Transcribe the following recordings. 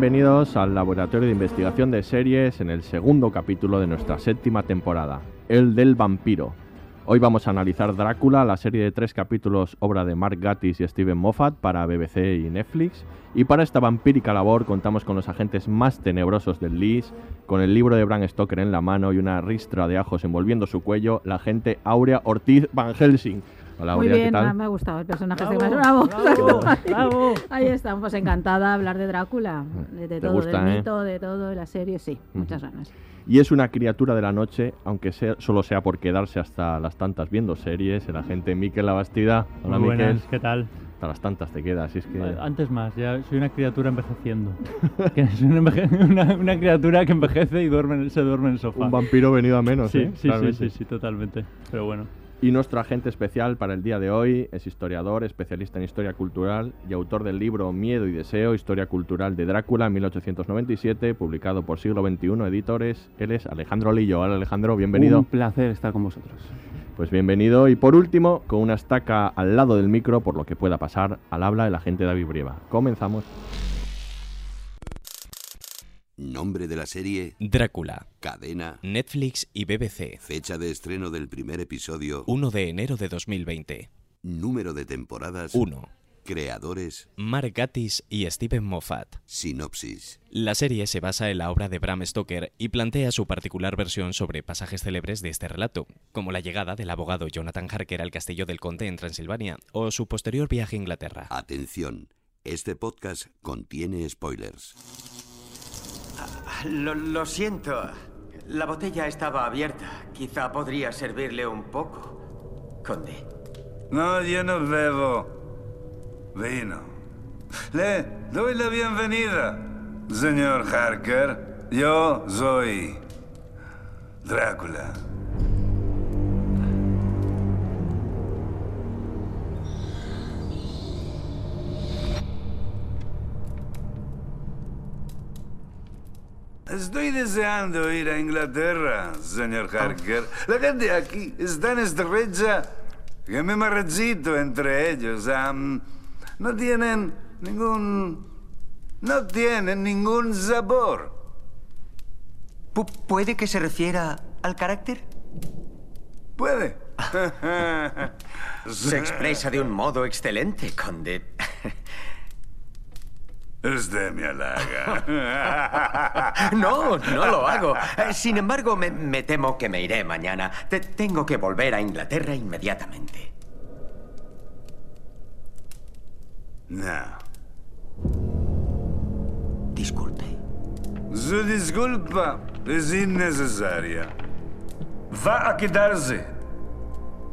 Bienvenidos al Laboratorio de Investigación de Series en el segundo capítulo de nuestra séptima temporada, el del vampiro. Hoy vamos a analizar Drácula, la serie de tres capítulos obra de Mark Gatiss y Steven Moffat para BBC y Netflix. Y para esta vampírica labor contamos con los agentes más tenebrosos del LIS, con el libro de Bram Stoker en la mano y una ristra de ajos envolviendo su cuello, la agente Aurea Ortiz Van Helsing. Hola Muy Aurea, ¿qué bien, tal? me- ha gustado el personaje. Bravo, este más bravo. bravo, Ahí estamos, encantada de hablar de Drácula, de, de todo, gusta, del ¿eh? mito, de todo, de la serie, sí, muchas ganas. Y es una criatura de la noche, aunque sea, solo sea por quedarse hasta las tantas viendo series. El agente Miquel Labastida. Hola Muy Miquel. buenas, ¿qué tal? Hasta las tantas te quedas. Si es que... Antes más, ya soy una criatura envejeciendo. Que es una, enveje- una- una criatura que envejece y duerme, se duerme en el sofá. Un vampiro venido a menos, sí, ¿eh? sí, sí, sí, sí, totalmente. Pero bueno. Y nuestro agente especial para el día de hoy es historiador, especialista en historia cultural y autor del libro Miedo y Deseo, Historia Cultural de Drácula, 1897, publicado por Siglo XXI Editores. Él es Alejandro Lillo. Hola Alejandro, bienvenido. Un placer estar con vosotros. Pues bienvenido. Y por último, con una estaca al lado del micro, por lo que pueda pasar, al habla el agente David Brieva. Comenzamos. Nombre de la serie, Drácula, cadena, Netflix y BBC. fecha de estreno del primer episodio, 1 de enero de 2020. número de temporadas, 1. creadores, Mark Gatiss y Steven Moffat. sinopsis. La serie se basa en la obra de Bram Stoker y plantea su particular versión sobre pasajes célebres de este relato, como la llegada del abogado Jonathan Harker al castillo del conde en Transilvania o su posterior viaje a Inglaterra. Atención, este podcast contiene spoilers. Lo, siento. La botella estaba abierta. Quizá podría servirle un poco. Conde. No, yo no bebo vino. Le doy la bienvenida, señor Harker. Yo soy Drácula. Estoy deseando ir a Inglaterra, señor Harker. La gente aquí es tan estrecha que me marchito entre ellos. No tienen ningún... No tienen ningún sabor. Pu- ¿Puede que se refiera al carácter? ¿Puede? Se expresa de un modo excelente, Conde. Usted me halaga. No, no lo hago. Eh, Sin embargo, me, me temo que me iré mañana. Te- tengo que volver a Inglaterra inmediatamente. No. Disculpe. Su disculpa es innecesaria. Va a quedarse.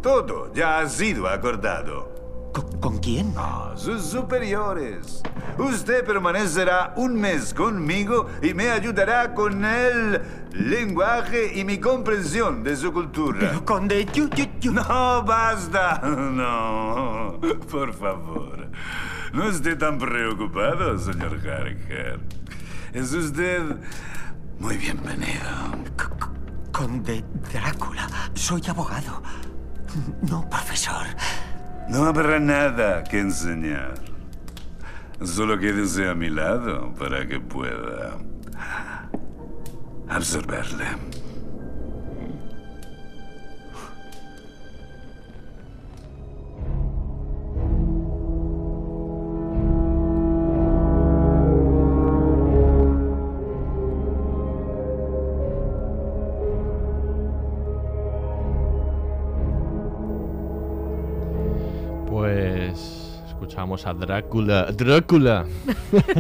Todo ya ha sido acordado. ¿Con, con quién? Ah, sus superiores. Usted permanecerá un mes conmigo y me ayudará con el lenguaje y mi comprensión de su cultura. Pero, Conde, yo, yo, yo... No, basta. No, por favor. No esté tan preocupado, señor Harker. Es usted muy bienvenido. Conde Drácula. Soy abogado. No, profesor. No habrá nada que enseñar. Solo quédese a mi lado para que pueda absorberle. Escuchamos a Drácula. ¡Drácula!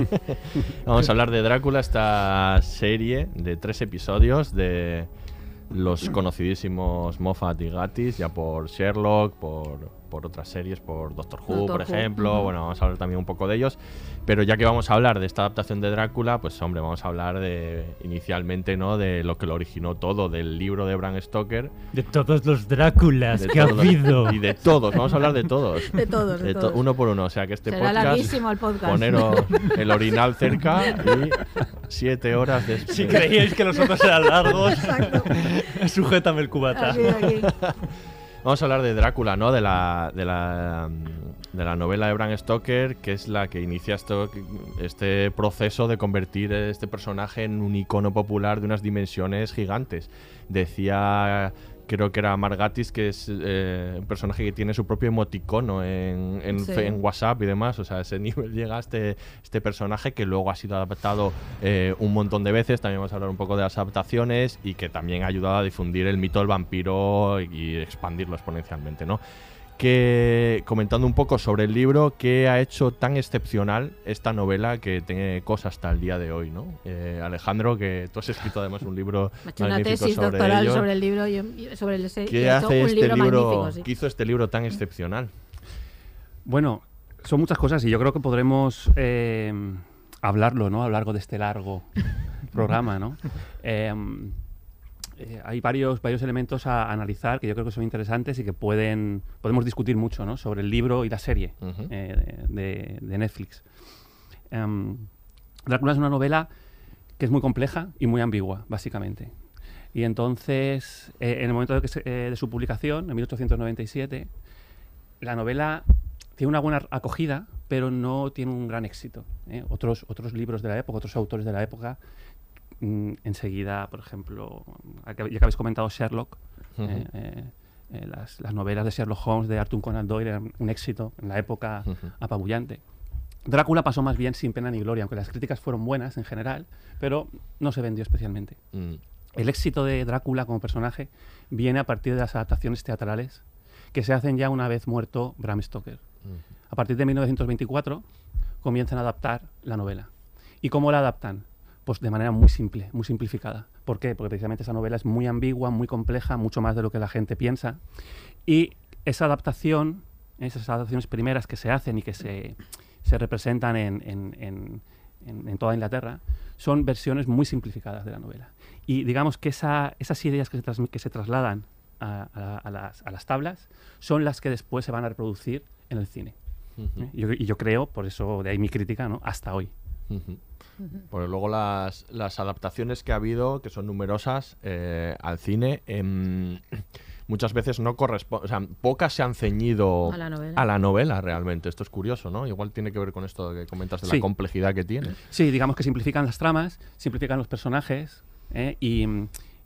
Vamos a hablar de Drácula, esta serie de tres episodios de los conocidísimos Moffat y Gatiss, ya por Sherlock, por, por otras series, por Doctor Who, Doctor por Who, ejemplo. Bueno, vamos a hablar también un poco de ellos. Pero ya que vamos a hablar de esta adaptación de Drácula, pues hombre, vamos a hablar de inicialmente, ¿no? De lo que lo originó todo, del libro de Bram Stoker. De todos los Dráculas de que ha todos- habido. Y de todos, vamos a hablar de todos. De todos, de to- todos. Uno por uno, o sea que este Será podcast. larguísimo el podcast. Poneros el orinal cerca y siete horas de. Si creíais que los otros eran largos, sujétame el cubata. Aquí, aquí. Vamos a hablar de Drácula, ¿no? De la, de la, de la novela de Bram Stoker, que es la que inicia este proceso de convertir este personaje en un icono popular de unas dimensiones gigantes. Decía, creo que era Margatis, que es eh, un personaje que tiene su propio emoticono en, en, Sí. fe- en WhatsApp y demás. O sea, a ese nivel llega este, este personaje que luego ha sido adaptado eh, un montón de veces. También vamos a hablar un poco de las adaptaciones y que también ha ayudado a difundir el mito del vampiro y expandirlo exponencialmente, ¿no? Que comentando un poco sobre el libro, ¿qué ha hecho tan excepcional esta novela que tiene cosas hasta el día de hoy, ¿no? Eh, Alejandro, que tú has escrito además un libro Me una magnífico tesis sobre doctoral ello. sobre el libro y y sobre el ¿Qué he hace un este libro, libro, magnífico, sí. qué hizo este libro tan excepcional? Bueno, son muchas cosas y yo creo que podremos eh, hablarlo, ¿no? A lo largo de este largo programa, ¿no? Eh, eh, hay varios, varios elementos a analizar que yo creo que son interesantes y que pueden podemos discutir mucho, ¿no? Sobre el libro y la serie eh, de, de Netflix. Em, Drácula es una novela que es muy compleja y muy ambigua, básicamente. Y entonces, eh, en el momento de, que se- de su publicación, en 1897, la novela tiene una buena acogida, pero no tiene un gran éxito. ¿eh? Otros, otros libros de la época, otros autores de la época, mm, enseguida, por ejemplo, ya que habéis comentado Sherlock, eh, eh, eh, las, las novelas de Sherlock Holmes de Arthur Conan Doyle eran un éxito en la época apabullante. Drácula pasó más bien sin pena ni gloria, aunque las críticas fueron buenas en general, pero no se vendió especialmente. Mm. El éxito de Drácula como personaje viene a partir de las adaptaciones teatrales que se hacen ya una vez muerto Bram Stoker. A partir de 1924 comienzan a adaptar la novela. ¿Y cómo la adaptan? Pues de manera muy simple, muy simplificada. ¿Por qué? Porque precisamente esa novela es muy ambigua, muy compleja, mucho más de lo que la gente piensa. Y esa adaptación, esas adaptaciones primeras que se hacen y que se, se representan en, en- en- en- en toda Inglaterra, son versiones muy simplificadas de la novela. Y digamos que esa- esas ideas que se, transmi- que se trasladan a, a- a las, a las tablas son las que después se van a reproducir en el cine. ¿eh? Yo- y yo creo, por eso de ahí mi crítica, ¿no? hasta hoy. Porque luego las, las adaptaciones que ha habido, que son numerosas, eh, al cine, em, muchas veces no corresponden, o sea, pocas se han ceñido A la novela. a la novela realmente. Esto es curioso, ¿no? Igual tiene que ver con esto que comentas de Sí. la complejidad que tiene. Sí, digamos que simplifican las tramas, simplifican los personajes ¿eh? y,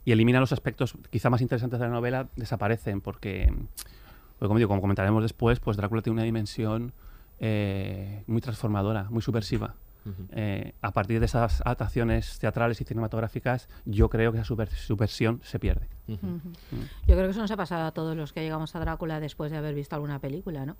y eliminan los aspectos quizá más interesantes de la novela, desaparecen porque, porque, como digo, como comentaremos después, pues Drácula tiene una dimensión eh, muy transformadora, muy subversiva. Eh, a partir de esas adaptaciones teatrales y cinematográficas, yo creo que esa subver- subversión se pierde. Ujú. Yo creo que eso nos ha pasado a todos los que llegamos a Drácula después de haber visto alguna película, ¿no?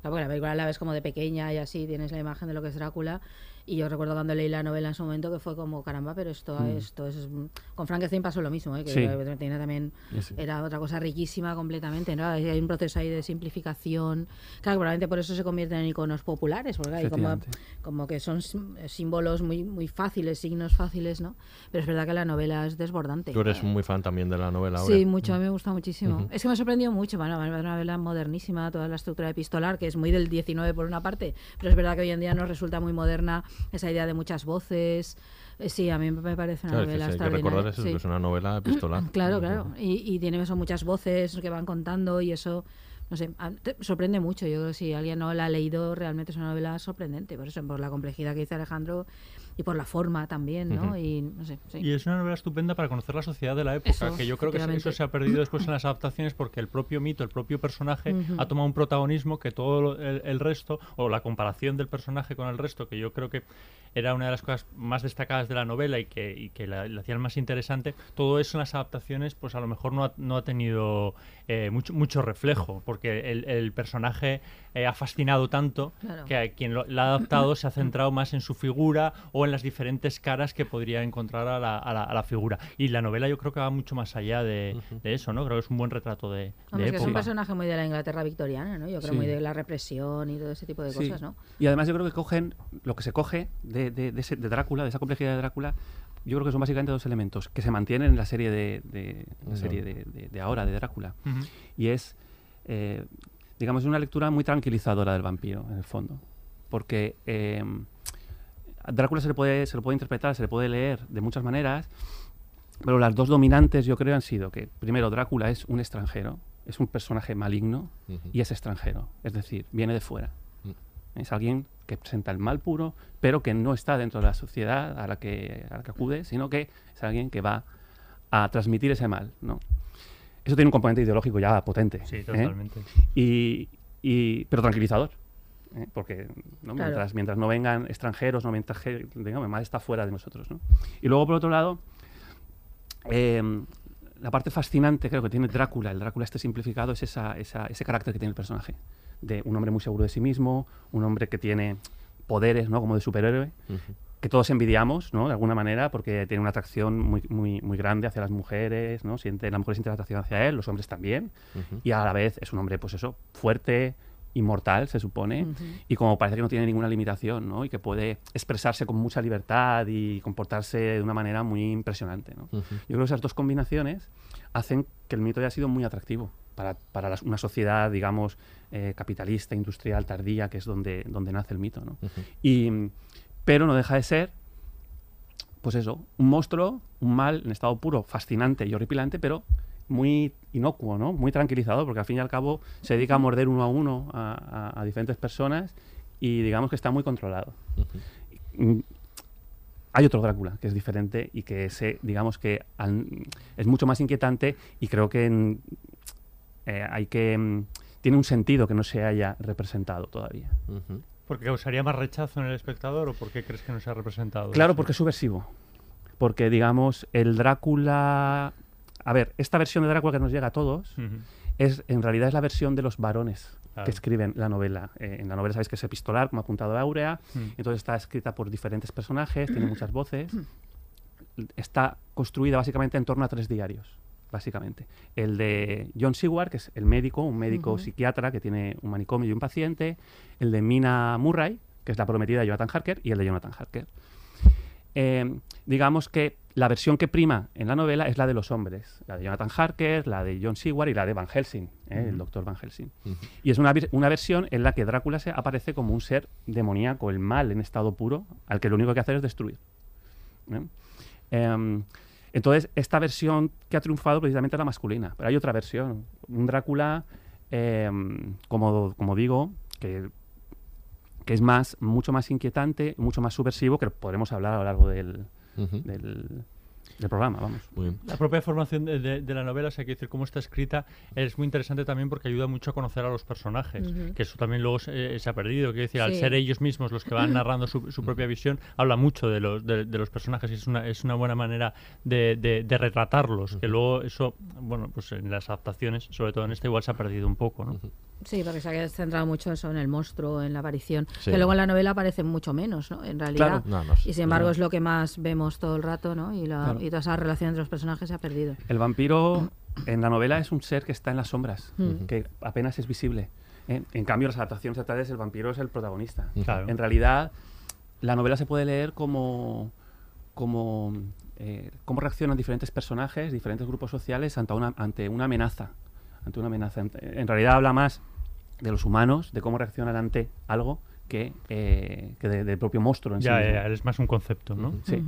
Claro, porque la película la ves como de pequeña y así tienes la imagen de lo que es Drácula. Y yo recuerdo cuando leí la novela en su momento que fue como, caramba, pero esto, Mm. esto es. Con Frankenstein pasó lo mismo, ¿eh? que Sí. tiene también Sí, era otra cosa riquísima completamente, ¿no? Hay un proceso ahí de simplificación. Claro, probablemente por eso se convierten en iconos populares, porque hay como, como que son sim- símbolos muy, muy fáciles, signos fáciles, ¿no? Pero es verdad que la novela es desbordante. Tú eres muy fan también de la novela ahora. Sí, mucho, a mí me gusta muchísimo. Ujú. Es que me ha sorprendido mucho, bueno, es una novela modernísima, toda la estructura epistolar, que es muy del 19 por una parte, pero es verdad que hoy en día nos resulta muy moderna esa idea de muchas voces. Eh, Sí, a mí me parece una Claro, es que novela hay recordar eso, sí. que es una novela epistolar. Claro, claro. Y, y tiene eso, muchas voces que van contando y eso, no sé, sorprende mucho. Yo creo que si alguien no la ha leído, realmente es una novela sorprendente. Por eso, por la complejidad que dice Alejandro y por la forma también, ¿no? Y no sé, sí. Y es una novela estupenda para conocer la sociedad de la época, Eso, que yo creo que eso- se ha perdido después en las adaptaciones porque el propio mito, el propio personaje ha tomado un protagonismo que todo el, el resto, o la comparación del personaje con el resto, que yo creo que era una de las cosas más destacadas de la novela y que, y que la, la hacían más interesante, todo eso en las adaptaciones pues a lo mejor no ha, no ha tenido eh, mucho, mucho reflejo, porque el, el personaje eh, ha fascinado tanto Claro. que a quien lo, la ha adaptado se ha centrado más en su figura o en las diferentes caras que podría encontrar a la, a la- a la figura. Y la novela yo creo que va mucho más allá de, de eso, ¿no? Creo que es un buen retrato de, de Hombre, es un época. personaje muy de la Inglaterra victoriana, ¿no? Yo creo Sí. muy de la represión y todo ese tipo de Sí. cosas, ¿no? Y además yo creo que cogen lo que se coge de, de- de ese- de Drácula, de esa complejidad de Drácula, yo creo que son básicamente dos elementos que se mantienen en la serie de, de- la serie de, de- de ahora, de Drácula. Y es, eh, digamos, una lectura muy tranquilizadora del vampiro, en el fondo. Porque eh, a Drácula se le, puede, se lo puede interpretar, se le puede leer de muchas maneras, pero las dos dominantes yo creo han sido que, primero, Drácula es un extranjero, es un personaje maligno y es extranjero, es decir, viene de fuera. Es alguien que presenta el mal puro, pero que no está dentro de la sociedad a la que, a la que acude, sino que es alguien que va a transmitir ese mal. ¿no? Eso tiene un componente ideológico ya potente. Sí, ¿eh? totalmente. Y, y- pero tranquilizador. ¿eh? Porque ¿no? Claro. mientras, mientras no vengan extranjeros, no mientras que, digamos, el mal está fuera de nosotros. ¿no? Y luego, por otro lado, eh, la parte fascinante creo que tiene Drácula, el Drácula este simplificado, es esa, esa- ese carácter que tiene el personaje. De un hombre muy seguro de sí mismo, un hombre que tiene poderes, ¿no? Como de superhéroe, que todos envidiamos, ¿no? De alguna manera, porque tiene una atracción muy, muy, muy grande hacia las mujeres, ¿no? Siente, las mujeres sienten atracción hacia él, los hombres también. Y a la vez es un hombre, pues eso, fuerte, inmortal, se supone, y como parece que no tiene ninguna limitación, ¿no? Y que puede expresarse con mucha libertad y comportarse de una manera muy impresionante. Yo creo que esas dos combinaciones hacen que el mito haya sido muy atractivo para, para una sociedad, digamos, eh, capitalista, industrial, tardía, que es donde, donde nace el mito. Y, pero no deja de ser, pues eso, un monstruo, un mal en estado puro, fascinante y horripilante, pero muy inocuo, ¿no? Muy tranquilizador, porque al fin y al cabo se dedica a morder uno a uno a, a- a diferentes personas y digamos que está muy controlado. Mm, Hay otro Drácula que es diferente y que ese, digamos que al- es mucho más inquietante y creo que en- eh, hay que mm, tiene un sentido que no se haya representado todavía. Ujú. ¿Porque causaría más rechazo en el espectador o por qué crees que no se ha representado? Claro, eso? porque es subversivo. Porque, digamos, el Drácula... A ver, esta versión de Drácula que nos llega a todos es en realidad es la versión de los varones Claro. que escriben la novela. Eh, en la novela sabéis que es epistolar, como ha apuntado Áurea, Mm. entonces está escrita por diferentes personajes, tiene muchas voces. Está construida básicamente en torno a tres diarios, básicamente. El de John Seward, que es el médico, un médico psiquiatra que tiene un manicomio y un paciente. El de Mina Murray, que es la prometida de Jonathan Harker, y el de Jonathan Harker. Eh, digamos que la versión que prima en la novela es la de los hombres, la de Jonathan Harker, la de John Seward y la de Van Helsing, ¿eh? el doctor Van Helsing. Y es una, una versión en la que Drácula se aparece como un ser demoníaco, el mal en estado puro, al que lo único que hace es destruir. ¿eh? Em, entonces, esta versión que ha triunfado precisamente es la masculina, pero hay otra versión, un Drácula, em, como, como digo, que, que es más, mucho más inquietante, mucho más subversivo, que podremos hablar a lo largo del, del, del programa, vamos. Muy bien. La propia formación de, de- de la novela, o sea, quiero decir, cómo está escrita, es muy interesante también porque ayuda mucho a conocer a los personajes, que eso también luego se, eh, se ha perdido. Quiero decir, al ser ellos mismos los que van narrando su, su propia visión, habla mucho de los, de, de los personajes y es una, es una buena manera de, de- de retratarlos, que luego eso, bueno, pues en las adaptaciones, sobre todo en esta, igual se ha perdido un poco, ¿no? Sí, porque se ha centrado mucho eso en el monstruo, en la aparición, Sí. que luego en la novela aparece mucho menos, ¿no? En realidad. Claro. No, no, y sin embargo es lo que más vemos todo el rato, ¿no? Y, la, Claro. Y toda esa relación entre los personajes se ha perdido. El vampiro en la novela es un ser que está en las sombras, Ujú. que apenas es visible. ¿eh? En cambio, las adaptaciones teatrales, el vampiro es el protagonista. Claro. En realidad, la novela se puede leer como, como eh, cómo reaccionan diferentes personajes, diferentes grupos sociales ante una, ante una amenaza. Ante una amenaza. En, en realidad habla más de los humanos, de cómo reaccionan ante algo, que, eh, que de- del propio monstruo en sí Ya, mismo. ya, es más un concepto, ¿no? Sí.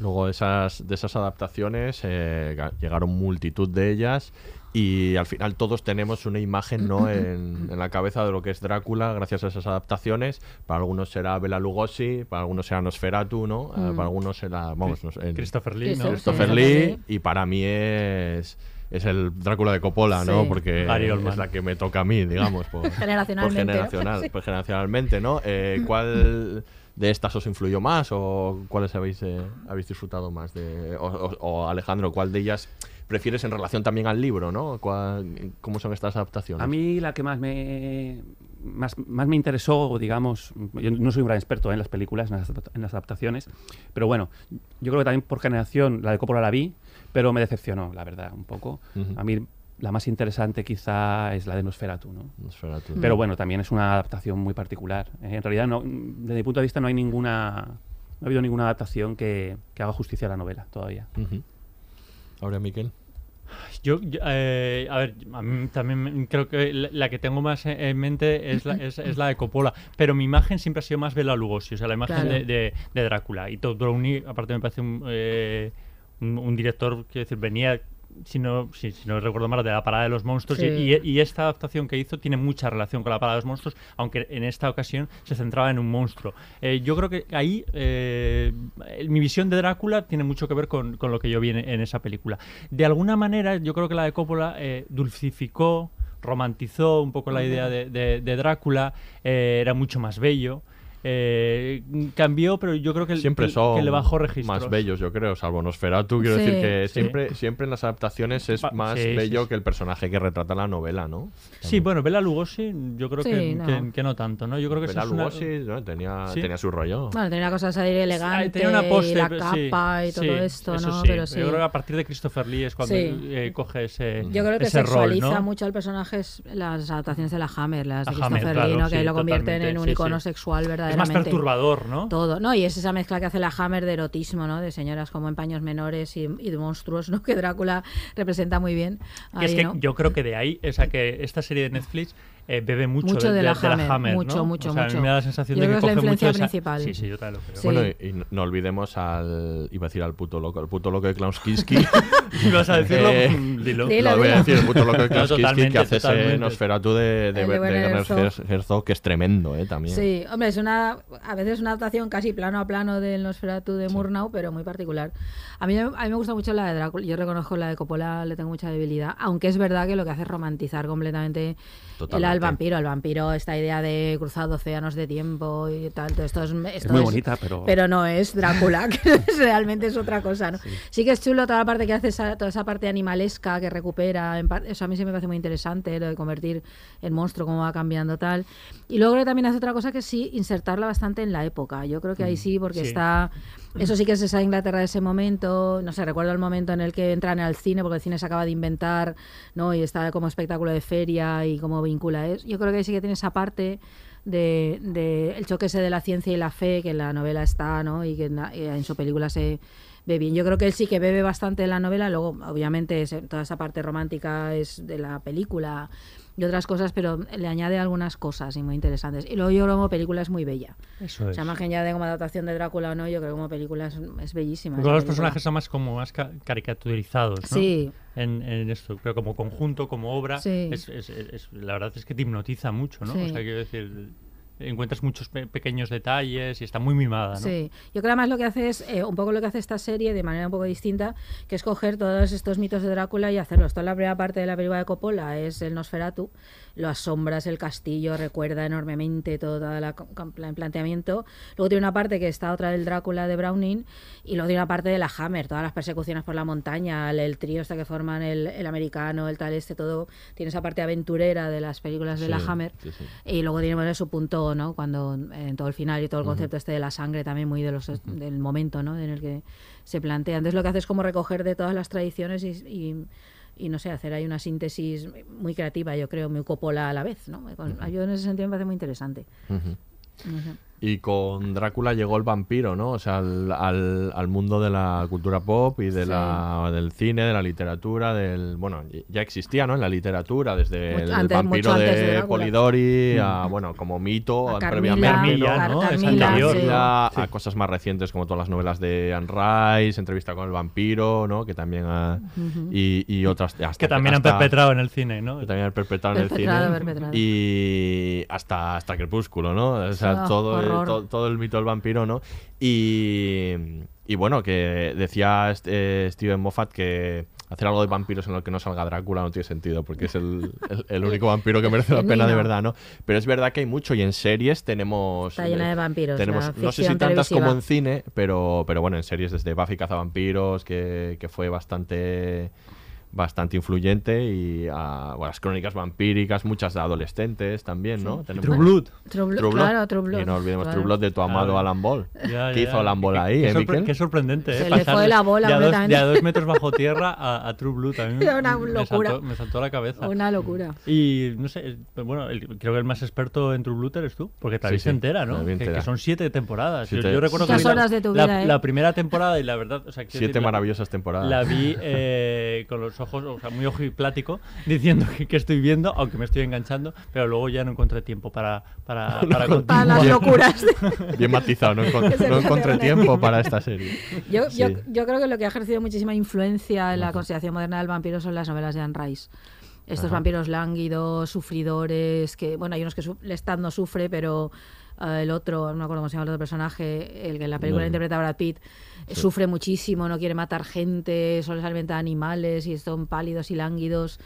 Luego esas, de esas adaptaciones eh, ga- llegaron multitud de ellas y al final todos tenemos una imagen ¿no? en, en la cabeza de lo que es Drácula gracias a esas adaptaciones. Para algunos será Bela Lugosi, para algunos será Nosferatu, ¿no? Eh, Mm. para algunos será vamos, no sé, Christopher Lee, ¿no? Christopher Sí. Lee y para mí es es el Drácula de Coppola, ¿no? Porque es la que me toca a mí, digamos, por, Generacionalmente, por generacional, pues generacionalmente, ¿no? Eh, ¿Cuál de estas os influyó más o cuáles habéis, eh, habéis disfrutado más? De, o, o- o, Alejandro, ¿cuál de ellas prefieres en relación también al libro, ¿no? ¿Cuál- ¿Cómo son estas adaptaciones? A mí la que más me más, más me interesó, digamos, yo no soy un gran experto en las películas, en las, en las adaptaciones, pero bueno, yo creo que también por generación la de Coppola la vi, pero me decepcionó, la verdad, un poco. A mí la más interesante quizá es la de Nosferatu, ¿no? Nosferatu. Pero bueno, también es una adaptación muy particular. Eh, En realidad, no, desde mi punto de vista, no hay ninguna, no ha habido ninguna adaptación que, que haga justicia a la novela todavía. Ujú. Ahora, Miquel. Yo, eh, a ver, a mí también creo que la, la que tengo más en- en mente es la, es, es la de Coppola, pero mi imagen siempre ha sido más Bela Lugosi, o sea, la imagen Claro. de, de- de Drácula. Y Todd Browning, aparte me parece un, eh, un, un director, quiero decir, venía, si no, si, si no recuerdo mal, de la Parada de los Monstruos, y- Sí. y, y esta adaptación que hizo tiene mucha relación con la Parada de los Monstruos, aunque en esta ocasión se centraba en un monstruo. Eh, yo creo que ahí eh, mi visión de Drácula tiene mucho que ver con, con lo que yo vi en, en esa película. De alguna manera, yo creo que la de Coppola eh, dulcificó, romantizó un poco la idea de, de- de Drácula, eh, era mucho más bello. Eh, cambió, pero yo creo que, Siempre son que le bajó registros. más bellos, yo creo, salvo Nosferatu. Quiero Sí. decir que Sí. siempre, siempre en las adaptaciones es más sí, bello sí. que el personaje que retrata la novela, ¿no? Sí, bueno, Bela Lugosi, yo creo Sí, que, no. que- que no tanto, ¿no? Yo creo que Bela una- Lugosi ¿no? tenía, Sí. tenía su rollo. Bueno, tenía cosas ahí elegantes, tenía una pose, y la capa sí, y todo sí, esto, ¿no? sí. Pero sí. Yo creo que a partir de Christopher Lee es cuando Sí. eh, coge ese, Yo creo que rol, sexualiza ¿no? mucho al personaje es las adaptaciones de la Hammer, las de La Hammer, Christopher claro, Lee, ¿no? que lo convierten en un icono sexual Es verdaderamente. más perturbador, ¿no? Todo, ¿no? Y es esa mezcla que hace la Hammer de erotismo, ¿no? De señoras como en paños menores y, y de monstruos, ¿no? Que Drácula representa muy bien. Que es que ¿no? yo creo que de ahí, o sea, que esta serie de Netflix eh, bebe mucho, Mucho de la Hammer, ¿no? mucho, mucho, O sea, a mí mucho. me da la sensación Yo de que es la coge mucho influencia esa- principal. Sí, sí, yo también lo creo. Sí. Bueno, y, no- no olvidemos al. Iba a decir al puto loco, el puto loco de Klauskinski. ¿Ibas a decirlo? Eh, dilo. Dilo, Lo voy a decir, el puto loco de No, Klauskinski totalmente, que hace ese. Nosferatu de, de, de de Werner Herzog. Herz- Herzog, que es tremendo, ¿eh? También. Sí, hombre, es una a veces una adaptación casi plano a plano del Nosferatu de Murnau, pero muy particular. A mí, a mí me gusta mucho la de Drácula. Yo reconozco la de Coppola, le tengo mucha debilidad, aunque es verdad que lo que hace es romantizar completamente Totalmente. Al vampiro, el vampiro, esta idea de cruzar océanos de tiempo y tal, todo esto es, esto muy bonita, pero- pero no es Drácula, que es- realmente es otra cosa, ¿no? Sí. que es chulo toda la parte que hace esa- toda esa parte animalesca que recupera, en par- eso a mí sí me parece muy interesante, lo de convertir el monstruo, cómo va cambiando tal. Y luego creo que también hace otra cosa que sí, insertarla bastante en la época. Yo creo que ahí sí, porque Sí. está... Eso sí que es esa Inglaterra de ese momento, no sé, recuerdo el momento en el que entran al cine, porque el cine se acaba de inventar, ¿no? Y está como espectáculo de feria y cómo vincula eso. Yo creo que sí que tiene esa parte de, de el choque ese de la ciencia y la fe, que en la novela está, ¿no? Y que en, la- y en su película se ve bien. Yo creo que él sí que bebe bastante de la novela, luego obviamente ese- toda esa parte romántica es de la película y otras cosas, pero le añade algunas cosas y muy interesantes. Y luego yo creo que como película es muy bella. Eso O es. sea, más que ya de como adaptación de Drácula o no, yo creo que como película es, es bellísima. Los película. personajes son más como más ca- caricaturizados, ¿no? Sí. En, en esto, pero como conjunto, como obra, Sí. es, es- es- la verdad es que te hipnotiza mucho, ¿no? Sí. O sea, quiero decir, encuentras muchos pe- pequeños detalles y está muy mimada, ¿no? Sí, yo creo que además lo que hace es eh, un poco lo que hace esta serie de manera un poco distinta, que es coger todos estos mitos de Drácula y hacerlos. Toda la primera parte de la película de Coppola es el Nosferatu, las sombras, el castillo, recuerda enormemente todo la, el planteamiento. Luego tiene una parte que está otra del Drácula de Browning y luego tiene una parte de la Hammer, todas las persecuciones por la montaña, el, el trío este que forman el, el americano, el tal este, todo. Tiene esa parte aventurera de las películas de la Hammer. sí, sí. Y luego tiene bueno, su punto, ¿no? Cuando en todo el final y todo el concepto este de la sangre también muy de los del momento, ¿no? En el que se plantea. Entonces lo que hace es como recoger de todas las tradiciones y, y, y, no sé, hacer ahí una síntesis muy creativa, yo creo, muy copola a la vez, ¿no? Yo en ese sentido me parece muy interesante. No sé. Y con Drácula llegó el vampiro, ¿no? O sea, al, al, al mundo de la cultura pop y de Sí. la, del cine, de la literatura, del... Bueno, ya existía, ¿no? En la literatura, desde Mucho el antes- vampiro de. Polidori Mm. a, bueno, como mito, A previamente, Carmilla, ¿no? ¿no? Es Carmilla, anterior, ¿no? a cosas más recientes como todas las novelas de Anne Rice, Entrevista con el vampiro, ¿no? Que también ha... Y, y otras... hasta- Que también han perpetrado en el cine, ¿no? Que también han perpetrado en el cine. perpetrado. Y hasta, hasta Crepúsculo, ¿no? O sea, Ah, todo. To- todo el mito del vampiro, ¿no? Y, y bueno, que decía este, Steven Moffat que hacer algo de vampiros en lo que no salga Drácula no tiene sentido, porque es el, el- el único vampiro que merece la pena de verdad, ¿no? Pero es verdad que hay mucho y en series tenemos... Está llena de vampiros, Tenemos, no sé si tantas como en cine, pero, pero bueno, en series desde Buffy Cazavampiros, que, que fue bastante bastante influyente y a bueno, las crónicas vampíricas, muchas de adolescentes también, ¿no? Sí. True Blood. True Blood, claro, True Blood, Y no olvidemos claro. True Blood de tu amado Claro. Alan Ball. Ya, ¿Qué ya, hizo Alan Ball ahí, qué, eh, sorpre- qué sorprendente, ¿eh? Se le Pasar fue la bola de a, dos, de a dos metros bajo tierra a, a True Blood. A me- Era una me locura. saltó- Me saltó, la cabeza. Una locura. Y no sé, bueno, el- creo que el más experto en True Blood eres tú, porque te la Sí, sí, entera, ¿no? Que, entera. que son siete temporadas. Yo- Siete- Yo, recuerdo Muchas que horas de tu la, vida, ¿eh? la primera temporada y la verdad, o sea, quiero Siete maravillosas temporadas. La vi eh, con los ojos, o sea, muy ojiplático, diciendo que, que estoy viendo, aunque me estoy enganchando, pero luego ya no encontré tiempo para, para, para Para las locuras. Bien matizado, no, encon- Que se no encontré tiempo para esta serie. Yo, yo, Sí. yo creo que lo que ha ejercido muchísima influencia en la consideración moderna del vampiro son las novelas de Anne Rice. Estos Ajá. vampiros lánguidos, sufridores, que, bueno, hay unos que su- Lestat no sufre, pero el otro, no me acuerdo cómo se llama el otro personaje, el que en la película No. interpreta Brad Pitt, eh, Sí. sufre muchísimo, no quiere matar gente, solo se alimenta de animales y son pálidos y lánguidos.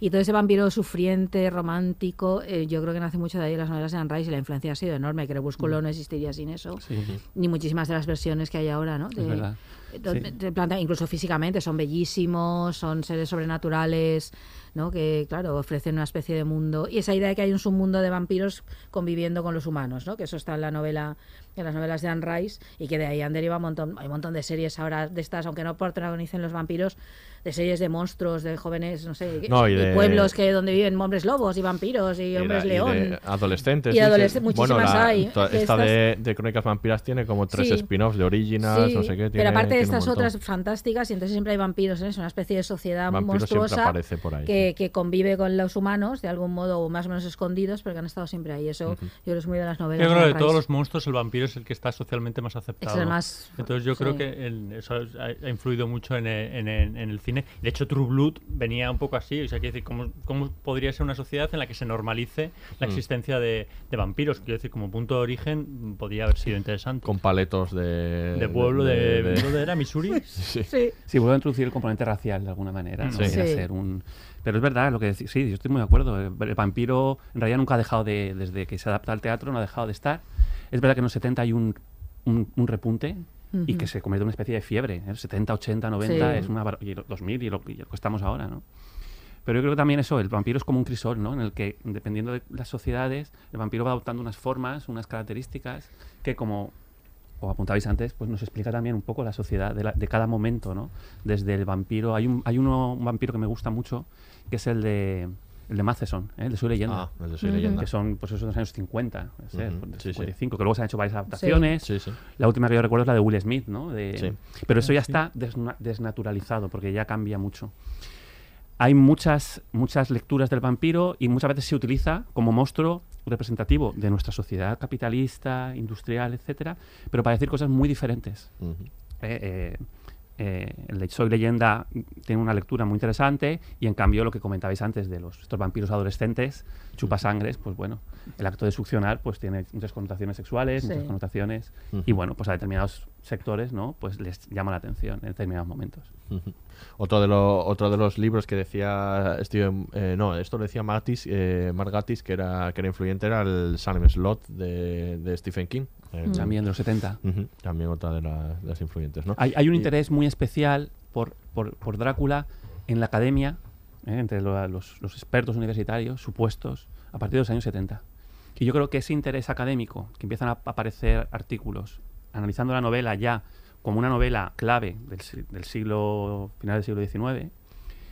Y todo ese vampiro sufriente, romántico, eh, yo creo que nace mucho de ahí las novelas de Anne Rice y la influencia ha sido enorme. Crepúsculo no existiría sin eso. Sí. Ni muchísimas de las versiones que hay ahora, ¿no? De- Sí. plantea- incluso físicamente, son bellísimos, son seres sobrenaturales, ¿no? Que, claro, ofrecen una especie de mundo. Y esa idea de que hay un submundo de vampiros conviviendo con los humanos, ¿no? Que eso está en la novela, en las novelas de Anne Rice, y que de ahí han derivado un montón, hay un montón de series ahora de estas, aunque no protagonicen los vampiros, de series de monstruos, de jóvenes, no sé, No, y y de- pueblos que donde viven hombres lobos y vampiros y Y hombres de- y de león. adolescentes. Y adolescentes. Bueno, muchísimas la- hay. Esta estas- de, de Crónicas Vampiras tiene como tres Sí. spin-offs de Originals, Sí, no sé qué. pero tiene- aparte de estas otras fantásticas, y entonces siempre hay vampiros, ¿eh? es una especie de sociedad monstruosa aparece por ahí, que, que convive con los humanos de algún modo o más o menos escondidos, pero que han estado siempre ahí. Eso yo creo que es muy de las novelas. Yo creo de que de todos los monstruos el vampiro es el que está socialmente más aceptado. Es el más- Entonces yo creo sí. que el- eso es- ha, ha influido mucho en el, en el- en el cine. De hecho, True Blood venía un poco así. O sea, quiero decir, ¿cómo, cómo podría ser una sociedad en la que se normalice la Mm. existencia de, de vampiros? Quiero decir, como punto de origen podría haber sido interesante. Con paletos de... De pueblo de- ¿dónde era? ¿Missouri? sí. Sí. Sí, a introducir el componente racial de alguna manera. ¿no? Sí. Sí. ser un... Pero es verdad lo que decís. Sí, yo estoy muy de acuerdo. El, el vampiro en realidad nunca ha dejado de, desde que se adapta al teatro, no ha dejado de estar. Es verdad que en los 70 hay un, un, un repunte y Ujú. que se convierte en una especie de fiebre. ¿eh? 70, 80, 90 Sí. es una y el 2000 y lo, y lo que estamos ahora, ¿no? Pero yo creo que también eso, el vampiro es como un crisol, ¿no? En el que, dependiendo de las sociedades, el vampiro va adoptando unas formas, unas características que, como o apuntabais antes, pues nos explica también un poco la sociedad de, la- de cada momento, ¿no? Desde el vampiro, hay un, hay uno, un vampiro que me gusta mucho, que es el de el de Matheson, ¿eh? el de Soy Leyenda. Ah, el de Soy. Leyenda. Que son, pues esos los años 50, no sé, Ujú, pues, de sí, sí. 55, que luego se han hecho varias adaptaciones. Sí, sí. La última que yo recuerdo es la de Will Smith, ¿no? De- Sí. Pero eso ya está desna- desnaturalizado, porque ya cambia mucho. Hay muchas, muchas lecturas del vampiro y muchas veces se utiliza como monstruo representativo de nuestra sociedad capitalista, industrial, etcétera, pero para decir cosas muy diferentes. Ujú. Eh, eh, eh, el de Soy Leyenda tiene una lectura muy interesante y en cambio lo que comentabais antes de los estos vampiros adolescentes, chupasangres, pues bueno, el acto de succionar pues tiene muchas connotaciones sexuales, Sí. muchas connotaciones y Ujú. bueno, pues a determinados sectores, ¿no? Pues les llama la atención en determinados momentos. Ujú. Otro de, lo- otro de los libros que decía Steven, eh, no, esto lo decía Martis, eh, Margatis, que era, que era influyente, era el Salem Slot de, de Stephen King. Eh, También de los 70. ujú, También otra de, la- de las influyentes, ¿no? Hay, hay un Y- interés muy especial por, por, por Drácula en la academia, ¿eh? entre lo- los, los expertos universitarios supuestos, a partir de los años 70. Y yo creo que ese interés académico, que empiezan a aparecer artículos analizando la novela ya como una novela clave del, si- del siglo, final del siglo XIX,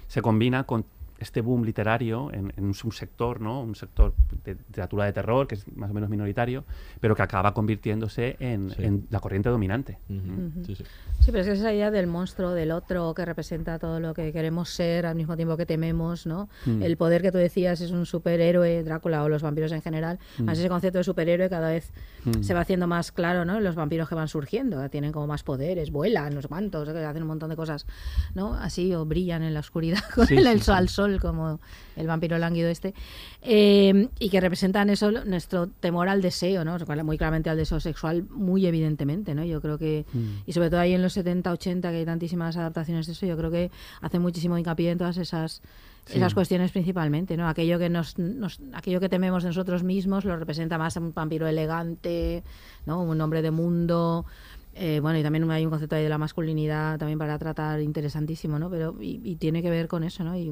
se combina con este boom literario en, en un subsector, ¿no? Un sector de literatura de terror, que es más o menos minoritario, pero que acaba convirtiéndose en, Sí. en la corriente dominante. Sí, sí. Sí, pero es que esa idea del monstruo, del otro, que representa todo lo que queremos ser al mismo tiempo que tememos, ¿no? Mm. El poder que tú decías es un superhéroe, Drácula o los vampiros en general. Mm. Además, ese concepto de superhéroe cada vez Mm. se va haciendo más claro, ¿no? Los vampiros que van surgiendo, tienen como más poderes, vuelan, los mantos, hacen un montón de cosas, ¿no? Así, o brillan en la oscuridad con Sí, el, sí, el al sol, como el vampiro lánguido este. Eh, y que representan eso, nuestro temor al deseo, ¿no? Muy claramente al deseo sexual, muy evidentemente, ¿no? Yo creo que Mm. y sobre todo ahí en los 70, 80, que hay tantísimas adaptaciones de eso, yo creo que hace muchísimo hincapié en todas esas Sí. esas cuestiones principalmente, ¿no? Aquello que nos, nos- aquello que tememos nosotros mismos lo representa más un vampiro elegante, ¿no? Un hombre de mundo. eh, bueno, y también hay un concepto ahí de la masculinidad también para tratar interesantísimo, ¿no? Pero y, y tiene que ver con eso, ¿no? Y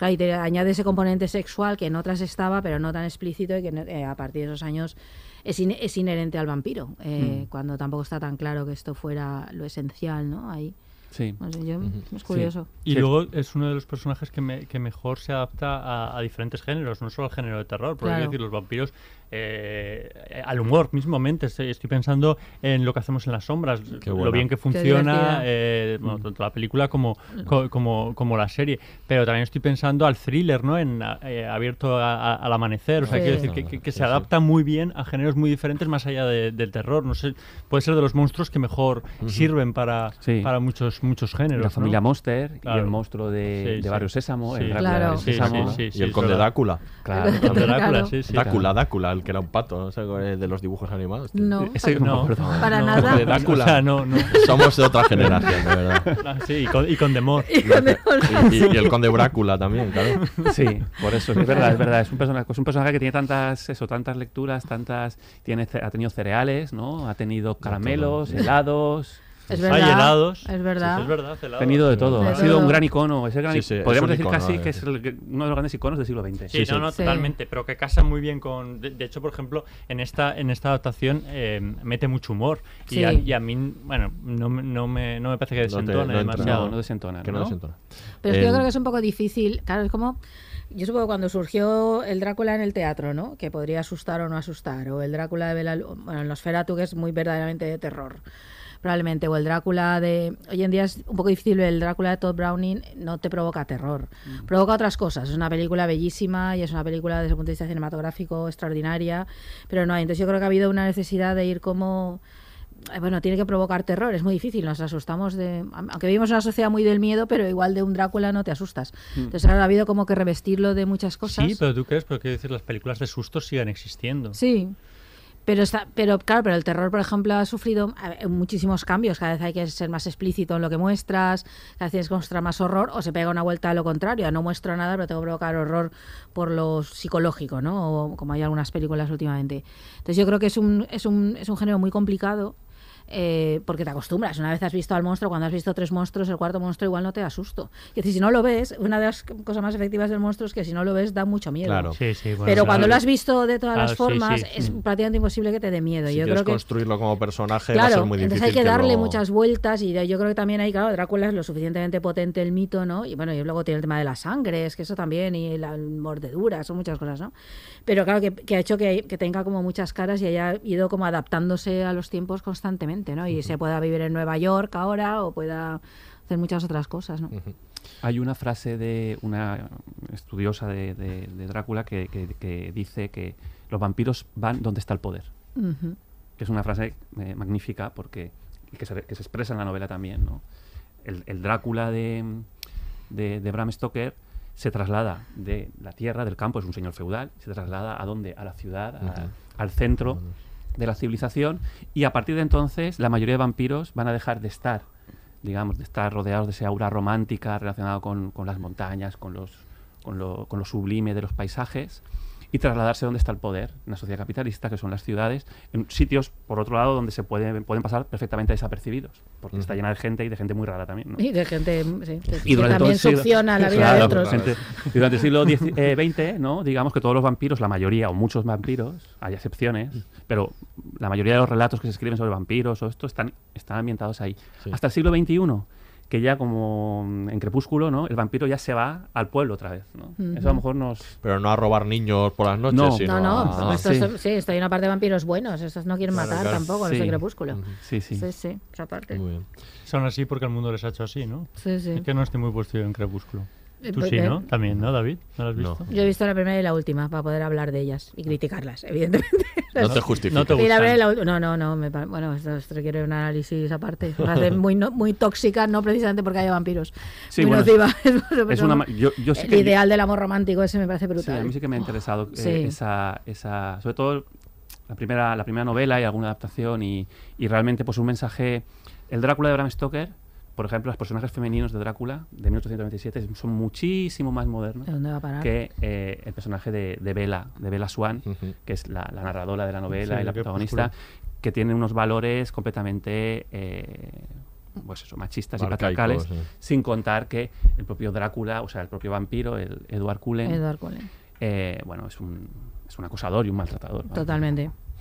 claro, y te añade ese componente sexual que en otras estaba, pero no tan explícito y que eh, a partir de esos años es, in- es inherente al vampiro, eh, Mm. cuando tampoco está tan claro que esto fuera lo esencial, ¿no? Ahí. Sí. No sé, yo- Ujú. es curioso. Y Sí. luego es uno de los personajes que, me- que mejor se adapta a, a diferentes géneros, no solo al género de terror, porque Claro. decir, los vampiros eh, al humor mismamente. Estoy, estoy pensando en lo que hacemos en las sombras, lo bien que funciona eh, bueno, tanto la película como, co- como, como la serie. Pero también estoy pensando al thriller, ¿no? En eh, abierto a- a- al amanecer. O sea, Sí. quiero decir que, que- que se sí. adapta muy bien a géneros muy diferentes más allá de- del terror. No sé, puede ser de los monstruos que mejor sirven para, Sí. para muchos, muchos géneros. La ¿no? familia Monster y Claro. el monstruo de, Sí, de sí. Barrio Sésamo, Sí. el Drácula Claro. Sésamo. sí, sí, y el conde. Drácula. Claro. Conde Drácula, Claro. El que era un pato, no de los dibujos animados. tío. No, Ese no me No, acuerdo. Para no, nada. De Drácula. O sea, no, no. Somos de otra generación, de verdad. Ah, sí, y con, y con Demor. Y con el- Y, y- y el conde Brácula también, claro. Sí, por eso, es verdad, es verdad. Es un personaje, es un personaje que tiene tantas, eso, tantas lecturas, tantas, tiene, ha tenido cereales, ¿no? Ha tenido caramelos, helados, Es Hay verdad. helados. Es verdad. Sí, es verdad, helados. ha tenido de todo. Ha sido un gran icono. Es el gran Sí, sí, es podríamos un decir icono, casi eh, que es el uno de los grandes iconos del siglo XX. Sí, Sí, sí. no, no, Sí. totalmente, pero que casa muy bien con... De, de hecho, por ejemplo, en esta en esta adaptación eh, mete mucho humor. Y, Sí. a, y a mí, bueno, no, me- no, me, no me parece que No te- desentone no demasiado. No, no desentona. Que no ¿no? desentona. Pero es que yo El- creo que es un poco difícil. Claro, es como. Yo supongo que cuando surgió el Drácula en el teatro, ¿no? Que podría asustar o no asustar. O el Drácula de Bela Bueno, en Nosferatu, que es muy verdaderamente de terror. Probablemente. O el Drácula de. Hoy en día es un poco difícil. El Drácula de Todd Browning no te provoca terror. Provoca otras cosas. Es una película bellísima y es una película desde el punto de vista cinematográfico extraordinaria. Pero no hay. Entonces yo creo que ha habido una necesidad de ir como eh, bueno, tiene que provocar terror, es muy difícil, nos asustamos de... Aunque vivimos en una sociedad muy del miedo, pero igual de un Drácula no te asustas. Entonces ahora ha habido como que revestirlo de muchas cosas. Sí, pero tú crees, pero quiero decir, las películas de sustos siguen existiendo. Sí. Pero está, pero claro, pero el terror, por ejemplo, ha sufrido muchísimos cambios. Cada vez hay que ser más explícito en lo que muestras, cada vez tienes que mostrar más horror, o se pega una vuelta a lo contrario. No muestro nada, pero tengo que provocar horror por lo psicológico, ¿no? O como hay algunas películas últimamente. Entonces yo creo que es un, es un, es un género muy complicado. Eh, porque te acostumbras. Una vez has visto al monstruo, cuando has visto tres monstruos, el cuarto monstruo igual no te asusto. Es decir, si no lo ves, una de las cosas más efectivas del monstruo es que si no lo ves da mucho miedo. Claro. Sí, sí, bueno, Pero claro. cuando lo has visto de todas Claro, las formas, sí. es Mm. prácticamente imposible que te dé miedo. Si yo creo que construirlo como personaje va a Claro, ser muy difícil. entonces hay que darle lo- muchas vueltas y yo creo que también hay, claro, Drácula es lo suficientemente potente el mito, ¿no? Y bueno, y luego tiene el tema de la sangre, es que eso también, y la mordedura, son muchas cosas, ¿no? Pero claro, que, que ha hecho que, que tenga como muchas caras y haya ido como adaptándose a los tiempos constantemente, ¿no? Y se pueda vivir en Nueva York ahora o pueda hacer muchas otras cosas, ¿no? Hay una frase de una estudiosa de, de- de Drácula que, que- que dice que los vampiros van donde está el poder. Que es una frase eh, magnífica porque que se, que se expresa en la novela también. ¿no? El, el Drácula de, de, de Bram Stoker se traslada de la tierra, del campo, es un señor feudal, se traslada a dónde? A la ciudad, a- al centro de la civilización y a partir de entonces la mayoría de vampiros van a dejar de estar, digamos, de estar rodeados de esa aura romántica relacionada con, con las montañas, con, los, con, lo, con lo sublime de los paisajes y trasladarse donde está el poder, en la sociedad capitalista, que son las ciudades, en sitios, por otro lado, donde se pueden, pueden pasar perfectamente desapercibidos, porque está llena de gente y de gente muy rara también. ¿no? Y de gente sí, que, Y que también siglo- succiona la vida Claro, de otros. gente- y durante el siglo X- eh, XX, ¿no? digamos que todos los vampiros, la mayoría o muchos vampiros, hay excepciones, pero la mayoría de los relatos que se escriben sobre vampiros o esto están, están ambientados ahí. Sí. Hasta el siglo XXI, que ya como en Crepúsculo, ¿no? El vampiro ya se va al pueblo otra vez, ¿no? Eso a lo mejor nos... Pero no a robar niños por las noches, No. sino No, no, a- esto es- sí, esto hay una parte de vampiros buenos, estos no quieren Claro, matar claro. tampoco, los Sí. de Crepúsculo. Sí, sí. Sí, sí, esa parte. Muy bien. Son así porque el mundo les ha hecho así, ¿no? Sí, sí. Es que no estoy muy puesto yo en Crepúsculo. Eh, Tú pues, sí, ¿no? También, ¿no, David? ¿No lo has No. visto? Yo he visto la primera y la última para poder hablar de ellas y criticarlas, evidentemente. No te justifiques. No te Sí, la no, no, no, me bueno, esto, esto requiere un análisis aparte. Me parece muy, no- muy tóxica, no precisamente porque haya vampiros. Sí, muy bueno, nociva. es una yo- yo sí el que- ideal del amor romántico ese me parece Sí, brutal. a mí sí que me ha interesado eh, Sí. esa, esa, sobre todo la primera, la primera novela y alguna adaptación y, y realmente pues un mensaje. El Drácula de Bram Stoker, por ejemplo, los personajes femeninos de Drácula de 1897 son muchísimo más modernos que eh, el personaje de, de Bella, de Bella Swan, que es la, la narradora de la novela Sí, y la protagonista, que tiene unos valores completamente eh, pues eso, machistas y patriarcales, sí. sin contar que el propio Drácula, o sea, el propio vampiro, el Edward Cullen, Edward Cullen. eh, bueno, es un, es un acosador y un maltratador. ¿vale?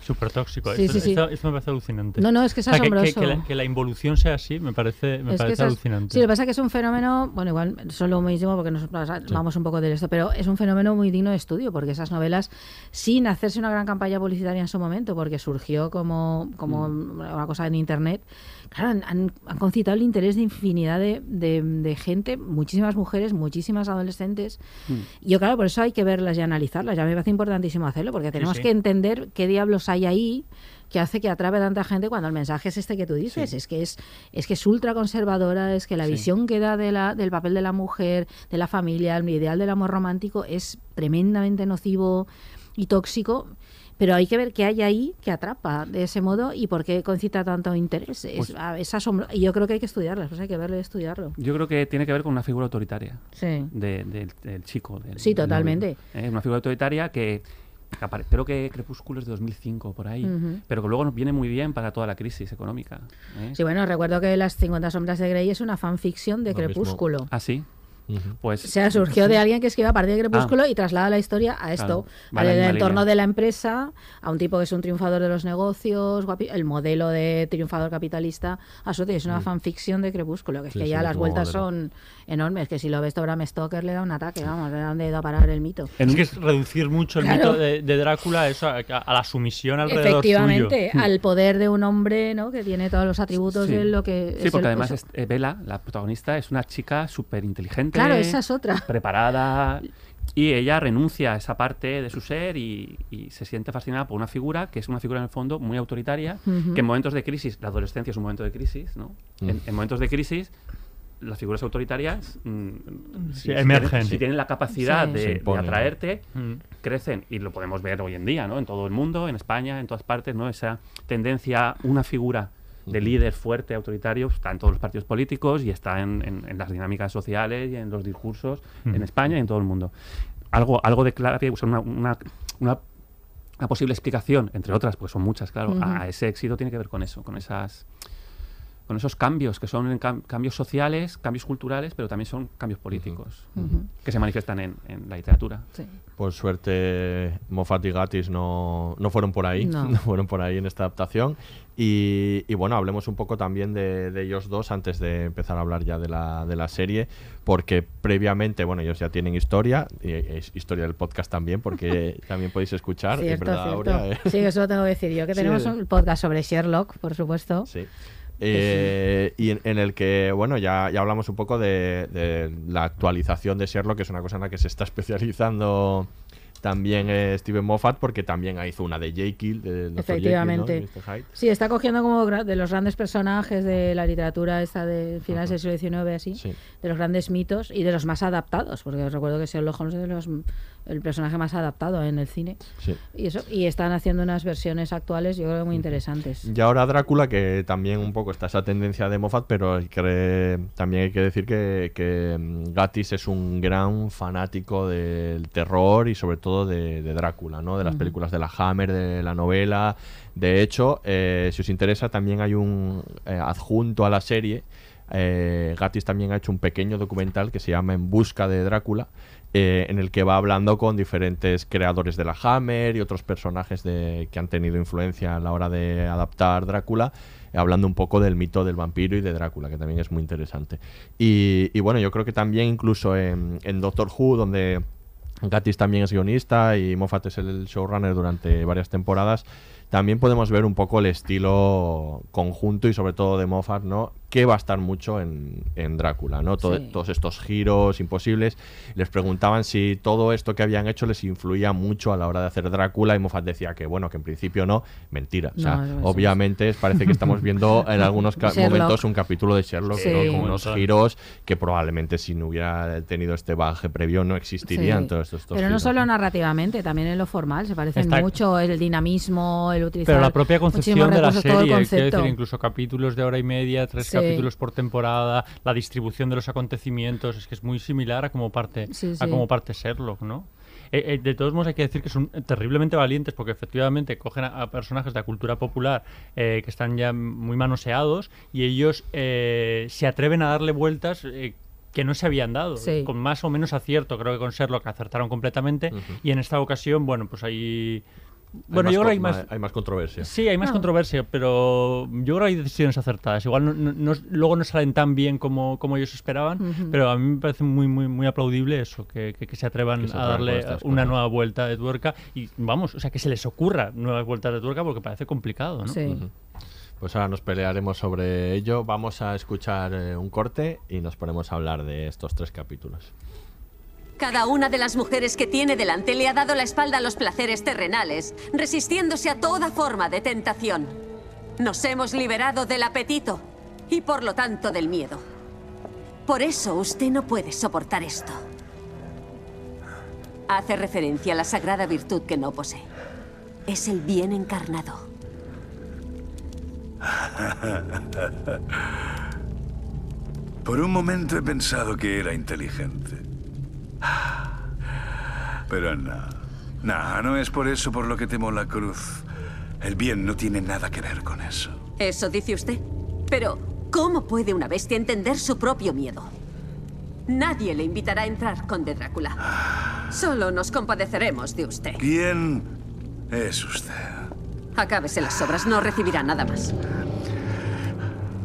Súper tóxico. Sí, esto, sí, sí. esto- esto me parece alucinante. No, no, es que es O sea, que- que- asombroso. Que, la, que la involución sea así me parece, me Es que parece alucinante. Sí, lo que pasa es que es un fenómeno, bueno, igual solo mismo porque nos vamos un poco de esto, pero es un fenómeno muy digno de estudio porque esas novelas, sin hacerse una gran campaña publicitaria en su momento, porque surgió como, como Mm. una cosa en internet, claro, han, han- han concitado el interés de infinidad de, de- de gente, muchísimas mujeres, muchísimas adolescentes. Mm. Y yo, claro, por eso hay que verlas y analizarlas. Ya me parece importantísimo hacerlo, porque tenemos sí. que entender qué diablos hay ahí que hace que atrape a tanta gente cuando el mensaje es este que tú dices. Es que es, es que es ultra conservadora, es que la Sí. visión que da de la, del papel de la mujer, de la familia, el ideal del amor romántico es tremendamente nocivo y tóxico. Pero hay que ver qué hay ahí que atrapa de ese modo y por qué concita tanto interés. Es, Pues- es asombro- Y yo creo que hay que estudiarlas, pues hay que verlo y estudiarlo. Yo creo que tiene que ver con una figura autoritaria Sí. de- del, del chico. del- Sí, del totalmente. novio. Eh, una figura autoritaria que creo que Crepúsculo es de 2005 por ahí, Ujú. pero que luego nos viene muy bien para toda la crisis económica. ¿eh? Sí, bueno, recuerdo que Las 50 sombras de Grey es una fanfiction de Lo mismo. Crepúsculo. Ah, sí. Pues O sea, surgió de alguien que escribe a partir de Crepúsculo Ah. y traslada la historia a esto, Claro, al entorno línea. de la empresa, a un tipo que es un triunfador de los negocios, guapi- el modelo de triunfador capitalista, a su es una fanfiction de Crepúsculo, que es Sí, que sí, ya las vueltas modelo. son enormes, que si lo ves Bram Stoker le da un ataque, vamos, de dónde ha a parar el mito. Es que es reducir mucho el Claro. mito de, de Drácula a, eso, a, a la sumisión alrededor Efectivamente, suyo. al poder de un hombre ¿no? que tiene todos los atributos Sí. de lo que Sí, es porque el- además es- eh, Bella, la protagonista, es una chica súper inteligente. Claro, esa es otra. Preparada. Y ella renuncia a esa parte de su ser y, y se siente fascinada por una figura que es una figura en el fondo muy autoritaria, que en momentos de crisis, la adolescencia es un momento de crisis, ¿no? Mm. En, en momentos de crisis, las figuras autoritarias mm, Sí, si, emergen. tienen, si tienen la capacidad Sí. de, atraerte, Mm. crecen y lo podemos ver hoy en día, ¿no? En todo el mundo, en España, en todas partes, ¿no? Esa tendencia, a una figura de líder fuerte, autoritario, está en todos los partidos políticos y está en, en- en las dinámicas sociales y en los discursos en. España y en todo el mundo. Algo, algo de clave, o sea, una, una, una- una posible explicación, entre otras, porque son muchas, claro, a ese éxito tiene que ver con eso, con esas con esos cambios que son cam- cambios sociales, cambios culturales, pero también son cambios políticos que se manifiestan en, en la literatura. Sí. Por suerte, Moffat y Gatiss no, no fueron por ahí, No. no. fueron por ahí en esta adaptación. Y, y bueno, hablemos un poco también de, de ellos dos antes de empezar a hablar ya de la, de la serie, porque previamente, bueno, ellos ya tienen historia, y es historia del podcast también, porque también podéis escuchar, es Cierto, verdad, cierto. Aurea, ¿eh? Sí, eso lo tengo que decir yo, que Sí, tenemos un podcast sobre Sherlock, por supuesto. Sí. Eh, y en, en el que, bueno, ya, ya hablamos un poco de, de la actualización de Sherlock, que es una cosa en la que se está especializando también eh, Steven Moffat, porque también hizo una de Jekyll, de. Efectivamente. Jekyll, ¿no? Mr. Hyde. Sí, está cogiendo como de los grandes personajes de la literatura esta de finales del siglo XIX, así, Sí. de los grandes mitos y de los más adaptados, porque os recuerdo que Sherlock Holmes es de los, el personaje más adaptado en el cine. Sí. Y eso y están haciendo unas versiones actuales, yo creo muy interesantes. Y ahora Drácula, que también un poco está esa tendencia de Moffat, pero hay que- también hay que decir que, que mm, Gatiss es un gran fanático del terror y sobre todo de, de Drácula, ¿no? De las películas de la Hammer, de la novela. De hecho, eh, si os interesa, también hay un eh, adjunto a la serie eh, Gatis también ha hecho un pequeño documental que se llama En busca de Drácula, eh, en el que va hablando con diferentes creadores de la Hammer y otros personajes que han tenido influencia a la hora de adaptar Drácula, hablando un poco del mito del vampiro y de Drácula, que también es muy interesante. Y, y bueno, yo creo que también incluso en, en Doctor Who, donde Gatis también es guionista y Moffat es el showrunner durante varias temporadas, también podemos ver un poco el estilo conjunto y sobre todo de Moffat, ¿no? Que va a estar mucho en, en Drácula, ¿no? Todo- Sí. Todos estos giros imposibles. Les preguntaban si todo esto que habían hecho les influía mucho a la hora de hacer Drácula y Moffat decía que, bueno, que en principio no. Mentira. O sea, No, eso es. obviamente parece que estamos viendo en algunos momentos un capítulo de Sherlock, Sí. ¿no? Un Con unos giros que probablemente si no hubiera tenido este baje previo no existirían Sí. todos estos, estos Pero no solo narrativamente, también en lo formal, se parecen Está- mucho el dinamismo, el utilizar Pero la propia muchísimos concepción de la serie, quiero concepto. decir, incluso capítulos de hora y media, tres Sí. Capítulos por temporada, la distribución de los acontecimientos, es que es muy similar a como parte, Sí, a como parte Sherlock, ¿no? Eh, eh, de todos modos hay que decir que son terriblemente valientes porque efectivamente cogen a, a personajes de la cultura popular eh, que están ya muy manoseados y ellos eh, se atreven a darle vueltas eh, que no se habían dado, Sí. con más o menos acierto, creo que con Sherlock acertaron completamente y en esta ocasión, bueno, pues ahí... Bueno, hay yo más creo que hay más, hay más controversia. Sí, hay más No. controversia, pero yo creo que hay decisiones acertadas. Igual no- no- no- luego no salen tan bien como, como ellos esperaban, pero a mí me parece muy muy muy aplaudible eso, que, que- que se atrevan Que se a darle una cosas. nueva vuelta de tuerca y vamos, o sea, que se les ocurra nuevas vueltas de tuerca porque parece complicado, ¿no? Sí. Pues ahora nos pelearemos sobre ello. Vamos a escuchar eh, un corte y nos ponemos a hablar de estos tres capítulos. Cada una de las mujeres que tiene delante le ha dado la espalda a los placeres terrenales, resistiéndose a toda forma de tentación. Nos hemos liberado del apetito y por lo tanto del miedo. Por eso usted no puede soportar esto. Hace referencia a la sagrada virtud que no posee. Es el bien encarnado. Por un momento he pensado que era inteligente. Pero no. No, no es por eso por lo que temo la cruz. El bien no tiene nada que ver con eso. Eso dice usted. Pero, ¿cómo puede una bestia entender su propio miedo? Nadie le invitará a entrar, conde Drácula. Solo nos compadeceremos de usted. ¿Quién es usted? Acábese las obras, no recibirá nada más.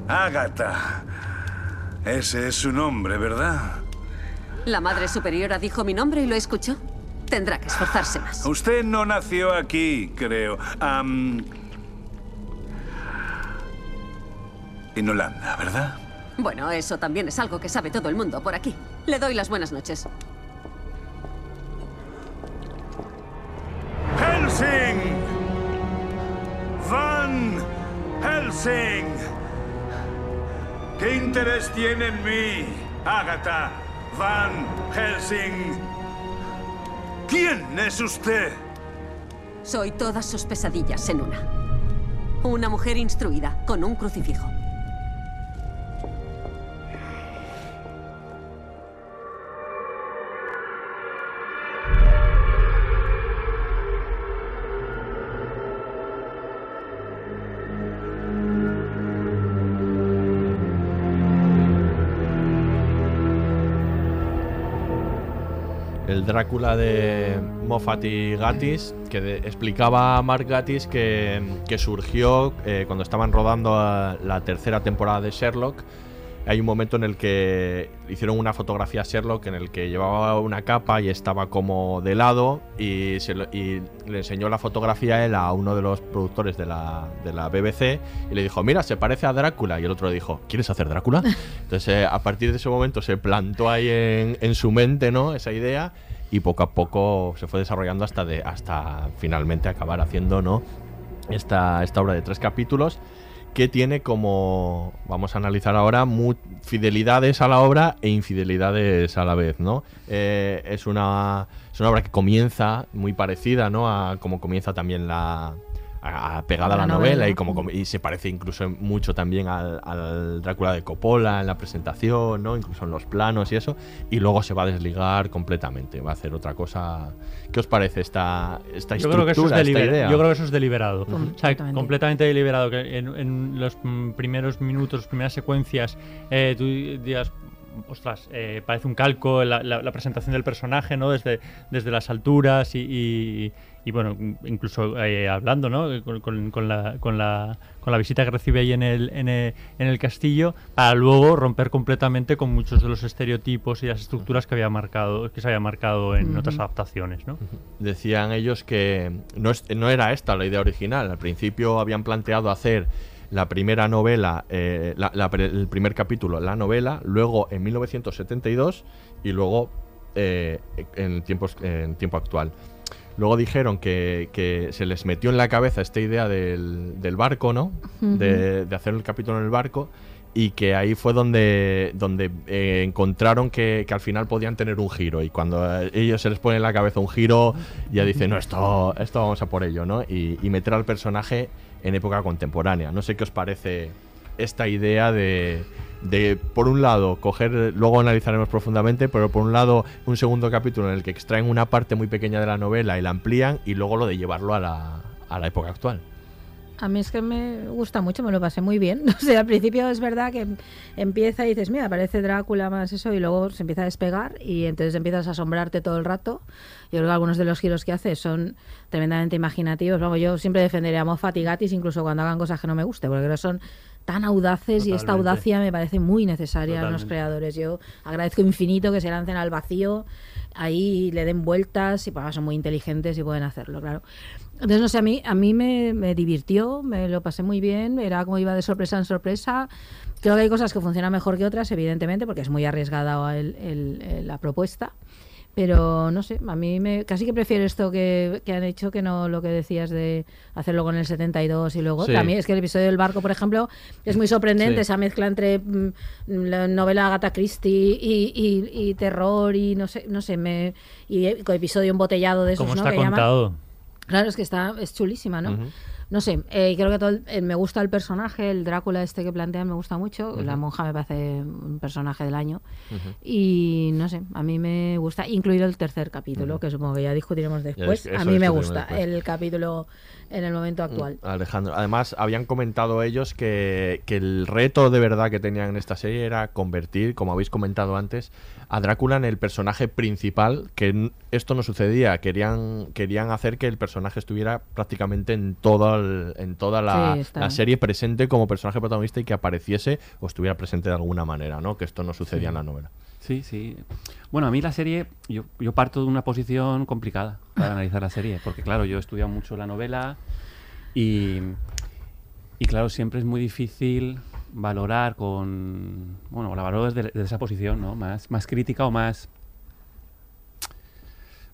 Ágata. Ese es su nombre, ¿verdad? La Madre Superiora dijo mi nombre y lo escuchó. Tendrá que esforzarse más. Usted no nació aquí, creo. En Holanda, ¿verdad? Bueno, eso también es algo que sabe todo el mundo por aquí. Le doy las buenas noches. Helsing! Van Helsing! ¿Qué interés tiene en mí, Agatha Van Helsing? ¿Quién es usted? Soy todas sus pesadillas en una. Una mujer instruida con un crucifijo. El Drácula de Moffat y Gatis, que de- explicaba a Mark Gatis que, que surgió eh, cuando estaban rodando a la tercera temporada de Sherlock. Hay un momento en el que hicieron una fotografía a Sherlock en el que llevaba una capa y estaba como de lado y, se lo- y le enseñó la fotografía a él a uno de los productores de la, de la BBC y le dijo, mira, se parece a Drácula. Y el otro le dijo, ¿quieres hacer Drácula? Entonces eh, a partir de ese momento se plantó ahí en, en su mente ¿no? esa idea y poco a poco se fue desarrollando hasta, de, hasta finalmente acabar haciendo ¿no? esta, esta obra de tres capítulos que tiene como, vamos a analizar ahora, fidelidades a la obra e infidelidades a la vez, ¿no? Eh, es, una, es una obra que comienza muy parecida, ¿no? A como comienza también la, a- a- pegada a la, La novela, novela. y como y se parece incluso mucho también al, al Drácula de Coppola en la presentación, ¿no? Incluso en los planos y eso, y luego se va a desligar completamente, va a hacer otra cosa. ¿Qué os parece esta esta Yo creo que eso es estructura, esta idea? Yo creo que eso es deliberado. O sea, Completamente. completamente deliberado. Que en, en los primeros minutos, las primeras secuencias, eh, tú digas, ostras, eh, parece un calco la, la- la presentación del personaje, ¿no? Desde, desde las alturas y, y- y, bueno, incluso eh, hablando, ¿no? Con, con- con la, con, la, con la visita que recibe ahí en el, en el, en el castillo, para luego romper completamente con muchos de los estereotipos y las estructuras que había marcado, que se había marcado en otras adaptaciones, ¿no? Decían ellos que no, es- no era esta la idea original. Al principio habían planteado hacer la primera novela, eh, la- la pre- el primer capítulo, la novela, luego en 1972 y luego eh, en, tiempos, en tiempo actual. Luego dijeron que, que se les metió en la cabeza esta idea del, del barco, ¿no? de, de hacer el capítulo en el barco y que ahí fue donde, donde eh, encontraron que, que al final podían tener un giro y cuando a ellos se les pone en la cabeza un giro ya dicen, no, esto, esto vamos a por ello, ¿no? Y, y meter al personaje en época contemporánea. No sé qué os parece esta idea de, de, por un lado, coger, luego analizaremos profundamente, pero por un lado, un segundo capítulo en el que extraen una parte muy pequeña de la novela y la amplían y luego lo de llevarlo a la, a la época actual. A mí es que me gusta mucho, me lo pasé muy bien. O sea, al principio es verdad que empieza y dices, mira, parece Drácula más eso, y luego se empieza a despegar y entonces empiezas a asombrarte todo el rato. Yo creo que algunos de los giros que hace son tremendamente imaginativos. Vamos, yo siempre defenderé a Moffat y Gatiss incluso cuando hagan cosas que no me guste, porque creo son tan audaces y esta Totalmente. audacia me parece muy necesaria en los Totalmente. creadores. Yo agradezco infinito que se lancen al vacío, ahí le den vueltas y pues, son muy inteligentes y pueden hacerlo, claro. Entonces, no sé, a mí, a mí me, me divirtió, me lo pasé muy bien, era como iba de sorpresa en sorpresa. Creo que hay cosas que funcionan mejor que otras, evidentemente, porque es muy arriesgada el- el- el- la propuesta. Pero no sé, a mí me, casi que prefiero esto que, que han hecho que no lo que decías de hacerlo con el 72 y luego. Sí. Mí es que el episodio del barco, por ejemplo, es muy sorprendente Sí. esa mezcla entre mm, la novela Agatha Christie y, y- y terror y no sé, no sé, me, y episodio embotellado de esos, Como ¿no? está que llaman. contado. Claro, es que está, es chulísima, ¿no? No sé, eh, creo que todo el- eh, me gusta el personaje, el Drácula este que plantean me gusta mucho, la monja me parece un personaje del año y no sé, a mí me gusta, incluido el tercer capítulo, que supongo que ya discutiremos después, a mí me gusta después. el capítulo en el momento actual. Alejandro, además habían comentado ellos que, que el reto de verdad que tenían en esta serie era convertir, como habéis comentado antes, a Drácula en el personaje principal, que esto no sucedía, querían, querían hacer que el personaje estuviera prácticamente en, todo el- en toda la, Sí, está. la serie presente como personaje protagonista y que apareciese o estuviera presente de alguna manera, ¿no? Que esto no sucedía en la novela. Sí, sí. Bueno, a mí la serie, yo, yo parto de una posición complicada para analizar la serie, porque claro, yo he estudiado mucho la novela y, y claro, siempre es muy difícil valorar con, bueno, la valoro desde, desde esa posición, ¿no? Más, más crítica o más,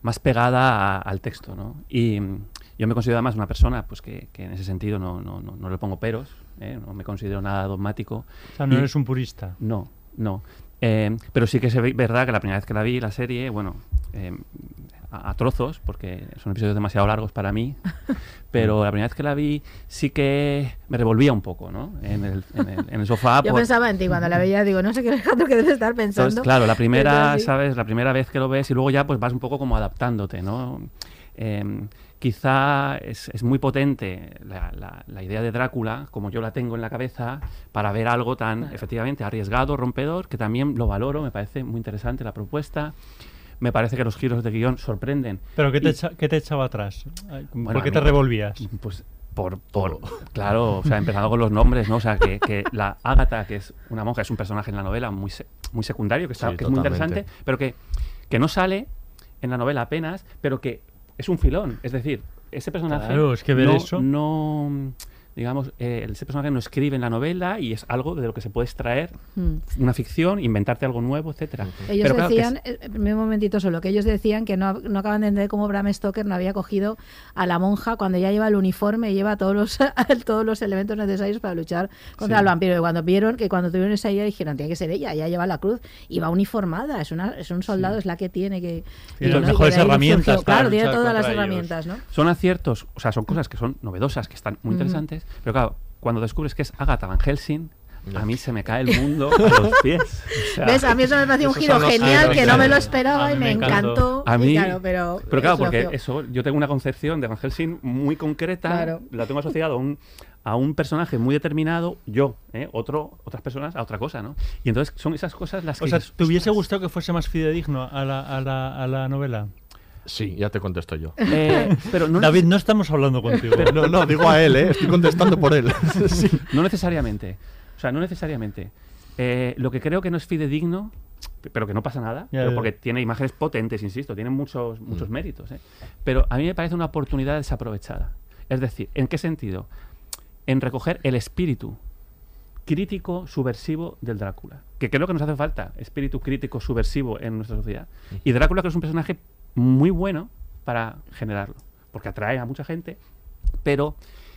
más pegada a- al texto, ¿no? Y yo me considero además una persona, pues que, que en ese sentido no, no, no, no le pongo peros, ¿eh? no me considero nada dogmático. O sea, no Y- eres un purista. no, no. Eh, pero sí que es verdad que la primera vez que la vi, la serie, bueno, eh, a, a trozos, porque son episodios demasiado largos para mí, pero la primera vez que la vi sí que me revolvía un poco, ¿no? En el, en el, en el sofá. Yo por- pensaba en ti cuando la veía, digo, no sé qué Alejandro que debes estar pensando. entonces, claro, la primera. ¿sabes? La primera vez que lo ves y luego ya pues vas un poco como adaptándote, ¿no? Eh, quizá es, es muy potente la, la- la idea de Drácula, como yo la tengo en la cabeza, para ver algo tan efectivamente arriesgado, rompedor, que también lo valoro, me parece muy interesante la propuesta. Me parece que los giros de guion sorprenden. ¿Pero qué te, Y- echa- qué te echaba atrás? Bueno, ¿Por qué te mí- revolvías? Pues por, por claro, o sea, empezando con los nombres, ¿no? O sea, que, que la Ágata, que es una monja, es un personaje en la novela muy, se- muy secundario, que, está, Sí, que es muy interesante, pero que, que no sale en la novela apenas, pero que es un filón. Es decir, ese personaje Claro, es que ver no, eso- no, digamos, eh, ese personaje no escribe en la novela y es algo de lo que se puede extraer Mm. una ficción, inventarte algo nuevo, etcétera. Ellos Pero claro decían, es- eh, un momentito solo, que ellos decían que no, no acaban de entender cómo Bram Stoker no había cogido a la monja cuando ya lleva el uniforme y lleva todos los, todos los elementos necesarios para luchar contra Sí. el vampiro. Y cuando vieron que cuando tuvieron esa idea dijeron, tiene que ser ella, ella lleva la cruz y va uniformada, es, una, es un soldado, es la que tiene que... Tiene y las mejores herramientas Claro, tiene todas las ellos. herramientas, ¿no? Son aciertos, o sea, son cosas que son novedosas, que están muy interesantes, pero claro, cuando descubres que es Agatha Van Helsing, a mí se me cae el mundo a los pies. O sea, ¿Ves? A mí eso me pareció un giro genial que no me lo esperaba y me encantó. A mí, claro, pero, pero claro, porque eso, yo tengo una concepción de Van Helsing muy concreta, Claro. la tengo asociado a un, a un personaje muy determinado, yo, ¿eh? Otro, otras personas a otra cosa, ¿no? Y entonces son esas cosas las que... O sea, ¿te hubiese gustado que fuese más fidedigno a la, a la, a la novela? Sí, ya te contesto yo. Eh, pero no David, no estamos hablando contigo. No, no, digo a él, ¿eh? Estoy contestando por él. Sí. No necesariamente. O sea, no necesariamente. Eh, lo que creo que no es fidedigno, pero que no pasa nada, pero porque tiene imágenes potentes, insisto, tiene muchos, muchos Mm. méritos. ¿eh? Pero a mí me parece una oportunidad desaprovechada. Es decir, ¿en qué sentido? En recoger el espíritu crítico, subversivo del Drácula. Que creo que nos hace falta, espíritu crítico, subversivo en nuestra sociedad. Y Drácula que es un personaje muy bueno para generarlo, porque atrae a mucha gente, pero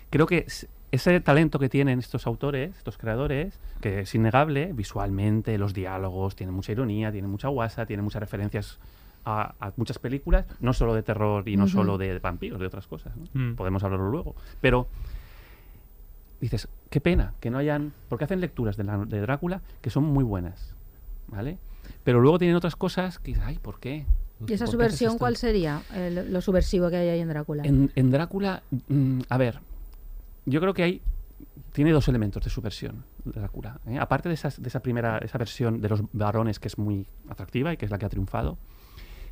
creo que ese talento que tienen estos autores, estos creadores, que es innegable visualmente, los diálogos, tienen mucha ironía, tienen mucha guasa, tienen muchas referencias a, a muchas películas, no solo de terror y no solo de vampiros, de otras cosas. ¿no? Mm. Podemos hablarlo luego. Pero dices, qué pena que no hayan, porque hacen lecturas de, la- de Drácula que son muy buenas, ¿vale? Pero luego tienen otras cosas que dices, ay, ¿por qué? ¿Y esa ¿Por qué haces subversión esto?". cuál sería? El- lo subversivo que hay ahí en Drácula. En, en Drácula, mm, a ver, yo creo que hay tiene dos elementos de subversión Drácula. ¿eh? Aparte de, esas- de esa primera, esa versión de los varones que es muy atractiva y que es la que ha triunfado,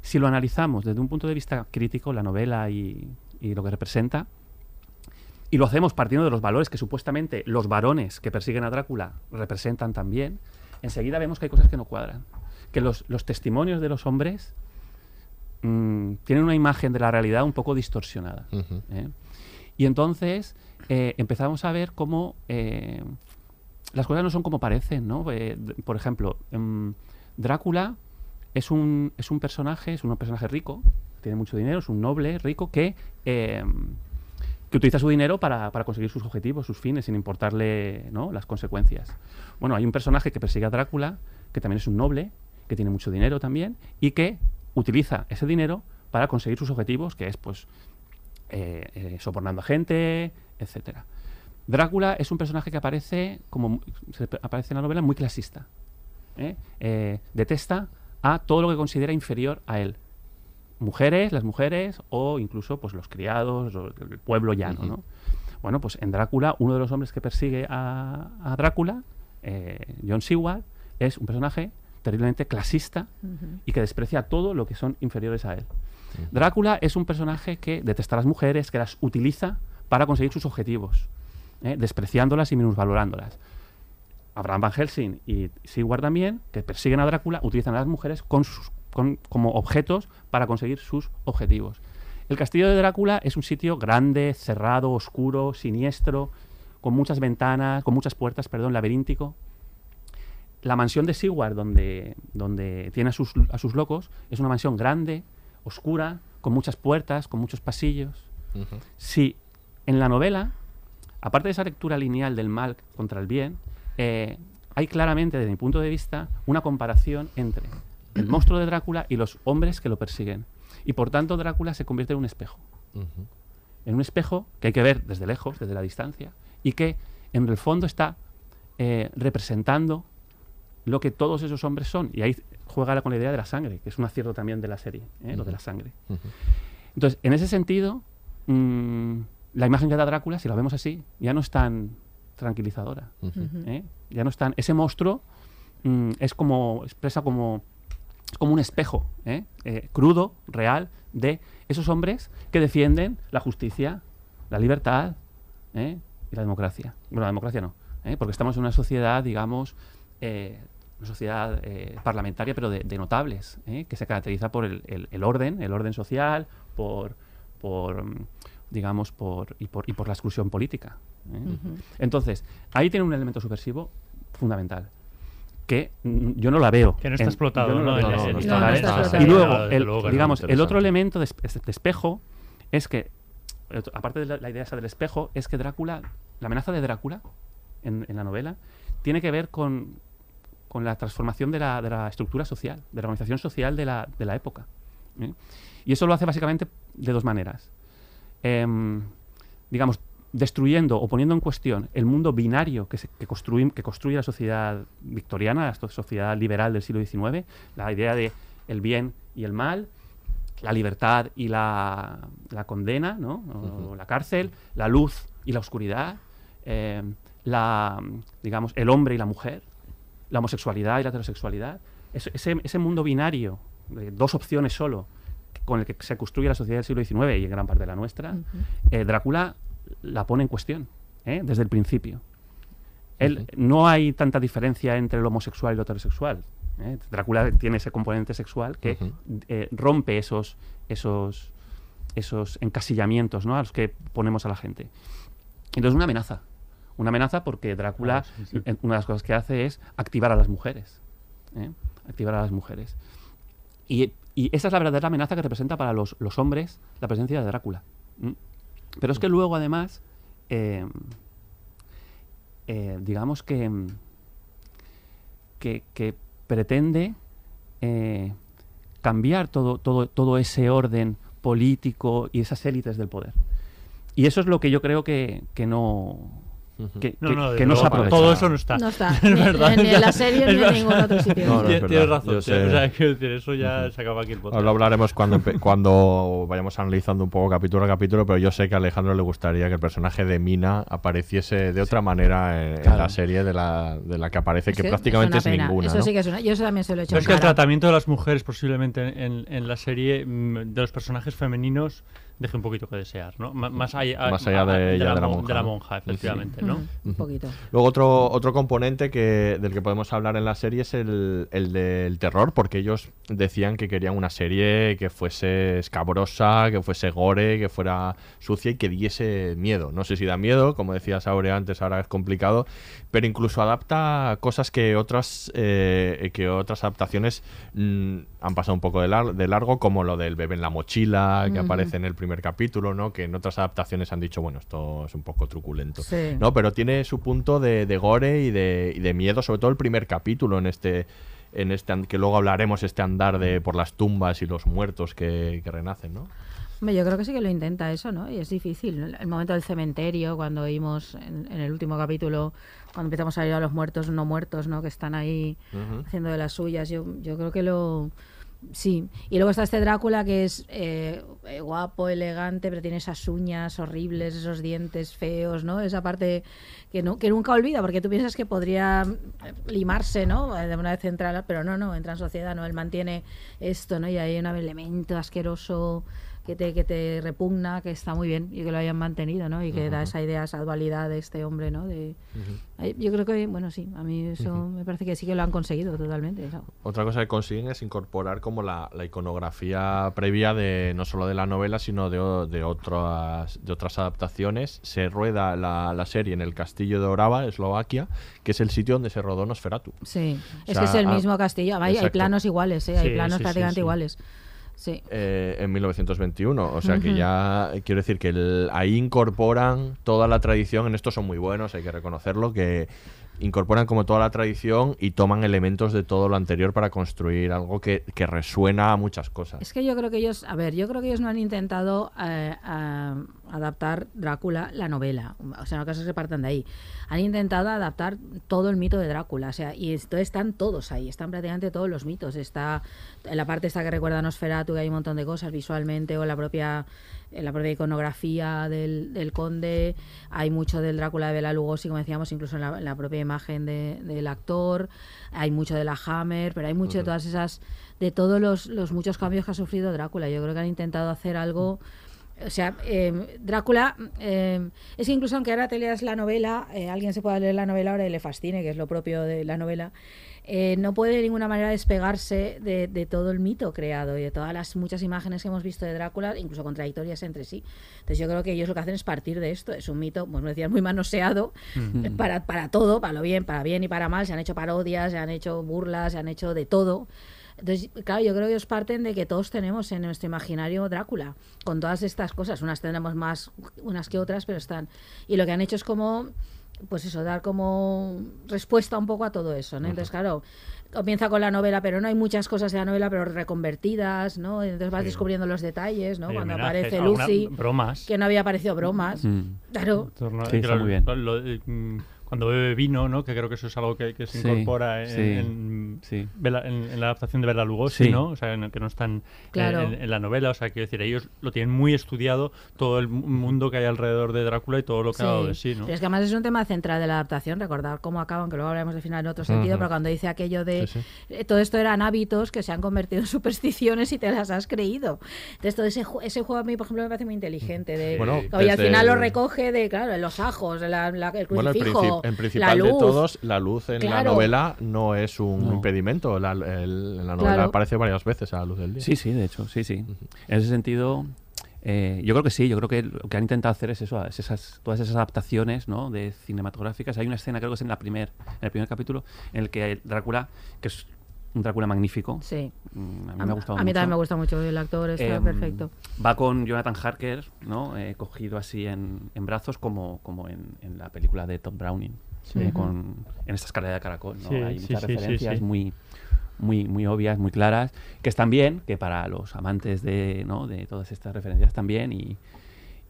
si lo analizamos desde un punto de vista crítico, la novela y, y lo que representa, y lo hacemos partiendo de los valores que supuestamente los varones que persiguen a Drácula representan también, enseguida vemos que hay cosas que no cuadran. Que los, los testimonios de los hombres mm, tienen una imagen de la realidad un poco distorsionada. ¿eh? Y entonces eh, empezamos a ver cómo eh, las cosas no son como parecen, ¿no? Por ejemplo, em, Drácula es un, es un personaje, es un personaje rico, tiene mucho dinero, es un noble rico que, em, que utiliza su dinero para, para conseguir sus objetivos, sus fines, sin importarle ¿no? las consecuencias. Bueno, hay un personaje que persigue a Drácula, que también es un noble, que tiene mucho dinero también, y que utiliza ese dinero para conseguir sus objetivos, que es pues eh, eh, sobornando a gente, etcétera. Drácula es un personaje que aparece, como se aparece en la novela, muy clasista. ¿eh? Eh, detesta a todo lo que considera inferior a él. Mujeres, las mujeres, o incluso pues los criados, el pueblo llano, ¿no? Bueno, pues en Drácula, uno de los hombres que persigue a, a Drácula, John Seward, es un personaje terriblemente clasista y que desprecia todo lo que son inferiores a él. Drácula es un personaje que detesta a las mujeres, que las utiliza para conseguir sus objetivos, ¿eh? despreciándolas y minusvalorándolas. Abraham Van Helsing y Seward también, que persiguen a Drácula, utilizan a las mujeres con sus- con- como objetos para conseguir sus objetivos. El castillo de Drácula es un sitio grande, cerrado, oscuro, siniestro, con muchas ventanas, con muchas puertas, perdón, laberíntico. La mansión de Seward, donde, donde tiene a sus, a sus locos, es una mansión grande, oscura, con muchas puertas, con muchos pasillos. Ujú. Si en la novela, aparte de esa lectura lineal del mal contra el bien, eh, hay claramente, desde mi punto de vista, una comparación entre el monstruo de Drácula y los hombres que lo persiguen. Y por tanto, Drácula se convierte en un espejo. En un espejo que hay que ver desde lejos, desde la distancia, y que en el fondo está eh, representando lo que todos esos hombres son. Y ahí juega con la idea de la sangre, que es un acierto también de la serie, ¿eh? lo de la sangre. Entonces, en ese sentido, mm, la imagen que da Drácula, si la vemos así, ya no es tan tranquilizadora. ¿eh? Ya no es tan. Ese monstruo mm, es como. expresa como. Es como un espejo ¿eh? Eh, crudo, real, de esos hombres que defienden la justicia, la libertad ¿eh? y la democracia. Bueno, la democracia no, ¿eh? porque estamos en una sociedad, digamos, eh, una sociedad eh, parlamentaria, pero de, de notables, ¿eh? que se caracteriza por el, el- el orden, el orden social, por, por mm, digamos, por y, por y por la exclusión política. ¿eh? Entonces, ahí tiene un elemento subversivo fundamental que yo no la veo. Que no está en- explotado. Y luego, el, digamos, el otro elemento de, espe- de espejo es que, aparte de la, la idea esa del espejo, es que Drácula, la amenaza de Drácula en, en la novela, tiene que ver con, con la transformación de la, de la estructura social, de la organización social de la, de la época. ¿eh? Y eso lo hace básicamente de dos maneras. Em, digamos, destruyendo o poniendo en cuestión el mundo binario que, se- que, construim- que construye la sociedad victoriana, la so- sociedad liberal del siglo XIX, la idea de el bien y el mal, la libertad y la, la condena, ¿no? O la cárcel, la luz y la oscuridad, eh, la, digamos, el hombre y la mujer, la homosexualidad y la heterosexualidad. Ese, mundo binario, de dos opciones solo, con el que se construye la sociedad del siglo XIX y en gran parte la nuestra, eh, Drácula la pone en cuestión ¿eh? desde el principio. Él, No hay tanta diferencia entre el homosexual y lo heterosexual. ¿eh? Drácula tiene ese componente sexual que eh, rompe esos, esos, esos encasillamientos ¿no? a los que ponemos a la gente. Entonces, una amenaza. Una amenaza porque Drácula, Claro, sí, sí. una de las cosas que hace es activar a las mujeres. ¿eh? Activar a las mujeres. Y, y esa es la verdadera amenaza que representa para los, los hombres la presencia de Drácula. Pero es que luego, además, eh, eh, digamos que, mm, que, que pretende eh, cambiar todo, todo, todo ese orden político y esas élites del poder. Y eso es lo que yo creo que, que no, que, No, que- no, que no se todo eso no está. No está. Es verdad. ni en ya- la serie ni en ningún otro sitio. No, no, es Tienes- verdad. razón. O sea, quiero decir, eso ya se acaba aquí el podcast. Ahora lo hablaremos cuando, cuando vayamos analizando un poco capítulo a capítulo, pero yo sé que a Alejandro le gustaría que el personaje de Mina apareciese de otra manera en, en Claro. la serie de la, de la que aparece, Es que, que prácticamente es es, ninguna. Eso ¿no? sí que es una. Yo eso también se lo he hecho Pero en es que el tratamiento de las mujeres posiblemente en, en la serie mm, de los personajes femeninos deje un poquito que desear, ¿no? M- Más allá, Más allá de de la mon- monja, de la ¿no? monja, Sí. efectivamente, ¿no? Mm, un poquito. Luego otro, otro componente que, del que podemos hablar en la serie es el, el del terror, porque ellos decían que querían una serie que fuese escabrosa, que fuese gore, que fuera sucia y que diese miedo. No sé si da miedo, como decía Saure antes, ahora es complicado, pero incluso adapta cosas que otras, eh, que otras adaptaciones mm, han pasado un poco de, lar- de largo, como lo del bebé en la mochila, que aparece en el primer capítulo, ¿no? que en otras adaptaciones han dicho, bueno, esto es un poco truculento. Sí. ¿no? Pero tiene su punto de, de gore y de, y de miedo, sobre todo el primer capítulo en este en este que luego hablaremos este andar de por las tumbas y los muertos que, que renacen, ¿no? Yo creo que sí que lo intenta eso, ¿no? Y es difícil. El momento del cementerio, cuando oímos en, en el último capítulo, cuando empezamos a ir a los muertos no muertos, ¿no? Que están ahí haciendo de las suyas. Yo, yo creo que lo... Sí. Y luego está este Drácula que es eh, eh, guapo, elegante, pero tiene esas uñas horribles, esos dientes feos, ¿no? Esa parte que, no, que nunca olvida, porque tú piensas que podría eh, limarse, ¿no? Eh, De una vez central, pero no, no, entra en sociedad, ¿no? Él mantiene esto, ¿no? Y hay un elemento asqueroso que te, que te repugna, que está muy bien y que lo hayan mantenido, ¿no? Y que da esa idea, esa dualidad de este hombre, ¿no? De, Yo creo que, bueno, sí, a mí eso me parece que sí que lo han conseguido totalmente. eso. Otra cosa que consiguen es incorporar como la, la iconografía previa de no solo de la novela, sino de, de otras de otras adaptaciones. Se rueda la, la serie en el castillo de Orava, Eslovaquia, que es el sitio donde se rodó Nosferatu. Sí, O es que es el ah, mismo castillo. Hay, planos iguales, ¿eh? hay Sí, planos sí, sí, prácticamente sí. iguales. Sí. eh, en 1921. O sea que ya quiero decir que el- ahí incorporan toda la tradición. En esto son muy buenos, hay que reconocerlo, que incorporan como toda la tradición y toman elementos de todo lo anterior para construir algo que, que resuena a muchas cosas. Es que yo creo que ellos, a ver, yo creo que ellos no han intentado eh, a- adaptar Drácula, la novela. O sea, no que partan de ahí. Han intentado adaptar todo el mito de Drácula. O sea, y entonces están todos ahí, están prácticamente todos los mitos. Está en la parte esta que recuerda a Nosferatu, que hay un montón de cosas visualmente, o la propia en la propia iconografía del, del conde, hay mucho del Drácula de Bela Lugosi, como decíamos, incluso en la, en la propia imagen de- del actor, hay mucho de la Hammer, pero hay mucho de todas esas, de todos los, los muchos cambios que ha sufrido Drácula. Yo creo que han intentado hacer algo o sea, eh, Drácula, eh, es que incluso aunque ahora te leas la novela, eh, alguien se pueda leer la novela ahora y le fascine, que es lo propio de la novela, eh, no puede de ninguna manera despegarse de, de todo el mito creado y de todas las muchas imágenes que hemos visto de Drácula, incluso contradictorias entre sí. Entonces yo creo que ellos lo que hacen es partir de esto. Es un mito, como decías, muy manoseado Ujú. eh, para, para todo, para lo bien, para bien y para mal. Se han hecho parodias, se han hecho burlas, se han hecho de todo. Entonces, claro, yo creo que ellos parten de que todos tenemos en nuestro imaginario Drácula, con todas estas cosas. Unas tenemos más unas que otras, pero están. Y lo que han hecho es como, pues eso, dar como respuesta un poco a todo eso, ¿no? Entonces, claro, comienza con la novela, pero no hay muchas cosas de la novela, pero reconvertidas, ¿no? Entonces vas Sí. descubriendo los detalles, ¿no? Hay Cuando aparece Lucy, bromas. que no había aparecido bromas, Mm. claro. Sí, está muy bien. lo- eh, mm, cuando bebe vino, ¿no? Que creo que eso es algo que, que se Sí, incorpora en, sí, en, sí. Bela- en- en la adaptación de Bela Lugosi, Sí. ¿no? O sea, en el que no están en- Claro. en, en la novela. O sea, quiero decir, ellos lo tienen muy estudiado, todo el mu- mundo que hay alrededor de Drácula y todo lo que ha dado de sí, ¿no? Pero es que además es un tema central de la adaptación, recordar cómo acaban, que luego hablaremos de final en otro sentido, pero cuando dice aquello de Sí, eh, todo esto eran hábitos que se han convertido en supersticiones y te las has creído. Entonces todo ese, ju- ese juego a mí, por ejemplo, me parece muy inteligente. De, Bueno, y al final lo recoge de, claro, los ajos, la, la- el Bueno, en la principal luz. de todos, la luz en la novela no es un No. impedimento. La, el- en la novela Claro. aparece varias veces a la luz del día. Sí, sí, de hecho, sí, sí. En ese sentido, eh, yo creo que sí, yo creo que lo que han intentado hacer es eso, es esas, todas esas adaptaciones ¿no? de cinematográficas. Hay una escena, creo que es en, la primer, en el primer capítulo, en el que Drácula, que es un Drácula magnífico, Sí. mm, a mí A, me ha gustado a mí mucho. también me gusta mucho el actor, está Em, perfecto. Va con Jonathan Harker, ¿no? Eh, cogido así en, en brazos, como, como en, en la película de Tom Browning, Sí. eh, con, en esta escalera de caracol. ¿no? Sí, Hay muchas sí, sí, referencias sí. muy muy muy obvias, muy claras, que están bien, que para los amantes de, ¿no? de todas estas referencias también y,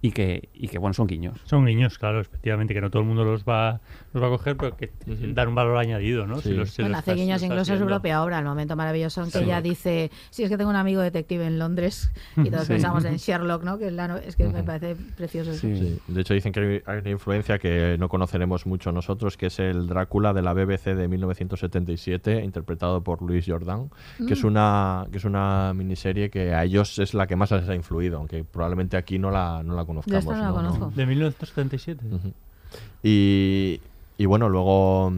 y que y que bueno son guiños. Son niños, claro, efectivamente, que no todo el mundo los va, los va a coger, pero que dan un valor añadido, ¿no? Si los- si Bueno, los hace estás- guiños incluso a su propia obra, el momento maravilloso en que Sí. ella dice, sí, es que tengo un amigo detective en Londres y todos Sí. pensamos en Sherlock, ¿no? Que es, la no- es que me parece precioso. eso. Sí. De hecho, dicen que hay- hay una influencia que no conoceremos mucho nosotros, que es el Drácula de la BBC de 1977, interpretado por Luis Jordan, que, es Mm. una, que es una miniserie que a ellos es la que más les ha influido, aunque probablemente aquí no la, no la conozcamos. esta no la conozco. De 1977. Ujú. Y, y bueno, luego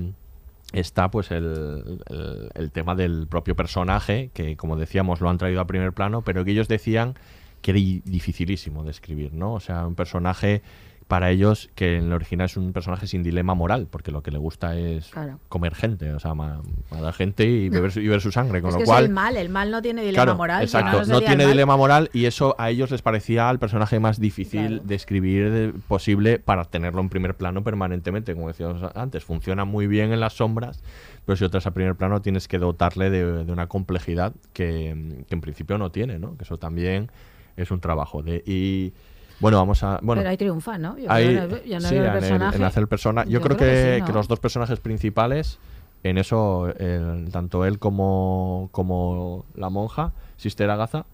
está pues el, el- el tema del propio personaje, que como decíamos lo han traído a primer plano, pero que ellos decían que era dificilísimo de escribir, ¿no? O sea, un personaje para ellos que en el original es un personaje sin dilema moral, porque lo que le gusta es Claro. comer gente, o sea, ma- matar gente y beber, y beber su sangre, con es lo que cual... es el mal, el mal no tiene dilema Claro, moral. exacto. no, tiene dilema moral y eso a ellos les parecía el personaje más difícil Claro. de escribir posible para tenerlo en primer plano permanentemente. Como decíamos antes, funciona muy bien en las sombras, pero si otras a primer plano tienes que dotarle de, de una complejidad que, que en principio no tiene, ¿no? Que eso también es un trabajo. De, y bueno, vamos a... Bueno, Pero ahí triunfa, ¿no? Yo Ahí- creo que- ya no sí, veo el en, el- personaje. en hacer persona. Yo, Yo creo, creo que, que sí, ¿no? que los dos personajes principales, en eso, el- tanto él como, como la monja, Sister Agatha,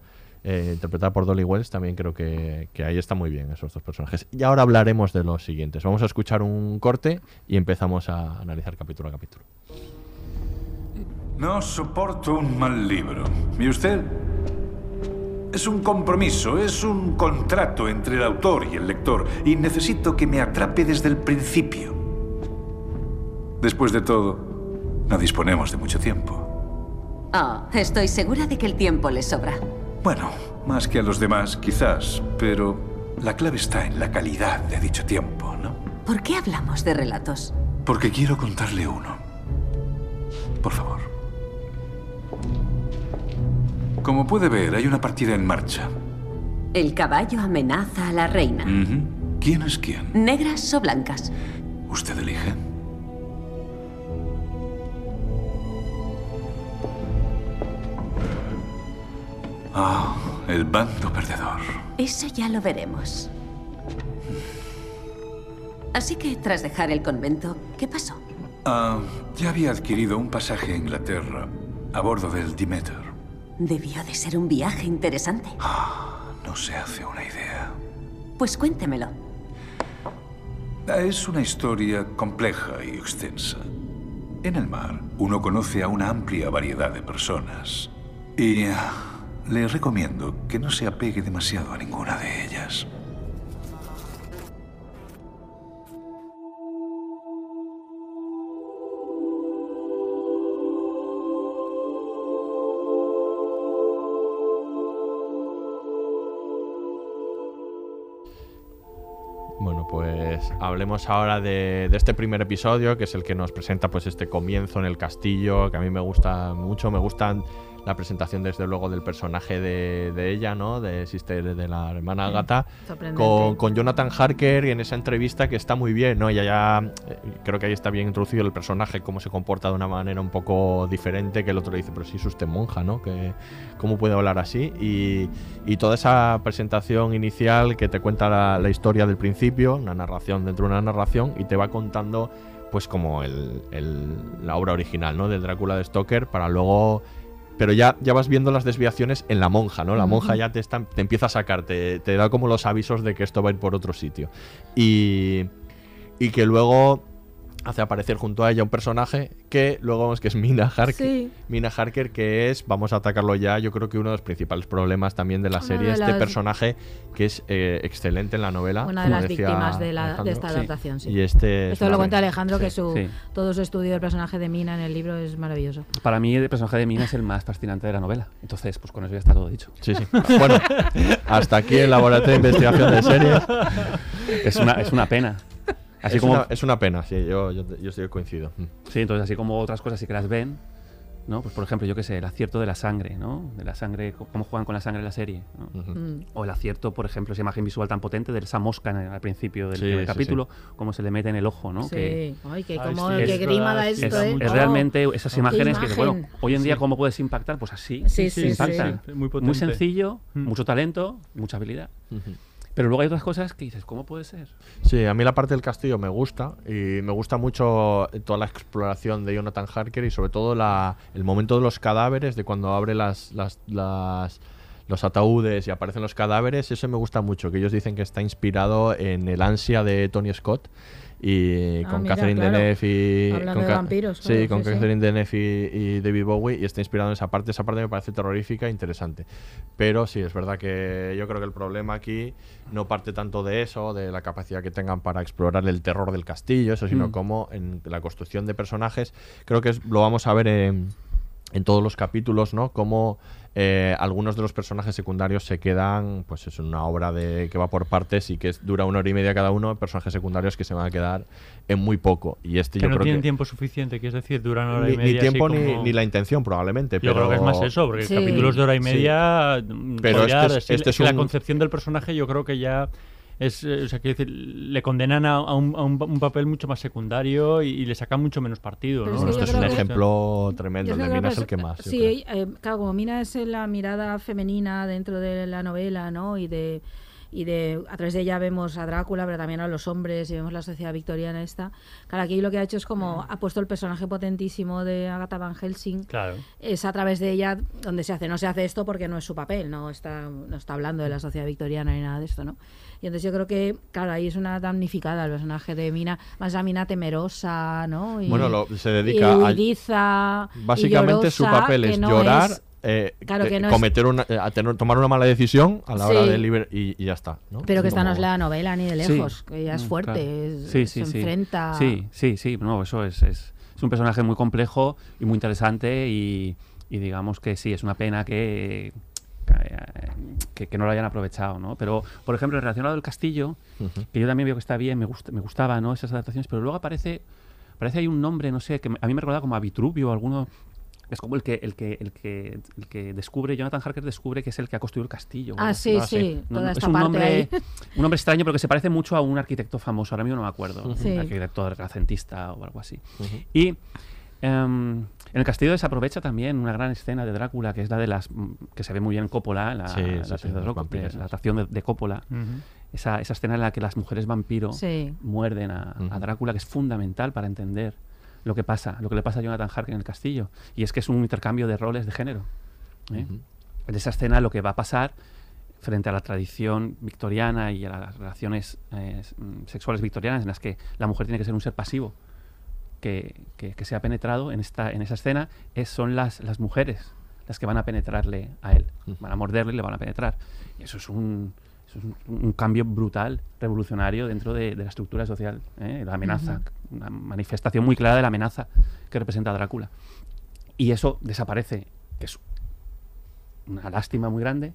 eh, interpretada por Dolly Wells, también creo que, que ahí está muy bien esos dos personajes. Y ahora hablaremos de los siguientes. Vamos a escuchar un corte y empezamos a analizar capítulo a capítulo. No soporto un mal libro. ¿Y usted? Es un compromiso, es un contrato entre el autor y el lector, y necesito que me atrape desde el principio. Después de todo, no disponemos de mucho tiempo. Ah, estoy segura de que el tiempo le sobra. Bueno, más que a los demás, quizás, pero la clave está en la calidad de dicho tiempo, ¿no? ¿Por qué hablamos de relatos? Porque quiero contarle uno. Por favor. Como puede ver, hay una partida en marcha. El caballo amenaza a la reina. ¿Quién es quién? ¿Negras o blancas? ¿Usted elige? Ah, el bando perdedor. Eso ya lo veremos. Así que, tras dejar el convento, ¿qué pasó? Ah, ya había adquirido un pasaje a Inglaterra a bordo del Demeter. Debió de ser un viaje interesante. No se hace una idea. Pues cuéntemelo. Ah, Es una historia compleja y extensa. En el mar, uno conoce a una amplia variedad de personas. Y ah, le recomiendo que no se apegue demasiado a ninguna de ellas. Hablemos ahora de, este primer episodio, que es el que nos presenta pues este comienzo en el castillo, que a mí me gusta mucho, me gustan la presentación desde luego del personaje de, de ella, ¿no? De Sister, de la hermana Agatha, sorprendente. con, con Jonathan Harker y en esa entrevista que está muy bien, ¿no? Ella ya, eh, creo que ahí está bien introducido el personaje, cómo se comporta de una manera un poco diferente, que el otro le dice, pero si es usted monja, ¿no? Que, ¿Cómo puede hablar así? Y, y toda esa presentación inicial que te cuenta la, la historia del principio, una narración dentro de una narración, y te va contando pues como el, el- la obra original, ¿no? Del Drácula de Stoker, para luego pero ya, ya vas viendo las desviaciones en la monja, ¿no? La monja ya te, está- te empieza a sacar, te, te da como los avisos de que esto va a ir por otro sitio. Y, y que luego hace aparecer junto a ella un personaje que luego vemos que es Mina Harker. Sí. Mina Harker, que es, vamos a atacarlo ya, yo creo que uno de los principales problemas también de la Una serie, de este las- personaje que es eh, excelente en la novela. Una de las víctimas de, la, de esta adaptación, sí. Y este es Esto lo cuenta Alejandro, que su, Sí. todo su estudio del personaje de Mina en el libro es maravilloso. Para mí el personaje de Mina es el más fascinante de la novela. Entonces, pues con eso ya está todo dicho. Sí, sí. Bueno, hasta aquí el laboratorio de investigación de series. Es una, es una pena. Así es, como, una, es una pena, sí, yo, yo, yo estoy coincido. Mm. Sí, entonces así como otras cosas sí que las ven, ¿no? Pues por ejemplo, yo qué sé, el acierto de la sangre, ¿no? De la sangre, cómo juegan con la sangre en la serie, ¿no? Mm. O el acierto, por ejemplo, esa imagen visual tan potente de esa mosca el- al principio del Sí, primer sí, capítulo, cómo se le mete en el ojo, ¿no? Sí. Que Ay, que Ay, como sí, qué es grima da sí, esto, da ¿eh? es realmente esas imágenes que, bueno, imagen. hoy en día, Sí. ¿cómo puedes impactar? Pues así, Sí, sí, impactan. sí. Muy Muy sencillo, Mm. mucho talento, mucha habilidad. Pero luego hay otras cosas que dices, ¿cómo puede ser? Sí, a mí la parte del castillo me gusta y me gusta mucho toda la exploración de Jonathan Harker y sobre todo el momento de los cadáveres, de cuando abre los ataúdes y aparecen los cadáveres, eso me gusta mucho, que ellos dicen que está inspirado en el ansia de Tony Scott y Ah, con mira, Catherine claro. Deneuve y Hablando con de vampiros, sí, con sí, sí. Catherine Deneuve y, y David Bowie y está inspirado en esa parte, esa parte me parece terrorífica e interesante. Pero sí, es verdad que yo creo que el problema aquí no parte tanto de eso, de la capacidad que tengan para explorar el terror del castillo, eso, sino Mm. como en la construcción de personajes. Creo que es- lo vamos a ver en, en todos los capítulos, ¿no? Como eh, algunos de los personajes secundarios se quedan, pues es una obra de que va por partes y que es- dura una hora y media cada uno, personajes secundarios que se van a quedar en muy poco. Y este Que yo no creo tienen que tiempo suficiente, que es decir, duran hora ni, y ni media. así tiempo ni, como- ni la intención probablemente. Yo pero... creo que es más eso, porque Sí. capítulos de hora y media. Pero este es- decir este es la concepción del personaje, yo creo que ya. Es, eh, o sea, quiero decir, le condenan a, a un, a un- un papel mucho más secundario y, y le sacan mucho menos partido. ¿no? es que Esto yo es un creo que- ejemplo tremendo. De Mina es el que más. Sí, eh, claro, como Mina es la mirada femenina dentro de la novela, ¿no? Y de y de a través de ella vemos a Drácula, pero también a los hombres y vemos la sociedad victoriana esta. Claro, aquí lo que ha hecho es como ha puesto el personaje potentísimo de Agatha Van Helsing. Claro. Es a través de ella donde se hace. No se hace esto porque no es su papel, no está, no está hablando de la sociedad victoriana ni nada de esto, ¿no? Y entonces yo creo que, claro, ahí es una damnificada el personaje de Mina, más la Mina temerosa, ¿no? Y, Bueno, lo- se dedica a- huidiza y Básicamente su llorosa, papel es no llorar, es- eh, Claro que eh, no es- cometer una, eh, a tener- tomar una mala decisión a la hora Sí. de liber y, y ya está. ¿no? Pero que esta no es la novela ni de Sí. lejos, que ella es Mm, fuerte, claro. es- Sí, sí, se sí. enfrenta. Sí, sí, sí. No, eso es, es, es un personaje muy complejo y muy interesante y, y digamos que sí, es una pena que, que, que no lo hayan aprovechado, ¿no? Pero, por ejemplo, en relación a lo del castillo, Ujú. que yo también veo que está bien, me, gusta, me gustaba, ¿no? Esas adaptaciones, pero luego aparece, aparece ahí un nombre, no sé, que a mí me recuerda como a Vitruvio o alguno... Es como el que, el que, el que, el que descubre, Jonathan Harker descubre que es el que ha construido el castillo. Ah, sí, sí, No, toda no, esta es un parte nombre, ahí. un nombre extraño, pero que se parece mucho a un arquitecto famoso. Ahora mismo no me acuerdo. Sí. Un arquitecto renacentista o algo así. Y em, en el castillo desaprovecha también una gran escena de Drácula, que es la de las. mm, que se ve muy bien en Coppola, la, Sí, sí, la, sí, película de vampiras, de- la adaptación de, de Coppola. Esa, esa escena en la que las mujeres vampiro Sí. muerden a. Drácula, que es fundamental para entender lo que pasa, lo que le pasa a Jonathan Harker en el castillo. Y es que es un intercambio de roles de género. ¿eh? En esa escena lo que va a pasar frente a la tradición victoriana y a las relaciones eh, mm, sexuales victorianas en las que la mujer tiene que ser un ser pasivo que, que, que sea penetrado en esta en esa escena es, son las, las mujeres las que van a penetrarle a él Ujú. van a morderle y le van a penetrar y eso es un Eso es un, un cambio brutal, revolucionario dentro de, de la estructura social, ¿eh? la amenaza, una manifestación muy clara de la amenaza que representa Drácula. Y eso desaparece, que es una lástima muy grande.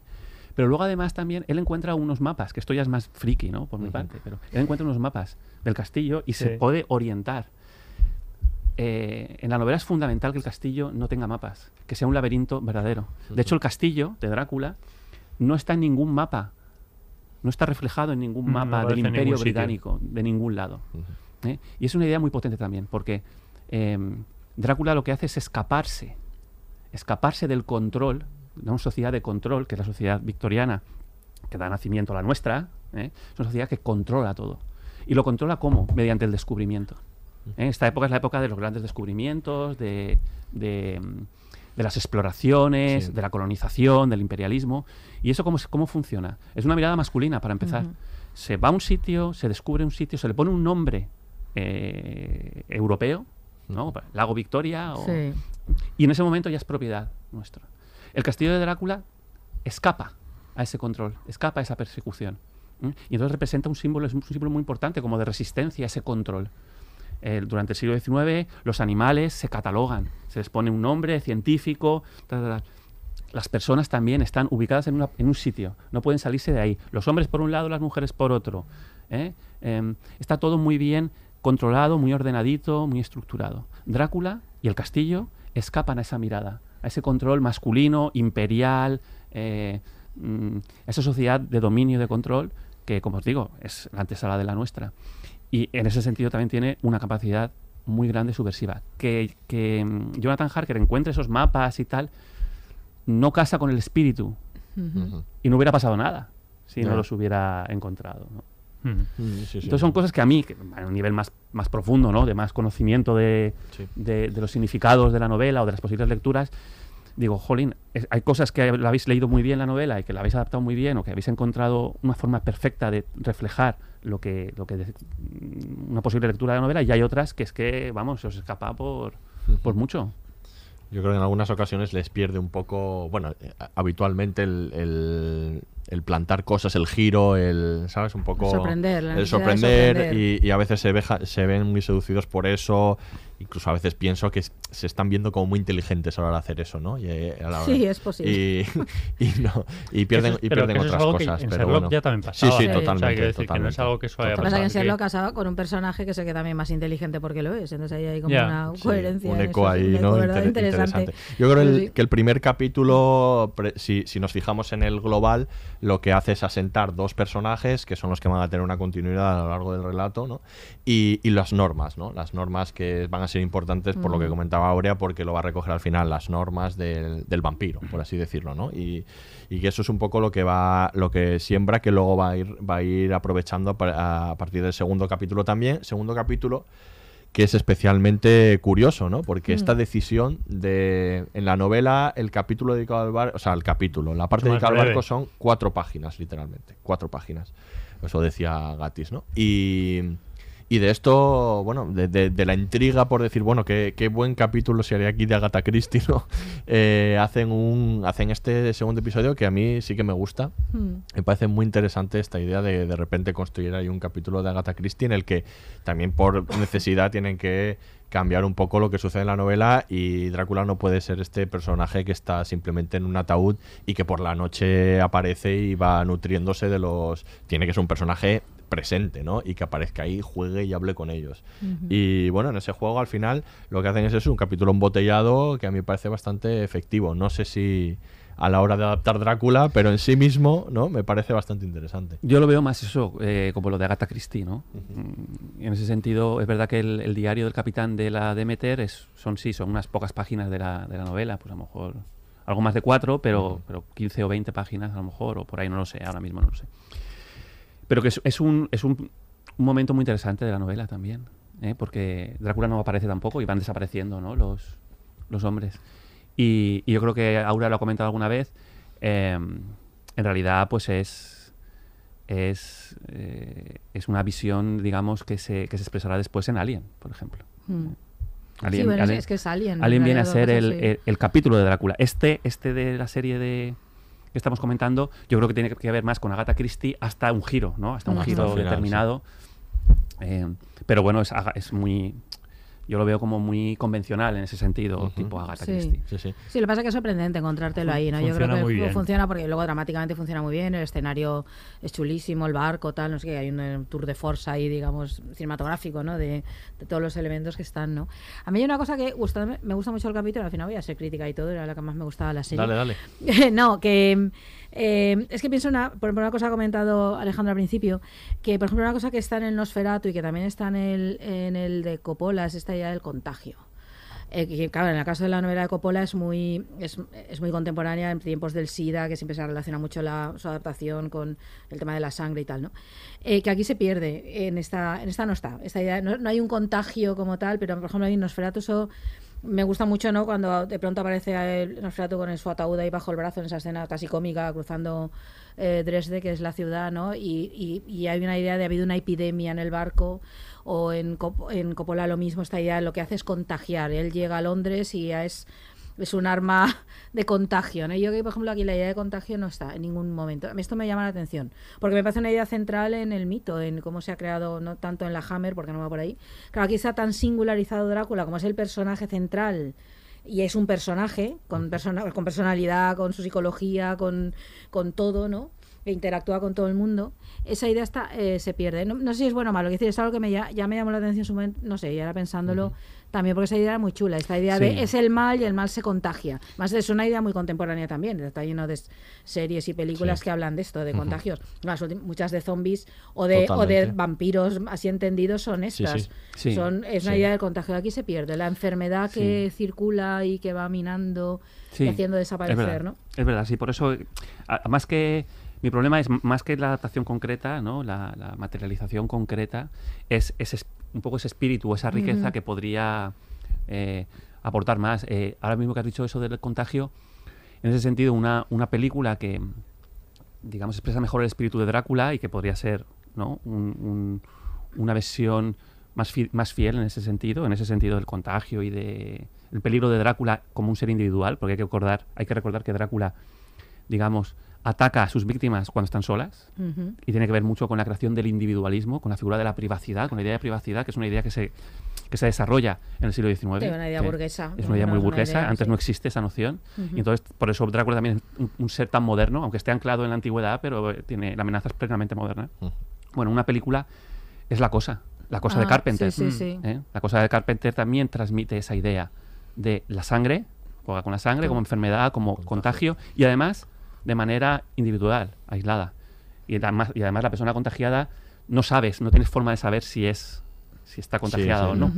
Pero luego además también él encuentra unos mapas, que esto ya es más friki, ¿no? Por mi parte, pero él encuentra unos mapas del castillo y se puede orientar. Eh, en la novela es fundamental que el castillo no tenga mapas, que sea un laberinto verdadero. De hecho, el castillo de Drácula no está en ningún mapa, no está reflejado en ningún Mm, no mapa del Imperio sitio. Británico, de ningún lado. ¿eh? Y es una idea muy potente también, porque eh, Drácula lo que hace es escaparse, escaparse del control, de una sociedad de control, que es la sociedad victoriana, que da nacimiento a la nuestra, ¿eh? es una sociedad que controla todo. ¿Y lo controla cómo? Mediante el descubrimiento. ¿Eh? Esta época es la época de los grandes descubrimientos, de, de, de las exploraciones, Sí. de la colonización, del imperialismo. ¿Y eso cómo, cómo funciona? Es una mirada masculina, para empezar. Se va a un sitio, se descubre un sitio, se le pone un nombre eh, europeo, ¿no? Lago Victoria. o- Sí. Y en ese momento ya es propiedad nuestra. El castillo de Drácula escapa a ese control, escapa a esa persecución. Y entonces representa un símbolo, es un símbolo muy importante, como de resistencia a ese control. Eh, durante el siglo XIX los animales se catalogan, se les pone un nombre científico, ta, ta, ta. las personas también están ubicadas en, una- en un sitio, no pueden salirse de ahí. Los hombres por un lado, las mujeres por otro. ¿eh? Em, está todo muy bien controlado, muy ordenadito, muy estructurado. Drácula y el castillo escapan a esa mirada, a ese control masculino, imperial, eh, mm, a esa sociedad de dominio y de control que, como os digo, es la antesala de la nuestra. Y en ese sentido también tiene una capacidad muy grande subversiva. Que, que mm, Jonathan Harker encuentre esos mapas y tal, no casa con el espíritu. Y no hubiera pasado nada si no los hubiera encontrado. ¿no? Sí, sí. Entonces son cosas que a mí, que, a un nivel más, más profundo, ¿no? de más conocimiento de, Sí. de, de los significados de la novela o de las posibles lecturas, digo, jolín, es- hay cosas que la habéis leído muy bien la novela y que la habéis adaptado muy bien o que habéis encontrado una forma perfecta de reflejar lo que, lo que de- una posible lectura de la novela y hay otras que es que, vamos, se os escapa por, por mucho. Yo creo que en algunas ocasiones les pierde un poco, bueno, eh, habitualmente el, el- el plantar cosas, el giro, el, ¿sabes? Un poco... Sorprender, la el sorprender, sorprender. Y, y a veces se, veja- se ven muy seducidos por eso, incluso a veces pienso que se están viendo como muy inteligentes a la hora de hacer eso, ¿no? Y, eh, a la hora- Sí, es posible. Y, y no, y pierden, Eso es- y pierden es otras que cosas. en pero Sherlock bueno. ya también Sí, pasaba. sí, ¿eh? O sea, totalmente. decir que no es totalmente. algo que eso haya Lo que pasa es que en pasado, Sherlock casaba con un personaje que se queda también más inteligente porque lo es. Entonces ahí hay como Ya. una Sí, coherencia. un eco eso, ahí, ¿no? ¿verdad? Inter- interesante. Yo creo Sí, el- sí. que el primer capítulo, pre- si, si nos fijamos en el global, lo que hace es asentar dos personajes que son los que van a tener una continuidad a lo largo del relato, ¿no? Y, y las normas, ¿no? Las normas que van a ser importantes por lo que Ujú. comentaba Aurea, porque lo va a recoger al final, las normas del, del vampiro, por así decirlo, ¿no? Y, y que eso es un poco lo que va, lo que siembra, que luego va a ir, va a ir aprovechando a, a partir del segundo capítulo también. Segundo capítulo que es especialmente curioso, ¿no? Porque Mm. esta decisión de en la novela el capítulo dedicado al barco, o sea, el capítulo, la parte dedicada al barco son cuatro páginas, literalmente, cuatro páginas. Eso decía Gatis, ¿no? Y, y de esto, bueno, de, de- de la intriga por decir, bueno, qué, qué buen capítulo se haría aquí de Agatha Christie, ¿no? Eh, hacen un hacen este segundo episodio que a mí sí que me gusta. Mm. Me parece muy interesante esta idea de de repente construir ahí un capítulo de Agatha Christie en el que también por necesidad tienen que cambiar un poco lo que sucede en la novela y Drácula no puede ser este personaje que está simplemente en un ataúd y que por la noche aparece y va nutriéndose de los... Tiene que ser un personaje presente, ¿no? Y que aparezca ahí, juegue y hable con ellos. Y bueno, en ese juego al final lo que hacen es eso, un capítulo embotellado que a mí me parece bastante efectivo. No sé si a la hora de adaptar Drácula, pero en sí mismo, ¿no? Me parece bastante interesante. Yo lo veo más eso, eh, como lo de Agatha Christie, ¿no? Mm, en ese sentido, es verdad que el, el diario del capitán de la Demeter es, son, sí, son unas pocas páginas de la, de la novela, pues a lo mejor algo más de cuatro, pero, pero 15 o 20 páginas a lo mejor, o por ahí no lo sé, ahora mismo no lo sé. Pero que es, es un, es un, un momento muy interesante de la novela también, ¿eh? porque Drácula no aparece tampoco y van desapareciendo ¿no? los, los hombres. Y, y yo creo que Aura lo ha comentado alguna vez, eh, en realidad pues es, es, eh, es una visión, digamos, que se, que se expresará después en Alien, por ejemplo. Mm. Sí, bueno, es- es que es Alien, en Alien viene a ser el, el- el capítulo de Drácula. Este, este de la serie de que estamos comentando, yo creo que tiene que ver más con Agatha Christie hasta un giro, ¿no? Hasta un Hasta giro final, determinado. Eh, pero bueno, es, es muy. Yo lo veo como muy convencional en ese sentido, tipo Agatha Sí. Christie. Sí, sí. Sí, lo que pasa es que es sorprendente encontrártelo Fun- ahí, ¿no? Yo funciona creo que muy bien. funciona porque luego dramáticamente funciona muy bien, el escenario es chulísimo, el barco, tal, no sé qué, hay un eh, tour de force ahí, digamos, cinematográfico, ¿no? De, de todos los elementos que están, ¿no? A mí hay una cosa que gusta, me gusta mucho el capítulo, al final voy a ser crítica y todo, era la que más me gustaba la serie. Dale, dale. no, que eh, es que pienso una, por ejemplo, una cosa que ha comentado Alejandro al principio, que por ejemplo una cosa que está en el Nosferatu y que también está en el, en el de Coppola es esta idea del contagio. Eh, que, claro, en el caso de la novela de Coppola es muy, es, es muy contemporánea en tiempos del SIDA, que siempre se relaciona mucho la, su adaptación con el tema de la sangre y tal, ¿no? Eh, que aquí se pierde, en esta, en esta no está. Esta idea, no, no hay un contagio como tal, pero por ejemplo hay Nosferatu eso me gusta mucho, ¿no? Cuando de pronto aparece Nosferatu con su ataúd ahí bajo el brazo en esa escena casi cómica cruzando eh, Dresde, que es la ciudad, ¿no? Y, y- y hay una idea de ha habido una epidemia en el barco o en, Cop- en Coppola lo mismo, esta idea lo que hace es contagiar. Él llega a Londres y ya es es un arma de contagio. ¿no? Yo que, por ejemplo, aquí la idea de contagio no está en ningún momento. A mí esto me llama la atención, porque me parece una idea central en el mito, en cómo se ha creado, no tanto en la Hammer, porque no va por ahí. Claro, aquí está tan singularizado Drácula, como es el personaje central, y es un personaje con, persona, con personalidad, con su psicología, con, con todo, ¿no? que interactúa con todo el mundo, esa idea está, eh, se pierde. No, no sé si es bueno o malo, es decir, es algo que me, ya, ya me llamó la atención en su momento, no sé, y ahora pensándolo también, porque esa idea era muy chula, esta idea Sí. de es el mal y el mal se contagia. Más es una idea muy contemporánea también, está lleno de series y películas Sí. que hablan de esto, de Ujú. contagios. Las muchas de zombies o de, o de vampiros así entendidos son estas. Sí. Son, es una idea del contagio, aquí se pierde, la enfermedad que circula y que va minando y haciendo es desaparecer, verdad, ¿no? Es verdad, sí, por eso, eh, a- más que mi problema es más que la adaptación concreta, ¿no? la, la materialización concreta, es, es un poco ese espíritu, esa riqueza Ujú. que podría eh, aportar más. Eh, ahora mismo que has dicho eso del contagio, en ese sentido, una, una película que, digamos, expresa mejor el espíritu de Drácula y que podría ser ¿no? Un- un- una versión más, fi- más fiel en ese sentido, en ese sentido del contagio y de el peligro de Drácula como un ser individual, porque hay que recordar, hay que recordar que Drácula, digamos, ataca a sus víctimas cuando están solas Ujú. y tiene que ver mucho con la creación del individualismo, con la figura de la privacidad, con la idea de privacidad, que es una idea que se, que se desarrolla en el siglo XIX. Sí, una idea burguesa, Es una idea muy una burguesa, idea, antes sí. no existe esa noción. Ujú. Y entonces, por eso Drácula también es un, un ser tan moderno, aunque esté anclado en la antigüedad, pero eh, tiene la amenaza es plenamente moderna. Bueno, una película es la cosa, la cosa de Ah, Carpenter. sí, sí, sí. ¿eh? La cosa de Carpenter también transmite esa idea de la sangre, juega con la sangre como enfermedad, como contagio, y además de manera individual, aislada. Y además, y además la persona contagiada no sabes, no tienes forma de saber si es si está contagiada sí. o no.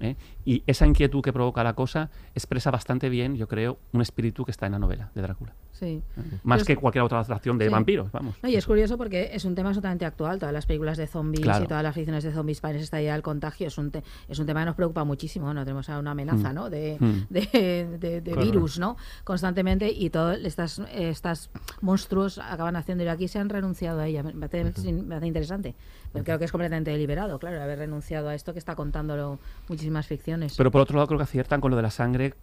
¿eh? Y esa inquietud que provoca la cosa expresa bastante bien, yo creo, un espíritu que está en la novela de Drácula. Sí. Más Pero que es- cualquier otra atracción de Sí. vampiros, vamos. No, y es curioso porque es un tema absolutamente actual. Todas las películas de zombies Claro. y todas las ficciones de zombies para esta idea del contagio es un, te- es un tema que nos preocupa muchísimo. ¿no? Tenemos ahora una amenaza Mm. ¿no? de, Mm. de, de- de Correcto. virus ¿no? constantemente y todos estas, estas monstruos acaban haciendo. Y aquí se han renunciado a ella. Me me parece interesante. Pero creo que es completamente deliberado, claro, haber renunciado a esto que está contándolo muchísimas ficciones. Pero por otro lado, creo que aciertan con lo de la sangre,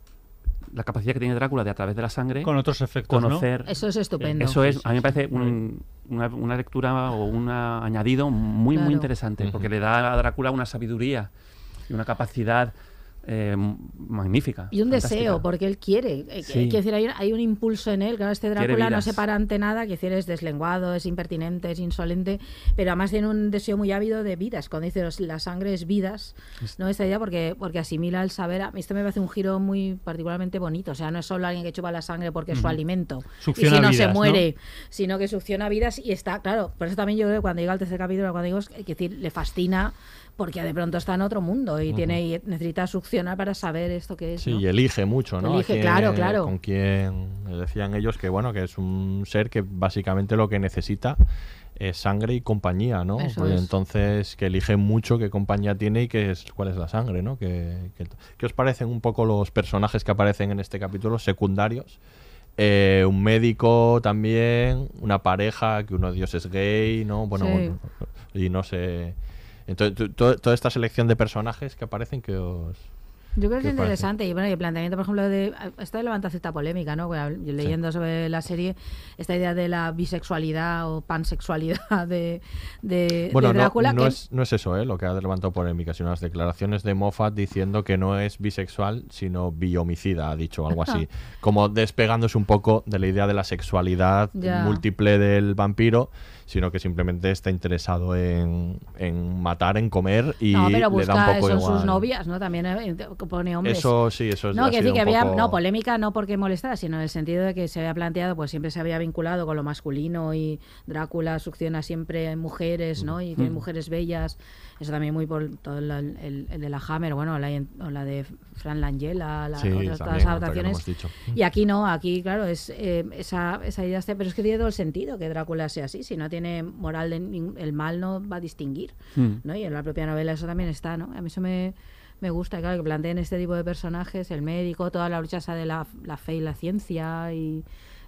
la capacidad que tiene Drácula de a través de la sangre. Con otros efectos, ¿no? conocer. Eso es estupendo. Eso es, a mí me parece un- una, una lectura o un añadido muy, Claro. muy interesante, porque le da a Drácula una sabiduría y una capacidad eh, magnífica. Y un fantástica. deseo, porque él quiere. Eh, Sí. Decir, hay un, hay un impulso en él. Claro, este Drácula no se para ante nada. Quiero decir, es deslenguado, es impertinente, es insolente, pero además tiene un deseo muy ávido de vidas. Cuando dice los- la sangre es vidas, ¿no? Esta idea porque, porque asimila el saber. A mí esto me parece un giro muy particularmente bonito. O sea, no es solo alguien que chupa la sangre porque es su alimento. Succiona y si no se muere, sino que succiona vidas y está, claro. Por eso también yo creo que cuando llega al tercer capítulo, cuando digo, es que, decir, le fascina porque de pronto está en otro mundo y tiene y necesita succionar para saber esto que es. Sí, ¿no? y elige mucho, ¿no? Elige, quién- claro, claro. Con quien decían ellos que, bueno, que es un ser que básicamente lo que necesita es sangre y compañía, ¿no? Pues es. entonces que elige mucho qué compañía tiene y qué es, cuál es la sangre, ¿no? Que- ¿Qué os parecen un poco los personajes que aparecen en este capítulo secundarios? Eh, un médico también, una pareja, que uno de ellos es gay, ¿no? Bueno, Sí. bueno, y no sé... Entonces, toda esta selección de personajes que aparecen que os... Yo creo que ¿Qué es os parece? interesante. Y bueno, y el planteamiento, por ejemplo, de. Esto levanta cierta polémica, ¿no? Bueno, yo leyendo sobre la serie, esta idea de la bisexualidad o pansexualidad de, de, Bueno, de no, Drácula. no que- es, no es eso ¿eh? lo que ha levantado polémica, sino las declaraciones de Moffat diciendo que no es bisexual, sino bihomicida, ha dicho algo así. Como despegándose un poco de la idea de la sexualidad Ya. múltiple del vampiro, sino que simplemente está interesado en, en matar, en comer y no, pero le da busca un poco eso, igual. sus novias, ¿no? También eh, pone hombres. Eso sí, eso es No, que decir que había, poco- no, polémica no porque molestara, sino en el sentido de que se había planteado, pues siempre se había vinculado con lo masculino y Drácula succiona siempre mujeres, ¿no? Y tiene Mm. mujeres bellas. Eso también muy por todo el, el- el de la Hammer, bueno, la, o la de Fran Langella, la, Sí, otras, también, las adaptaciones. Y aquí no, aquí, claro, es eh, esa, esa idea, pero es que tiene todo el sentido que Drácula sea así. Si no tiene moral, de el mal no va a distinguir. Mm. ¿no? Y en la propia novela eso también está, ¿no? A mí eso me, me gusta, claro, que planteen este tipo de personajes, el médico, toda la lucha de la, la fe y la ciencia y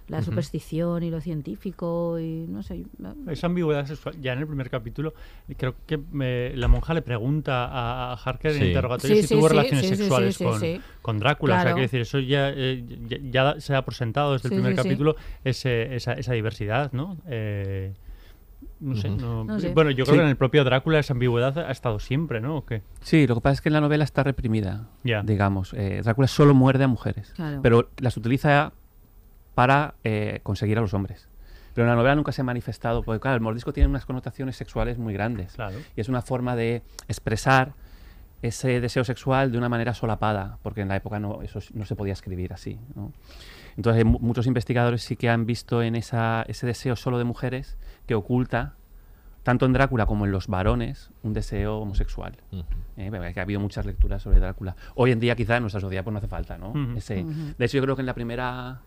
la superstición y lo científico y no sé. Esa ambigüedad sexual, ya en el primer capítulo, creo que me- la monja le pregunta a, a Harker en Sí. interrogatorio Sí, si sí, tuvo sí, relaciones sexuales sí, sí, con, sí. con Drácula. O sea, quiero decir, eso ya, eh, ya, ya se ha presentado desde el primer sí, sí. capítulo, ese- esa, esa diversidad, ¿no? Eh, no sé, no- No sé. Bueno, yo creo Sí. que en el propio Drácula esa ambigüedad ha estado siempre, ¿no? ¿O qué? Sí, lo que pasa es que en la novela está reprimida, digamos. Eh, Drácula solo muerde a mujeres, Claro. pero las utiliza para eh, conseguir a los hombres. Pero en la novela nunca se ha manifestado, porque claro, el mordisco tiene unas connotaciones sexuales muy grandes. Claro. Y es una forma de expresar ese deseo sexual de una manera solapada, porque en la época no, eso no se podía escribir así. ¿no? Entonces, muchos investigadores sí que han visto en esa, ese deseo solo de mujeres que oculta, tanto en Drácula como en los varones, un deseo homosexual. Eh, que ha habido muchas lecturas sobre Drácula. Hoy en día, quizá en nuestra sociedad pues, no hace falta, ¿no? Ese-. De hecho, yo creo que en la primera.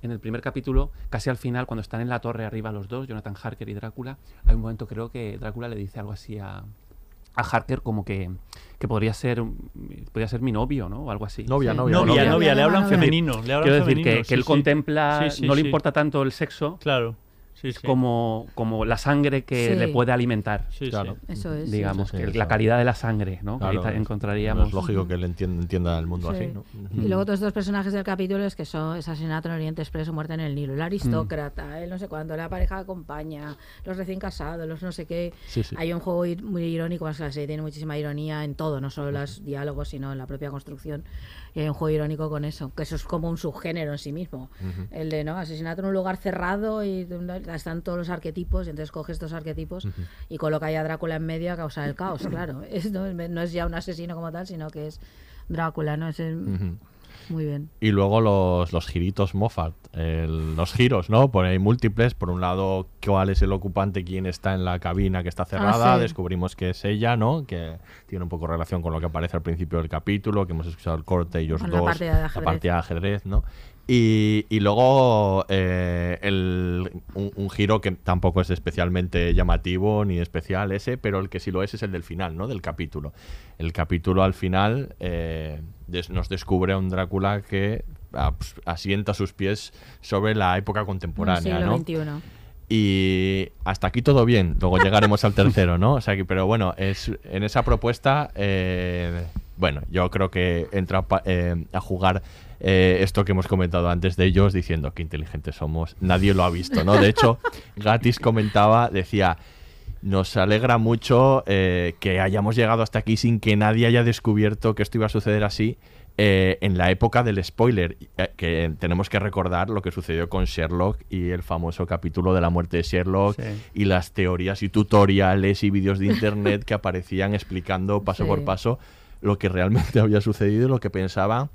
En el primer capítulo, casi al final, cuando están en la torre arriba los dos, Jonathan Harker y Drácula, hay un momento, creo que Drácula le dice algo así a, a Harker como que, que podría ser podría ser mi novio, ¿no? O algo así. Novia, Sí. novia, Novia, novia. novia, le hablan femenino. Le hablan Quiero decir que, femenino, que sí, él sí. contempla, Sí, sí, no le importa tanto el sexo Claro. Sí, sí. como, como la sangre que Sí. le puede alimentar. Sí, sí. Claro. Eso es. digamos, sí, que la calidad de la sangre, ¿no? Que Claro, ahí ta- es- encontraríamos. no es lógico que él entienda, entienda el mundo Sí. así, ¿no? Y luego todos estos personajes del capítulo es que son es asesinato en Oriente Expreso, muerte en el Nilo, el Mm. aristócrata, el no sé cuánto, la pareja que acompaña, los recién casados, los no sé qué. Sí, sí. Hay un juego ir- muy irónico, más que la serie tiene muchísima ironía en todo, no solo los diálogos, sino en la propia construcción. Y hay un juego irónico con eso, que eso es como un subgénero en sí mismo. El de no asesinato en un lugar cerrado y están todos los arquetipos, y entonces coge estos arquetipos y coloca ya a Drácula en medio a causar el caos, claro. Es- no, no es ya un asesino como tal, sino que es Drácula, ¿no? Es el-. Muy bien. Y luego los, los giritos Moffat, el- los giros, ¿no? Por ahí múltiples. Por un lado, cuál es el ocupante, quién está en la cabina que está cerrada. Ah, sí. Descubrimos que es ella, ¿no? Que tiene un poco relación con lo que aparece al principio del capítulo, que hemos escuchado el corte, ellos Con la dos, partida de la ajedrez. partida de ajedrez, ¿no? Y, y luego eh, el, un, un giro que tampoco es especialmente llamativo ni especial ese, pero el que sí lo es es el del final, ¿no? Del capítulo. El capítulo al final eh, des- nos descubre a un Drácula que asienta sus pies sobre la época contemporánea, siglo ¿no? XXI. Y hasta aquí todo bien. Luego llegaremos al tercero, ¿no? O sea que, pero bueno, es en esa propuesta, eh, bueno, yo creo que entra pa- eh, a jugar eh, esto que hemos comentado antes de ellos, diciendo qué inteligentes somos. Nadie lo ha visto, ¿no? De hecho, Gatis comentaba, decía. Nos alegra mucho eh, que hayamos llegado hasta aquí sin que nadie haya descubierto que esto iba a suceder así eh, en la época del spoiler. eh, que tenemos que recordar lo que sucedió con Sherlock y el famoso capítulo de la muerte de Sherlock Sí. y las teorías y tutoriales y vídeos de internet que aparecían explicando paso Sí. por paso lo que realmente había sucedido, lo que pensaban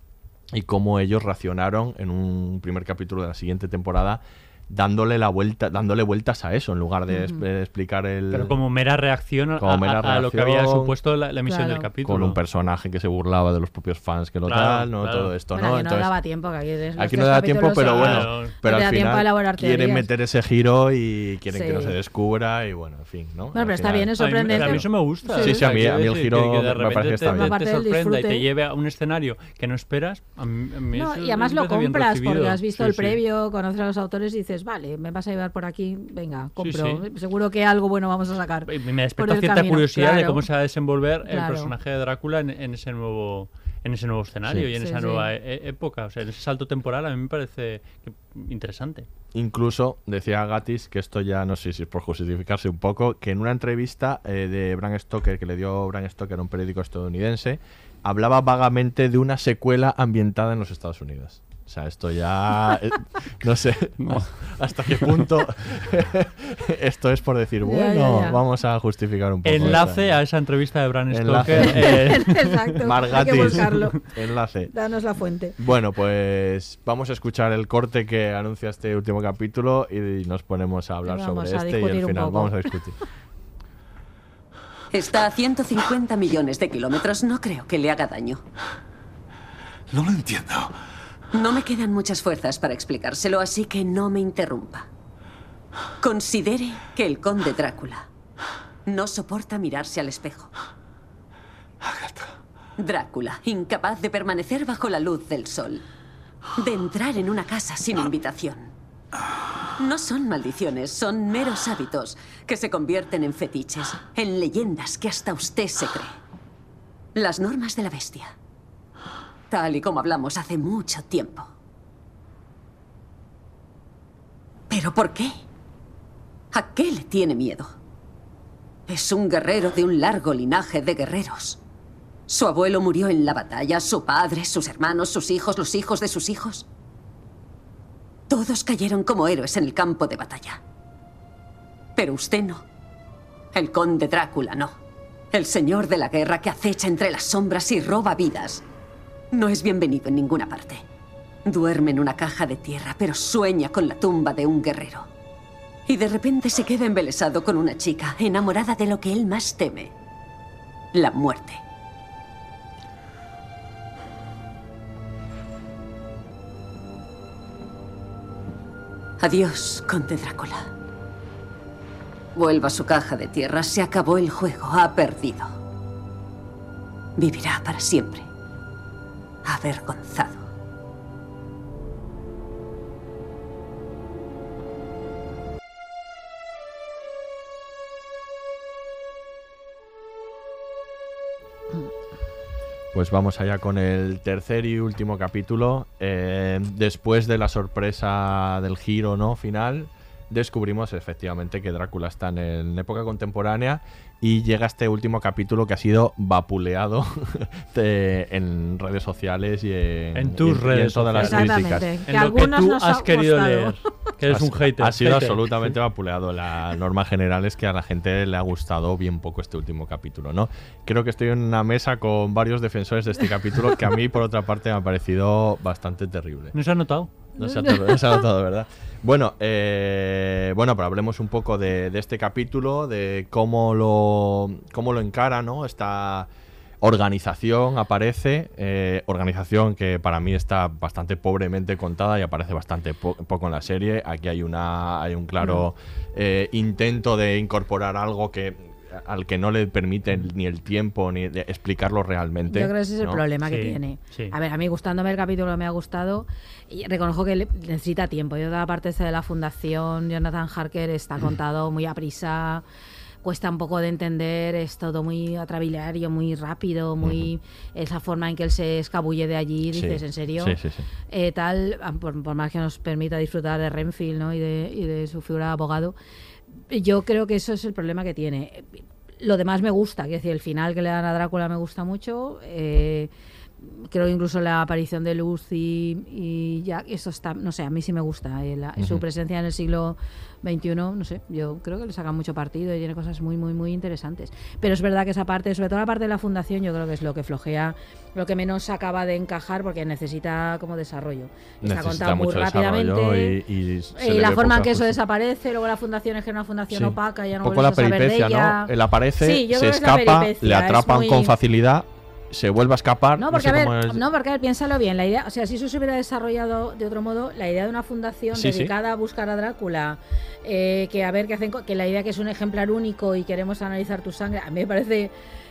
y cómo ellos racionaron en un primer capítulo de la siguiente temporada dándole la vuelta dándole vueltas a eso en lugar de, es- de explicar el Pero como mera reacción a, Como mera a- a lo que había reacción, supuesto la, la emisión Claro. del capítulo. con un personaje que se burlaba de los propios fans que lo Claro, tal, ¿no? claro. Todo esto, Bueno, ¿no? aquí no Entonces, daba tiempo, que aquí, aquí no da tiempo, pero bueno, Claro. pero No al a final quieren meter ese giro y quieren que Sí. no se descubra y bueno, en fin, ¿no? Bueno, pero está bien, es A mí- sorprendente. A mí eso me gusta. Sí, sí, a mí- a mí el giro que, que de me repente parece que está te, bien. Te sorprenda y te lleve a un escenario que no esperas. A a No, y además lo compras porque has visto Sí, el sí. previo, conoces a los autores y dices, vale, me vas a llevar por aquí, venga, compro. sí. Seguro que algo bueno vamos a sacar. Y Me despierta cierta camino. curiosidad de cómo se va a desenvolver el personaje de Drácula en, en ese nuevo en ese nuevo escenario Sí. y en Sí, esa sí. nueva e- época. O sea, en ese salto temporal a mí me parece interesante. Incluso decía Gatis que esto ya no sé si es por justificarse un poco, que en una entrevista eh, de Bram Stoker que le dio Bram Stoker a un periódico estadounidense, hablaba vagamente de una secuela ambientada en los Estados Unidos. O sea, esto ya eh, no sé hasta qué punto esto es por decir, bueno, ya, ya. vamos a justificar un poco. Enlace esta- a esa entrevista de Enlace. Stoker. eh, Exacto, Margatis. hay que buscarlo. Enlace. Danos la fuente. Bueno, pues vamos a escuchar el corte que anuncia este último capítulo y nos ponemos a hablar sobre a este y un final. poco. Vamos a discutir. Está a 150 millones de kilómetros. No creo que le haga daño. No lo entiendo. No me quedan muchas fuerzas para explicárselo, así que no me interrumpa. Considere que el conde Drácula no soporta mirarse al espejo. Drácula, incapaz de permanecer bajo la luz del sol, de entrar en una casa sin invitación. No son maldiciones, son meros hábitos que se convierten en fetiches, en leyendas que hasta usted se cree. Las normas de la bestia. Tal y como hablamos hace mucho tiempo. ¿Pero por qué? ¿A qué le tiene miedo? Es un guerrero de un largo linaje de guerreros. Su abuelo murió en la batalla, su padre, sus hermanos, sus hijos, los hijos de sus hijos. Todos cayeron como héroes en el campo de batalla. Pero usted no. El conde Drácula no. El señor de la guerra que acecha entre las sombras y roba vidas. No es bienvenido en ninguna parte. Duerme en una caja de tierra, pero sueña con la tumba de un guerrero. Y de repente se queda embelesado con una chica, enamorada de lo que él más teme. La muerte. Adiós, conde Drácula. Vuelva a su caja de tierra, se acabó el juego, ha perdido. Vivirá para siempre. Avergonzado. Pues vamos allá con el tercer y último capítulo. Eh, después de la sorpresa del giro no final, descubrimos efectivamente que Drácula está en, en época contemporánea y llega este último capítulo que ha sido vapuleado de- en redes sociales y en, En tus y y en redes todas las críticas. Que En lo que algunos tú nos has ha querido leer. Que eres Ha un hater. Ha sido hater. absolutamente vapuleado. La norma general es que a la gente le ha gustado bien poco este último capítulo, ¿no? Creo que estoy en una mesa con varios defensores de este capítulo que a mí, por otra parte, me ha parecido bastante terrible. ¿No se ha notado? No se ha, to- no se ha notado, ¿verdad? Bueno, eh, bueno, pero hablemos un poco de, de este capítulo, de cómo lo, cómo lo encara, ¿no? Esta organización aparece, eh, organización que para mí está bastante pobremente contada y aparece bastante po- poco en la serie. Aquí hay una, hay un claro eh, intento de incorporar algo que al que no le permite ni el tiempo ni de explicarlo realmente. Yo creo que ese es el ¿no? problema que Sí, tiene. sí. A ver, a mí gustándome el capítulo me ha gustado y reconozco que necesita tiempo. Yo toda la parte de la fundación, Jonathan Harker está contado muy a prisa, cuesta un poco de entender, es todo muy atrabilario, muy rápido, muy esa forma en que él se escabulle de allí, Sí, dices, ¿en serio? sí, sí, sí. Eh, tal, por, por más que nos permita disfrutar de Renfield ¿no? y, de, y de su figura de abogado, yo creo que eso es el problema que tiene. Lo demás me gusta, quiero decir, el final que le dan a Drácula me gusta mucho. eh, creo que incluso la aparición de Luz y, y Jack, eso está, no sé, a mí sí me gusta. eh, la- Su Ujú. presencia en el siglo XXI, no sé, yo creo que le sacan mucho partido y tiene cosas muy, muy, muy interesantes. Pero es verdad que esa parte, sobre todo la parte de la fundación, yo creo que es lo que flojea, lo que menos acaba de encajar porque necesita como desarrollo. Está Necesita contado muy mucho desarrollo rápidamente. y, y se Y la forma en que eso desaparece, luego la fundación es que es una fundación Sí. opaca, ya no Un poco la vuelves a saber de peripecia, ella. ¿no? Él aparece, Sí, se es escapa, peripecia, le es atrapan muy- con facilidad, se vuelve a escapar. No, porque sé a ver, es- no, porque a ver, piénsalo bien. La idea, o sea, si eso se hubiera desarrollado de otro modo, la idea de una fundación Sí, sí. dedicada a buscar a Drácula, eh, que a ver qué hacen, que la idea que es un ejemplar único y queremos analizar tu sangre, a mí me parece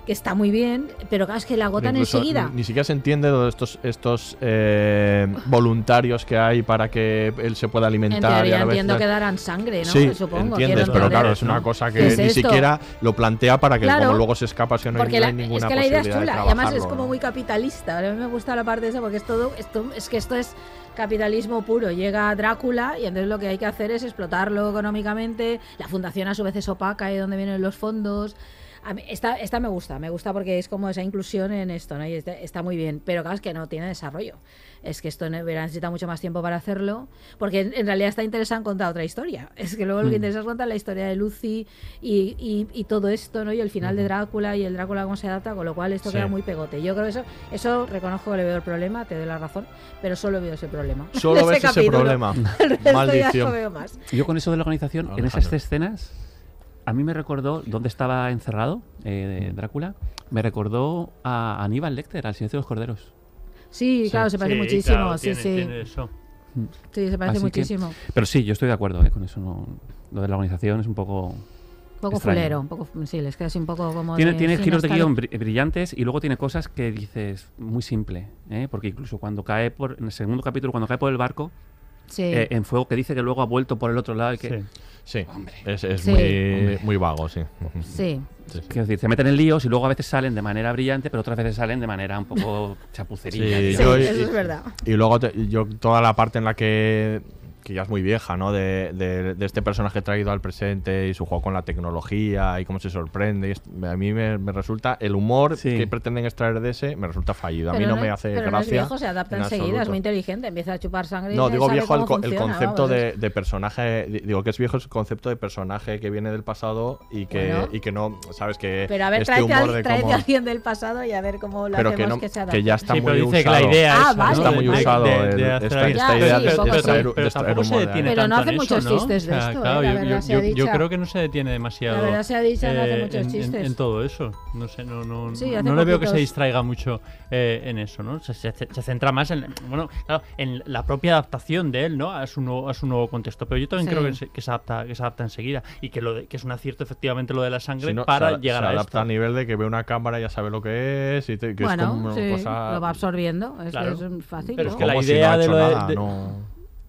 que está muy bien, pero claro, es que la agotan enseguida. Ni, ni siquiera se entiende de estos, estos eh, voluntarios que hay para que él se pueda En alimentar. y a vez- entiendo que darán sangre, ¿no? Sí, Supongo. entiendes, pero entender. claro, es una cosa ¿Qué que es ni esto? siquiera lo plantea para que Claro, como luego se escapa, si no hay, no la- hay ninguna es que la idea es chula. Y además es como muy capitalista. A mí me gusta la parte esa porque es todo, esto, es que esto es capitalismo puro. Llega Drácula y entonces lo que hay que hacer es explotarlo económicamente. La fundación a su vez es opaca y donde vienen los fondos. A mí, esta, esta me gusta, me gusta porque es como esa inclusión en esto, ¿no? Y está, está muy bien. Pero claro, es que no tiene desarrollo. Es que esto ne- hubiera necesitado mucho más tiempo para hacerlo, porque en, en realidad está interesado en contar otra historia. Es que luego lo que Mm. interesa es contar la historia de Lucy y, y- y todo esto, ¿no? Y el final de Drácula y el Drácula cómo se adapta, con lo cual esto Sí. queda muy pegote. Yo creo que eso, eso reconozco que le veo el problema, te doy la razón, pero solo veo ese problema. Solo Ese ves ese capítulo. problema. El resto ya Maldición. no veo más. Yo con eso de la organización, en esas Alejandro. escenas, a mí me recordó dónde estaba encerrado eh, Drácula. Me recordó a Aníbal Lecter, al Silencio de los Corderos. Sí, claro, se parece Sí, muchísimo, claro, sí, tiene- sí. tiene eso. Sí, se parece Así que- muchísimo. pero sí, yo estoy de acuerdo eh, con eso. No, lo de la organización es un poco. Un poco extraño. fulero, un poco, sí, les queda así un poco como. Tiene, de- tiene giros de guion brillantes y luego tiene cosas que dices muy simple, ¿eh? porque incluso cuando cae por en el segundo capítulo cuando cae por el barco Sí. eh, en fuego que dice que luego ha vuelto por el otro lado y que Sí, es, es Sí. muy, muy vago, sí. Sí. Quiero decir, se meten en líos y luego a veces salen de manera brillante, pero otras veces salen de manera un poco chapucerilla. Sí, yo- y- Y luego te- yo toda la parte en la que que ya es muy vieja, ¿no? De, de- de este personaje traído al presente y su juego con la tecnología y cómo se sorprende. a mí me, me resulta el humor que pretenden extraer de ese me resulta fallido. A mí no, me hace pero no es gracia. viejo, se adapta en enseguida, es muy inteligente, empieza a chupar sangre. y No, digo viejo el, concepto de, de personaje. di- Digo que es viejo el concepto de personaje que viene del pasado y que, Bueno. y que no, ¿sabes? Que Pero a ver, este tráete, humor a, de tráete cómo- a alguien del pasado y a ver cómo lo Pero hacemos que no- que se que adapte. ya está Sí, muy pero dice que usado. la idea Ah, esa, vale. Esta, idea de, extraer, De se de detiene Pero no tanto hace en muchos eso, ¿no? chistes de O sea, esto, claro, eh, la yo- verdad yo, sea yo- yo dicha. creo que no se detiene demasiado La verdad sea dicha, no hace eh, muchos en, en- chistes. en todo eso. No sé, no, no, Sí, hace no le veo que se distraiga mucho eh, en eso, ¿no? Se, se- se centra más en, bueno, claro, en la propia adaptación de él, ¿no? A su nuevo, a su nuevo contexto. Pero yo también Sí. creo que se, que se adapta, que se adapta enseguida y que lo de- que es un acierto efectivamente lo de la sangre Si no, para se, llegar se a adapta esto. a nivel de que ve una cámara y ya sabe lo que es y te- que es Bueno, como sí, cosa lo va absorbiendo, es, Claro. es fácil. Pero ¿no? es que la no idea de lo de, nada,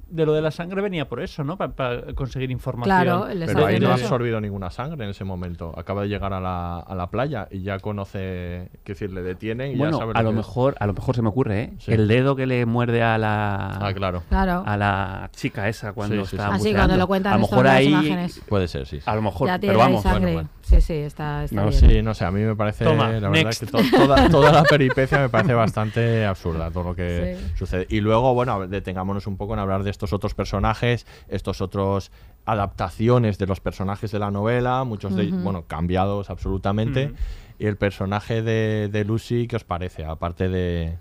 de- lo de la sangre venía por eso, ¿no? Para, conseguir información. Claro, el Pero ahí no ha absorbido ninguna sangre en ese momento. Acaba de llegar a la, a la playa y ya conoce, qué decir, le detienen y Bueno, ya sabe a lo que- mejor, a lo mejor se me ocurre, ¿eh? Sí. El dedo que le muerde a la Ah, claro. Claro. a la chica esa cuando Sí, sí, está sí. Ah, buceando. cuando lo cuentan A lo mejor ahí imágenes. Puede ser, sí. sí. a lo mejor, pero vamos, sangre. bueno. Sí, sí, está, está No, bien. sí, no sé, a mí me parece, Toma, la verdad next. que to- toda, toda la peripecia me parece bastante absurda, todo lo que Sí. sucede. Y luego, bueno, detengámonos un poco en hablar de estos otros personajes, estos otros adaptaciones de los personajes de la novela, muchos de ellos, bueno, cambiados absolutamente. Y el personaje de, de Lucy, ¿qué os parece? Aparte de,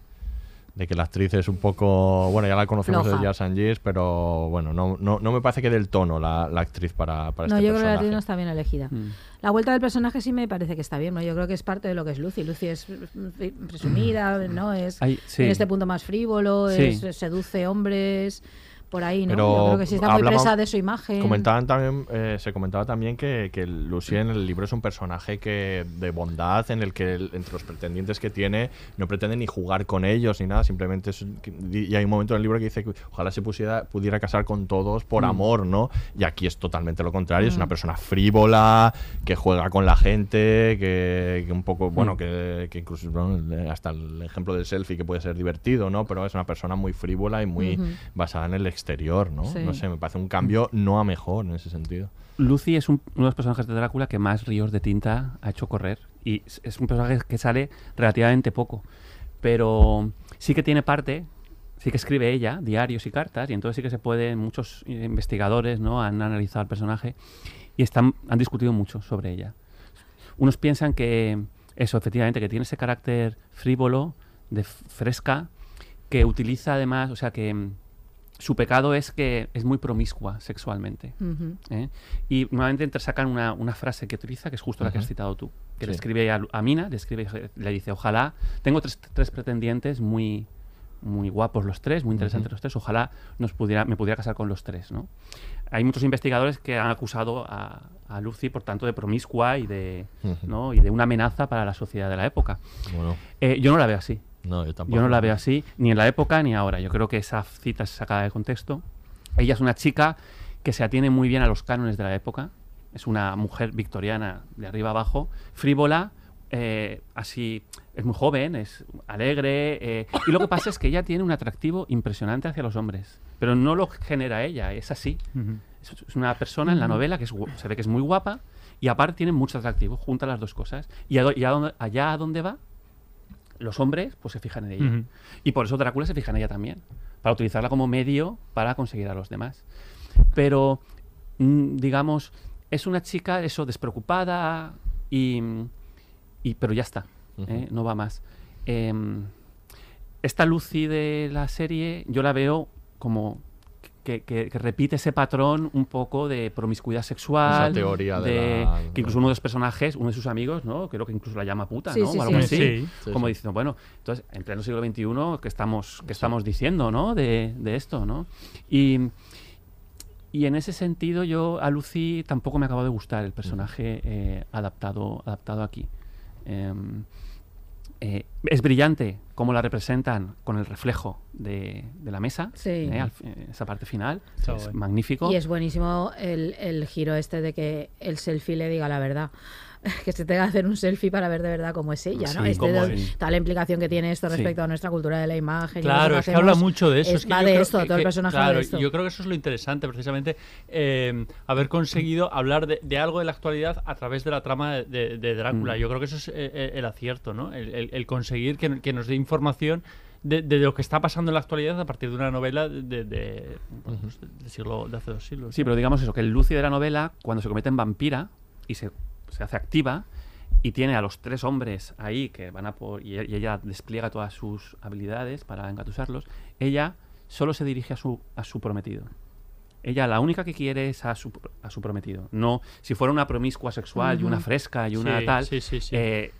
de que la actriz es un poco, bueno, ya la conocemos Floja. de Years and Years, pero bueno, no, no, no me parece que del tono la, la actriz para, para No, este yo creo que la actriz no está bien elegida. Mm. La vuelta del personaje sí me parece que está bien, ¿no? Yo creo que es parte de lo que es Lucy. Lucy es mm, presumida, ¿no? Es Ay, sí. en este punto más frívolo, Sí. es, seduce hombres, por ahí, ¿no? Pero Yo creo que sí está muy hablamos- presa de su imagen. Comentaban también, eh, se comentaba también que, que Lucy en el libro es un personaje que de bondad en el que el- entre los pretendientes que tiene no pretende ni jugar con ellos ni nada, simplemente es, y hay un momento en el libro que dice que ojalá se pusiera, pudiera casar con todos por Mm. amor, ¿no? Y aquí es totalmente lo contrario, es Mm. una persona frívola, que juega con la gente, que, que un poco, bueno, Mm. que, que incluso bueno, hasta el ejemplo del selfie que puede ser divertido, ¿no? Pero es una persona muy frívola y muy basada en el exterior, ¿no? Sí. No sé, me parece un cambio no a mejor en ese sentido. Lucy es un- uno de los personajes de Drácula que más ríos de tinta ha hecho correr. Y es- un personaje que sale relativamente poco. Pero sí que tiene parte, sí que escribe ella, diarios y cartas, y entonces sí que se puede, muchos investigadores ¿no? han analizado al personaje y están, han discutido mucho sobre ella. Unos piensan que eso, efectivamente, que tiene ese carácter frívolo, de fresca, que utiliza además, o sea, que su pecado es que es muy promiscua sexualmente. ¿eh? Y normalmente entre sacan una, una frase que utiliza, que es justo la que has citado tú, que le escribe a, a Mina, le escribe, le dice, ojalá, tengo tres, tres pretendientes muy, muy guapos los tres, muy interesantes los tres, ojalá nos pudiera, me pudiera casar con los tres, ¿no? Hay muchos investigadores que han acusado a, a Lucy, por tanto, de promiscua y de. ¿no? y de una amenaza para la sociedad de la época. Bueno, Eh, yo no la veo así. No, yo tampoco. Yo no la veo así, ni en la época ni ahora. Yo creo que esa cita es sacada de contexto. Ella es una chica que se atiene muy bien a los cánones de la época. Es una mujer victoriana de arriba abajo, frívola, eh, así, es muy joven, es alegre, eh, y lo que pasa es que ella tiene un atractivo impresionante hacia los hombres, pero no lo genera ella, es así. Es es una persona en la novela que es se ve que es muy guapa y aparte tiene mucho atractivo, junta las dos cosas. Y, a y a donde- allá a donde va, los hombres pues se fijan en ella. Y por eso Drácula se fija en ella también, para utilizarla como medio para conseguir a los demás. Pero, mm, digamos, es una chica, eso, despreocupada y... y pero ya está, ¿eh? no va más. Em, esta Lucy de la serie yo la veo como que, que- que repite ese patrón un poco de promiscuidad sexual. Esa teoría de la- que incluso uno de los personajes, uno de sus amigos, ¿no? Creo que incluso la llama puta, Sí, ¿no? sí, o algo sí. así. Sí. Sí, como sí. diciendo, bueno, entonces, en pleno siglo XXI, ¿qué estamos, qué estamos diciendo, ¿no? De, de esto, ¿no? Y, y en ese sentido, yo a Lucy tampoco me acabó de gustar el personaje eh, adaptado, adaptado aquí. Em, eh, es brillante cómo la representan con el reflejo de, de la mesa, Sí. eh, al eh, esa parte final. Es magnífico. Y es buenísimo el, el giro este de que el selfie le diga la verdad. Que se tenga que hacer un selfie para ver de verdad cómo es ella, ¿no? Sí, Este de- es. la implicación que tiene esto Sí. respecto a nuestra cultura de la imagen. Claro, es que habla mucho de eso. Es, es que va yo de creo esto, que- todo el que- personaje claro, de esto. Yo creo que eso es lo interesante, precisamente, eh, haber conseguido hablar de, de algo de la actualidad a través de la trama de, de- de Drácula. Mm. Yo creo que eso es eh, eh, el acierto, ¿no? El, el- el conseguir que, que nos dé información de, de lo que está pasando en la actualidad a partir de una novela de, de- de- bueno, pues, del siglo, de hace dos siglos. Sí, pero digamos eso, que el Lucy de la novela, cuando se convierte en vampira y se, se hace activa y tiene a los tres hombres ahí que van a por. y, y ella despliega todas sus habilidades para engatusarlos, ella solo se dirige a su, a su prometido. Ella la única que quiere es a su, a su prometido. No, si fuera una promiscua sexual y una fresca y una Sí, tal, sí, sí, sí. eh,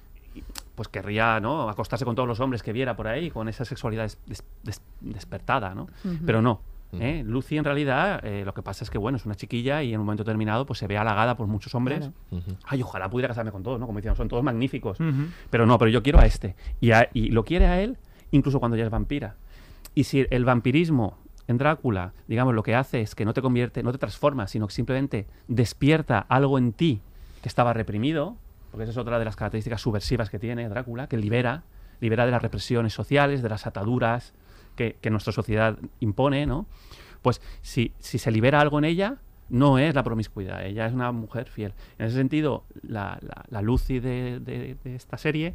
pues querría ¿no? acostarse con todos los hombres que viera por ahí, con esa sexualidad des- des- des- despertada, ¿no? Pero no. ¿Eh? Lucy en realidad eh, lo que pasa es que bueno es una chiquilla y en un momento determinado pues se ve halagada por muchos hombres. Claro. ay ojalá pudiera casarme con todos no como decían son todos magníficos. Pero no pero yo quiero a este. Y, a- y lo quiere a él incluso cuando ya es vampira. Y si el vampirismo en Drácula digamos lo que hace es que no te convierte no te transforma sino que simplemente despierta algo en ti que estaba reprimido porque esa es otra de las características subversivas que tiene Drácula que libera libera de las represiones sociales de las ataduras que, nuestra sociedad impone, ¿no? Pues si, si se libera algo en ella, no es la promiscuidad, ella es una mujer fiel. En ese sentido, la, la, la Lucy de- de esta serie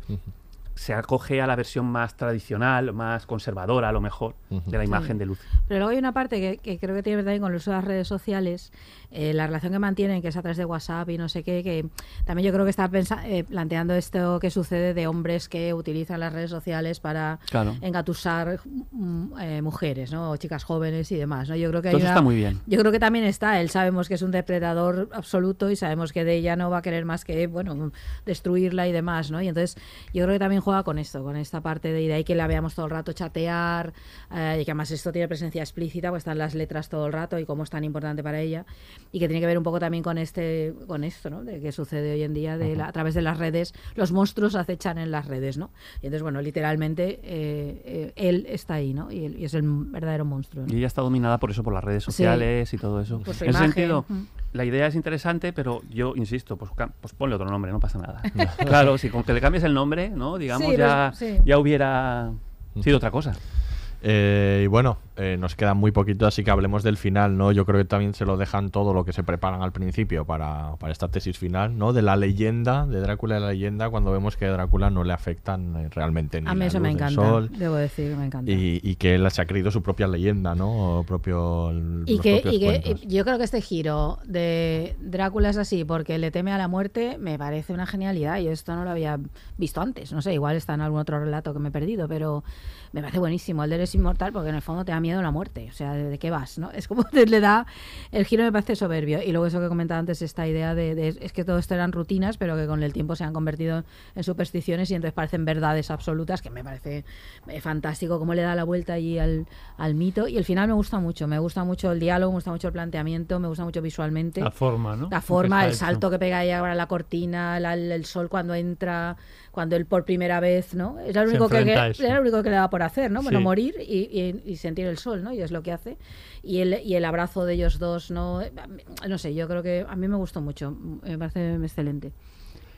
se acoge a la versión más tradicional, más conservadora, a lo mejor, de la imagen Sí. de Lucy. Pero luego hay una parte que, que creo que tiene que ver también con el uso de las redes sociales, eh, la relación que mantienen, que es a través de WhatsApp y no sé qué, que también yo creo que está eh, planteando esto que sucede de hombres que utilizan las redes sociales para Claro. engatusar mm, eh, mujeres, ¿no? O chicas jóvenes y demás, ¿no? Yo creo que hay eso una- está muy bien. Yo creo que también está, él sabemos que es un depredador absoluto y sabemos que de ella no va a querer más que, bueno, destruirla y demás, ¿no? Y entonces yo creo que también juega con esto, con esta parte de, y de ahí que la veamos todo el rato chatear eh, y que además esto tiene presencia explícita, pues están las letras todo el rato y cómo es tan importante para ella y que tiene que ver un poco también con este, con esto, ¿no? De que sucede hoy en día de la- a través de las redes, los monstruos acechan en las redes, ¿no? Y entonces, bueno, literalmente eh, eh, él está ahí, ¿no? Y, él- y es el verdadero monstruo. ¿no? Y ella está dominada por eso, por las redes sociales y todo eso. Por su en ese imagen. sentido, Mm. La idea es interesante, pero yo insisto, pues, cam- pues ponle otro nombre, no pasa nada. claro, si con que le cambies el nombre, ¿no? Digamos, Sí, ya, sí. ya hubiera sido otra cosa. Eh, y bueno, eh, nos queda muy poquito, así que hablemos del final, ¿no? Yo creo que también se lo dejan todo lo que se preparan al principio para, para esta tesis final, ¿no? De la leyenda, de Drácula y la leyenda, cuando vemos que a Drácula no le afectan eh, realmente ni A mí la eso luz me encanta, sol, debo decir que me encanta. y, y que él se ha creído su propia leyenda, ¿no? O propio, Y que, y y yo creo que este giro de Drácula es así porque le teme a la muerte me parece una genialidad. Yo esto no lo había visto antes. No sé, igual está en algún otro relato que me he perdido, pero me parece buenísimo. El de él es inmortal porque en el fondo te da miedo la muerte. O sea, ¿de, de qué vas? ¿no? Es como le da. El giro me parece soberbio. Y luego eso que comentaba antes, esta idea de, de- es que todo esto eran rutinas, pero que con el tiempo se han convertido en supersticiones y entonces parecen verdades absolutas, que me parece eh, fantástico cómo le da la vuelta allí al, al mito. Y el final me gusta mucho. Me gusta mucho el diálogo, me gusta mucho el planteamiento, me gusta mucho visualmente. La forma, ¿no? La forma, el hecho. salto que pega ella ahora la cortina, la- el, el sol cuando entra, cuando él por primera vez, ¿no? Es lo único que, era lo único que le daba por hacer, ¿no? Bueno, Sí. morir y, y- y sentir el sol, ¿no? Y es lo que hace. Y el, y el abrazo de ellos dos, ¿no? No sé, yo creo que a mí me gustó mucho, me parece excelente.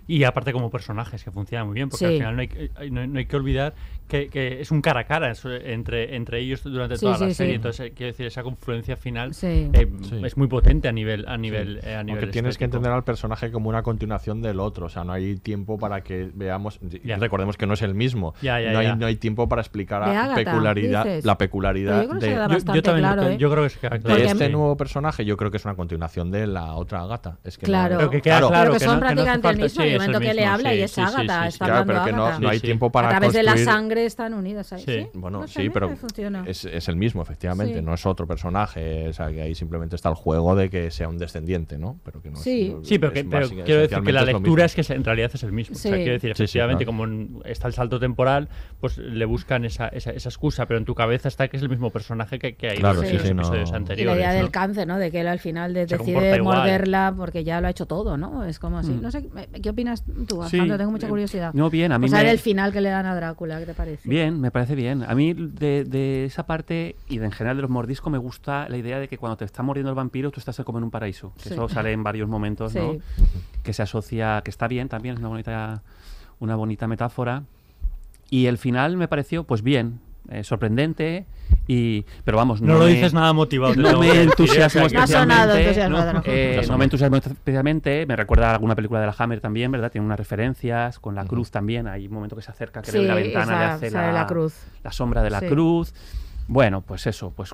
Y aparte como personajes, que funciona muy bien, porque Sí. al final no hay, que- hay- no, hay- no hay que olvidar que, que es un cara a cara entre, entre ellos durante Sí, toda sí, la sí. serie. Entonces, eh, quiero decir, esa confluencia final Sí. eh, Sí. es muy potente a nivel a nivel, eh, a nivel Aunque tienes que entender al personaje como una continuación del otro, o sea, no hay tiempo para que veamos, y Ya. recordemos que no es el mismo, Ya, ya, no, hay, ya. no hay tiempo para explicar Ágata, peculiaridad, dices. la peculiaridad yo creo que de, Yo- también claro, creo- ¿eh? yo creo que se queda de claro. este Sí. nuevo personaje. Yo creo que es una continuación de la otra Ágata. Es que no- Claro. Pero que queda Claro. claro Pero que son no- no prácticamente el mismo. sí, el momento que le habla sí, y es sí, sí, sí, sí. Claro, pero que no, no hay Sí, sí. tiempo para a través de la construir- sangre están unidas ahí. Sí. Sí, Bueno, No sé, a sí, pero es, es el mismo, efectivamente. Sí. No es otro personaje. O sea, que ahí simplemente está el juego de que sea un descendiente, ¿no? Pero que no es- Sí. Sí, pero, que, es pero básica- quiero decir que la lectura es que se- en realidad es el mismo. O sea, Sí. quiero decir, Sí, sí, efectivamente, claro. como está el salto temporal, pues le buscan esa, esa, esa excusa, pero en tu cabeza está que es el mismo personaje que, que hay Claro, en sí, los sí, episodios no- Y la anteriores. idea ¿no? del cáncer, ¿no? De que él al final de- decide igual. morderla porque ya lo ha hecho todo, ¿no? Es como así. Mm. No sé, ¿qué opinas tú, Sí, Alejandro? Tengo mucha eh, curiosidad. no, bien, a mí O sea, me- el final que le dan a Drácula, ¿qué te parece? Bien, me parece bien. A mí de, de esa parte y de, en general de los mordiscos me gusta la idea de que cuando te está mordiendo el vampiro tú estás como en un paraíso. Que Sí. Eso sale en varios momentos, ¿no? Sí. Que se asocia, que está bien también, es una bonita, una bonita metáfora. Y el final me pareció, pues bien, eh, sorprendente. Y, pero vamos, No lo me- dices nada motivado, No me entusiasmo especialmente. ¿no? ¿no? Eh, Ya no me entusiasmo especialmente. Me recuerda a alguna película de la Hammer también, ¿verdad? Tiene unas referencias con la cruz también. Hay un momento que se acerca, que Sí, la ventana le esa- hace sale la cruz. la sombra de la Sí. cruz. Bueno, pues eso. Pues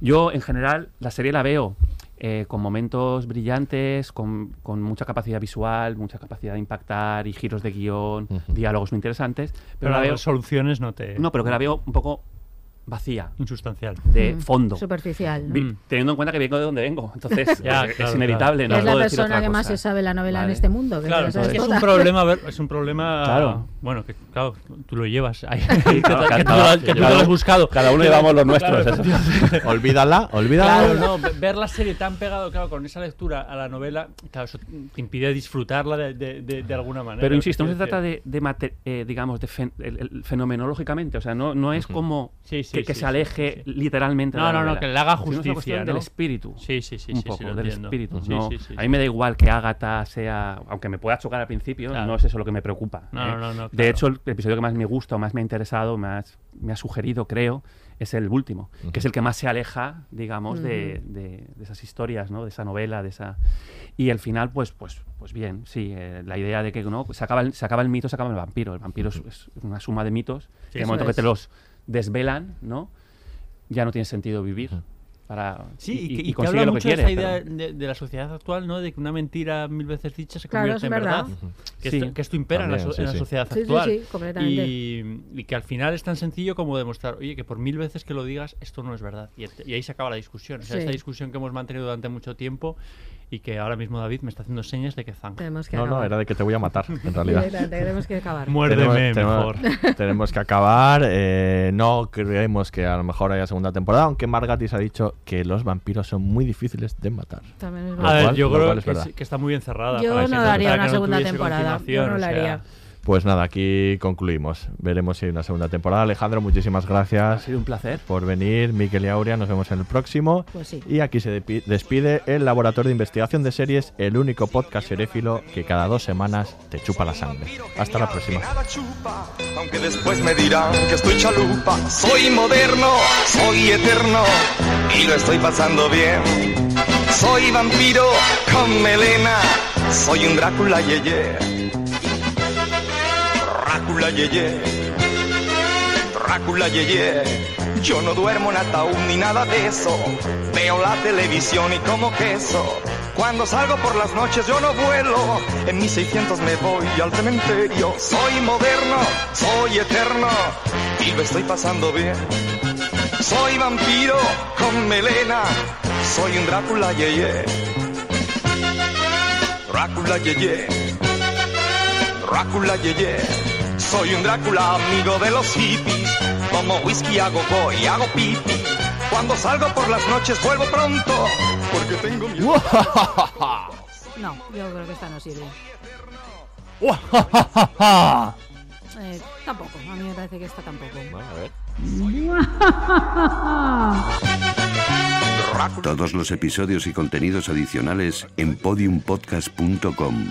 yo en general la serie la veo eh, con momentos brillantes, con, con mucha capacidad visual, mucha capacidad de impactar y giros de guion, diálogos muy interesantes. Pero, Pero la veo soluciones no te... no, pero que la veo un poco vacía, Insustancial. de fondo. Superficial. ¿no? Vi-. Teniendo en cuenta que vengo de donde vengo. Entonces, Ya, es, claro, inevitable. Que No es la persona que más se sabe la novela en este mundo. que Claro, es sabes que es un problema, ver- es un problema... Claro. Bueno, que claro, tú lo llevas ahí. claro, que, tú- cada- que tú lo- que tú lo has buscado. Cada uno llevamos los nuestros. Claro, eso. Olvídala, olvídala. Claro, no, ve- ver la serie tan pegado, claro, con esa lectura a la novela, claro, eso te impide disfrutarla de, de, de, de alguna manera. Pero insisto, no se trata de, eh, digamos, de fen- el- el- fenomenológicamente. O sea, no, no es como Sí, sí, que, que sí, se sí, aleje sí, sí. literalmente de No, la no, no, que le haga justicia, cuestión ¿no? del espíritu. Sí, sí, sí, un sí, sí, poco, lo del entiendo. espíritu. Sí, no, sí, sí, a sí. mí me da igual que Agatha sea, aunque me pueda chocar al principio, Claro. no es eso lo que me preocupa. No, ¿eh? no, no, no, De hecho, el episodio que más me gusta o más me ha interesado, más me ha sugerido, creo, es el último, que es el que más se aleja, digamos, de, de- de esas historias, ¿no? De esa novela, de esa... Y el final, pues, pues, pues bien, sí, eh, la idea de que ¿no? se, acaba el, se acaba el mito, se acaba el vampiro. El vampiro es, es una suma de mitos, que en el momento que te los desvelan, ¿no? Ya no tiene sentido vivir. Para, Sí, y, y, que- y que consigue habla lo que mucho quiere. esta idea de, de la sociedad actual, ¿no? De que una mentira mil veces dicha se Claro, convierte es en verdad. verdad. Que, Sí. esto, que esto impera en la, so- en sí, la sí. sociedad Sí, sí, actual. sí, completamente. y, y que al final es tan sencillo como demostrar, oye, que por mil veces que lo digas, esto no es verdad. Y, y ahí se acaba la discusión. O sea, Sí. esta discusión que hemos mantenido durante mucho tiempo y que ahora mismo David me está haciendo señas de que zanja. Tenemos que No, no, era de que te voy a matar, en realidad. Tenemos que acabar. Muérdeme tenemos, mejor. tenemos- tenemos que acabar. eh, no creemos que a lo mejor haya segunda temporada, aunque Margatis ha dicho que los vampiros son muy difíciles de matar. También es Lo A ver, cual- yo creo que, verdad. es- que está muy encerrada. Yo para que no daría una no segunda temporada. Yo no o la sea, haría. Pues nada, aquí concluimos. Veremos si hay una segunda temporada. Alejandro, muchísimas Ha gracias sido un placer. por venir. Miquel y Aurea, nos vemos en el próximo. Pues sí. Y aquí se despide el Laboratorio de Investigación de Series, el único podcast seréfilo que cada dos semanas te chupa la sangre. Hasta la próxima. Aunque después me dirán que estoy chalupa. Soy moderno, soy eterno y lo estoy pasando bien. Soy vampiro con melena, soy un Drácula yeye. Drácula yeye. Drácula yeye. Yo no duermo en ataúd ni nada de eso. Veo la televisión y como queso. Cuando salgo por las noches yo no vuelo. En mis 600 me voy al cementerio. Soy moderno, soy eterno y lo estoy pasando bien. Soy vampiro con melena. Soy un Drácula yeye. Drácula yeye. Drácula yeye. Soy un Drácula amigo de los hippies. Tomo whisky, hago go y hago pipi. Cuando salgo por las noches vuelvo pronto. Porque tengo miedo. No, yo creo que esta no sirve. Eh, tampoco, a mí me parece que esta tampoco. Todos los episodios y contenidos adicionales en podiumpodcast.com.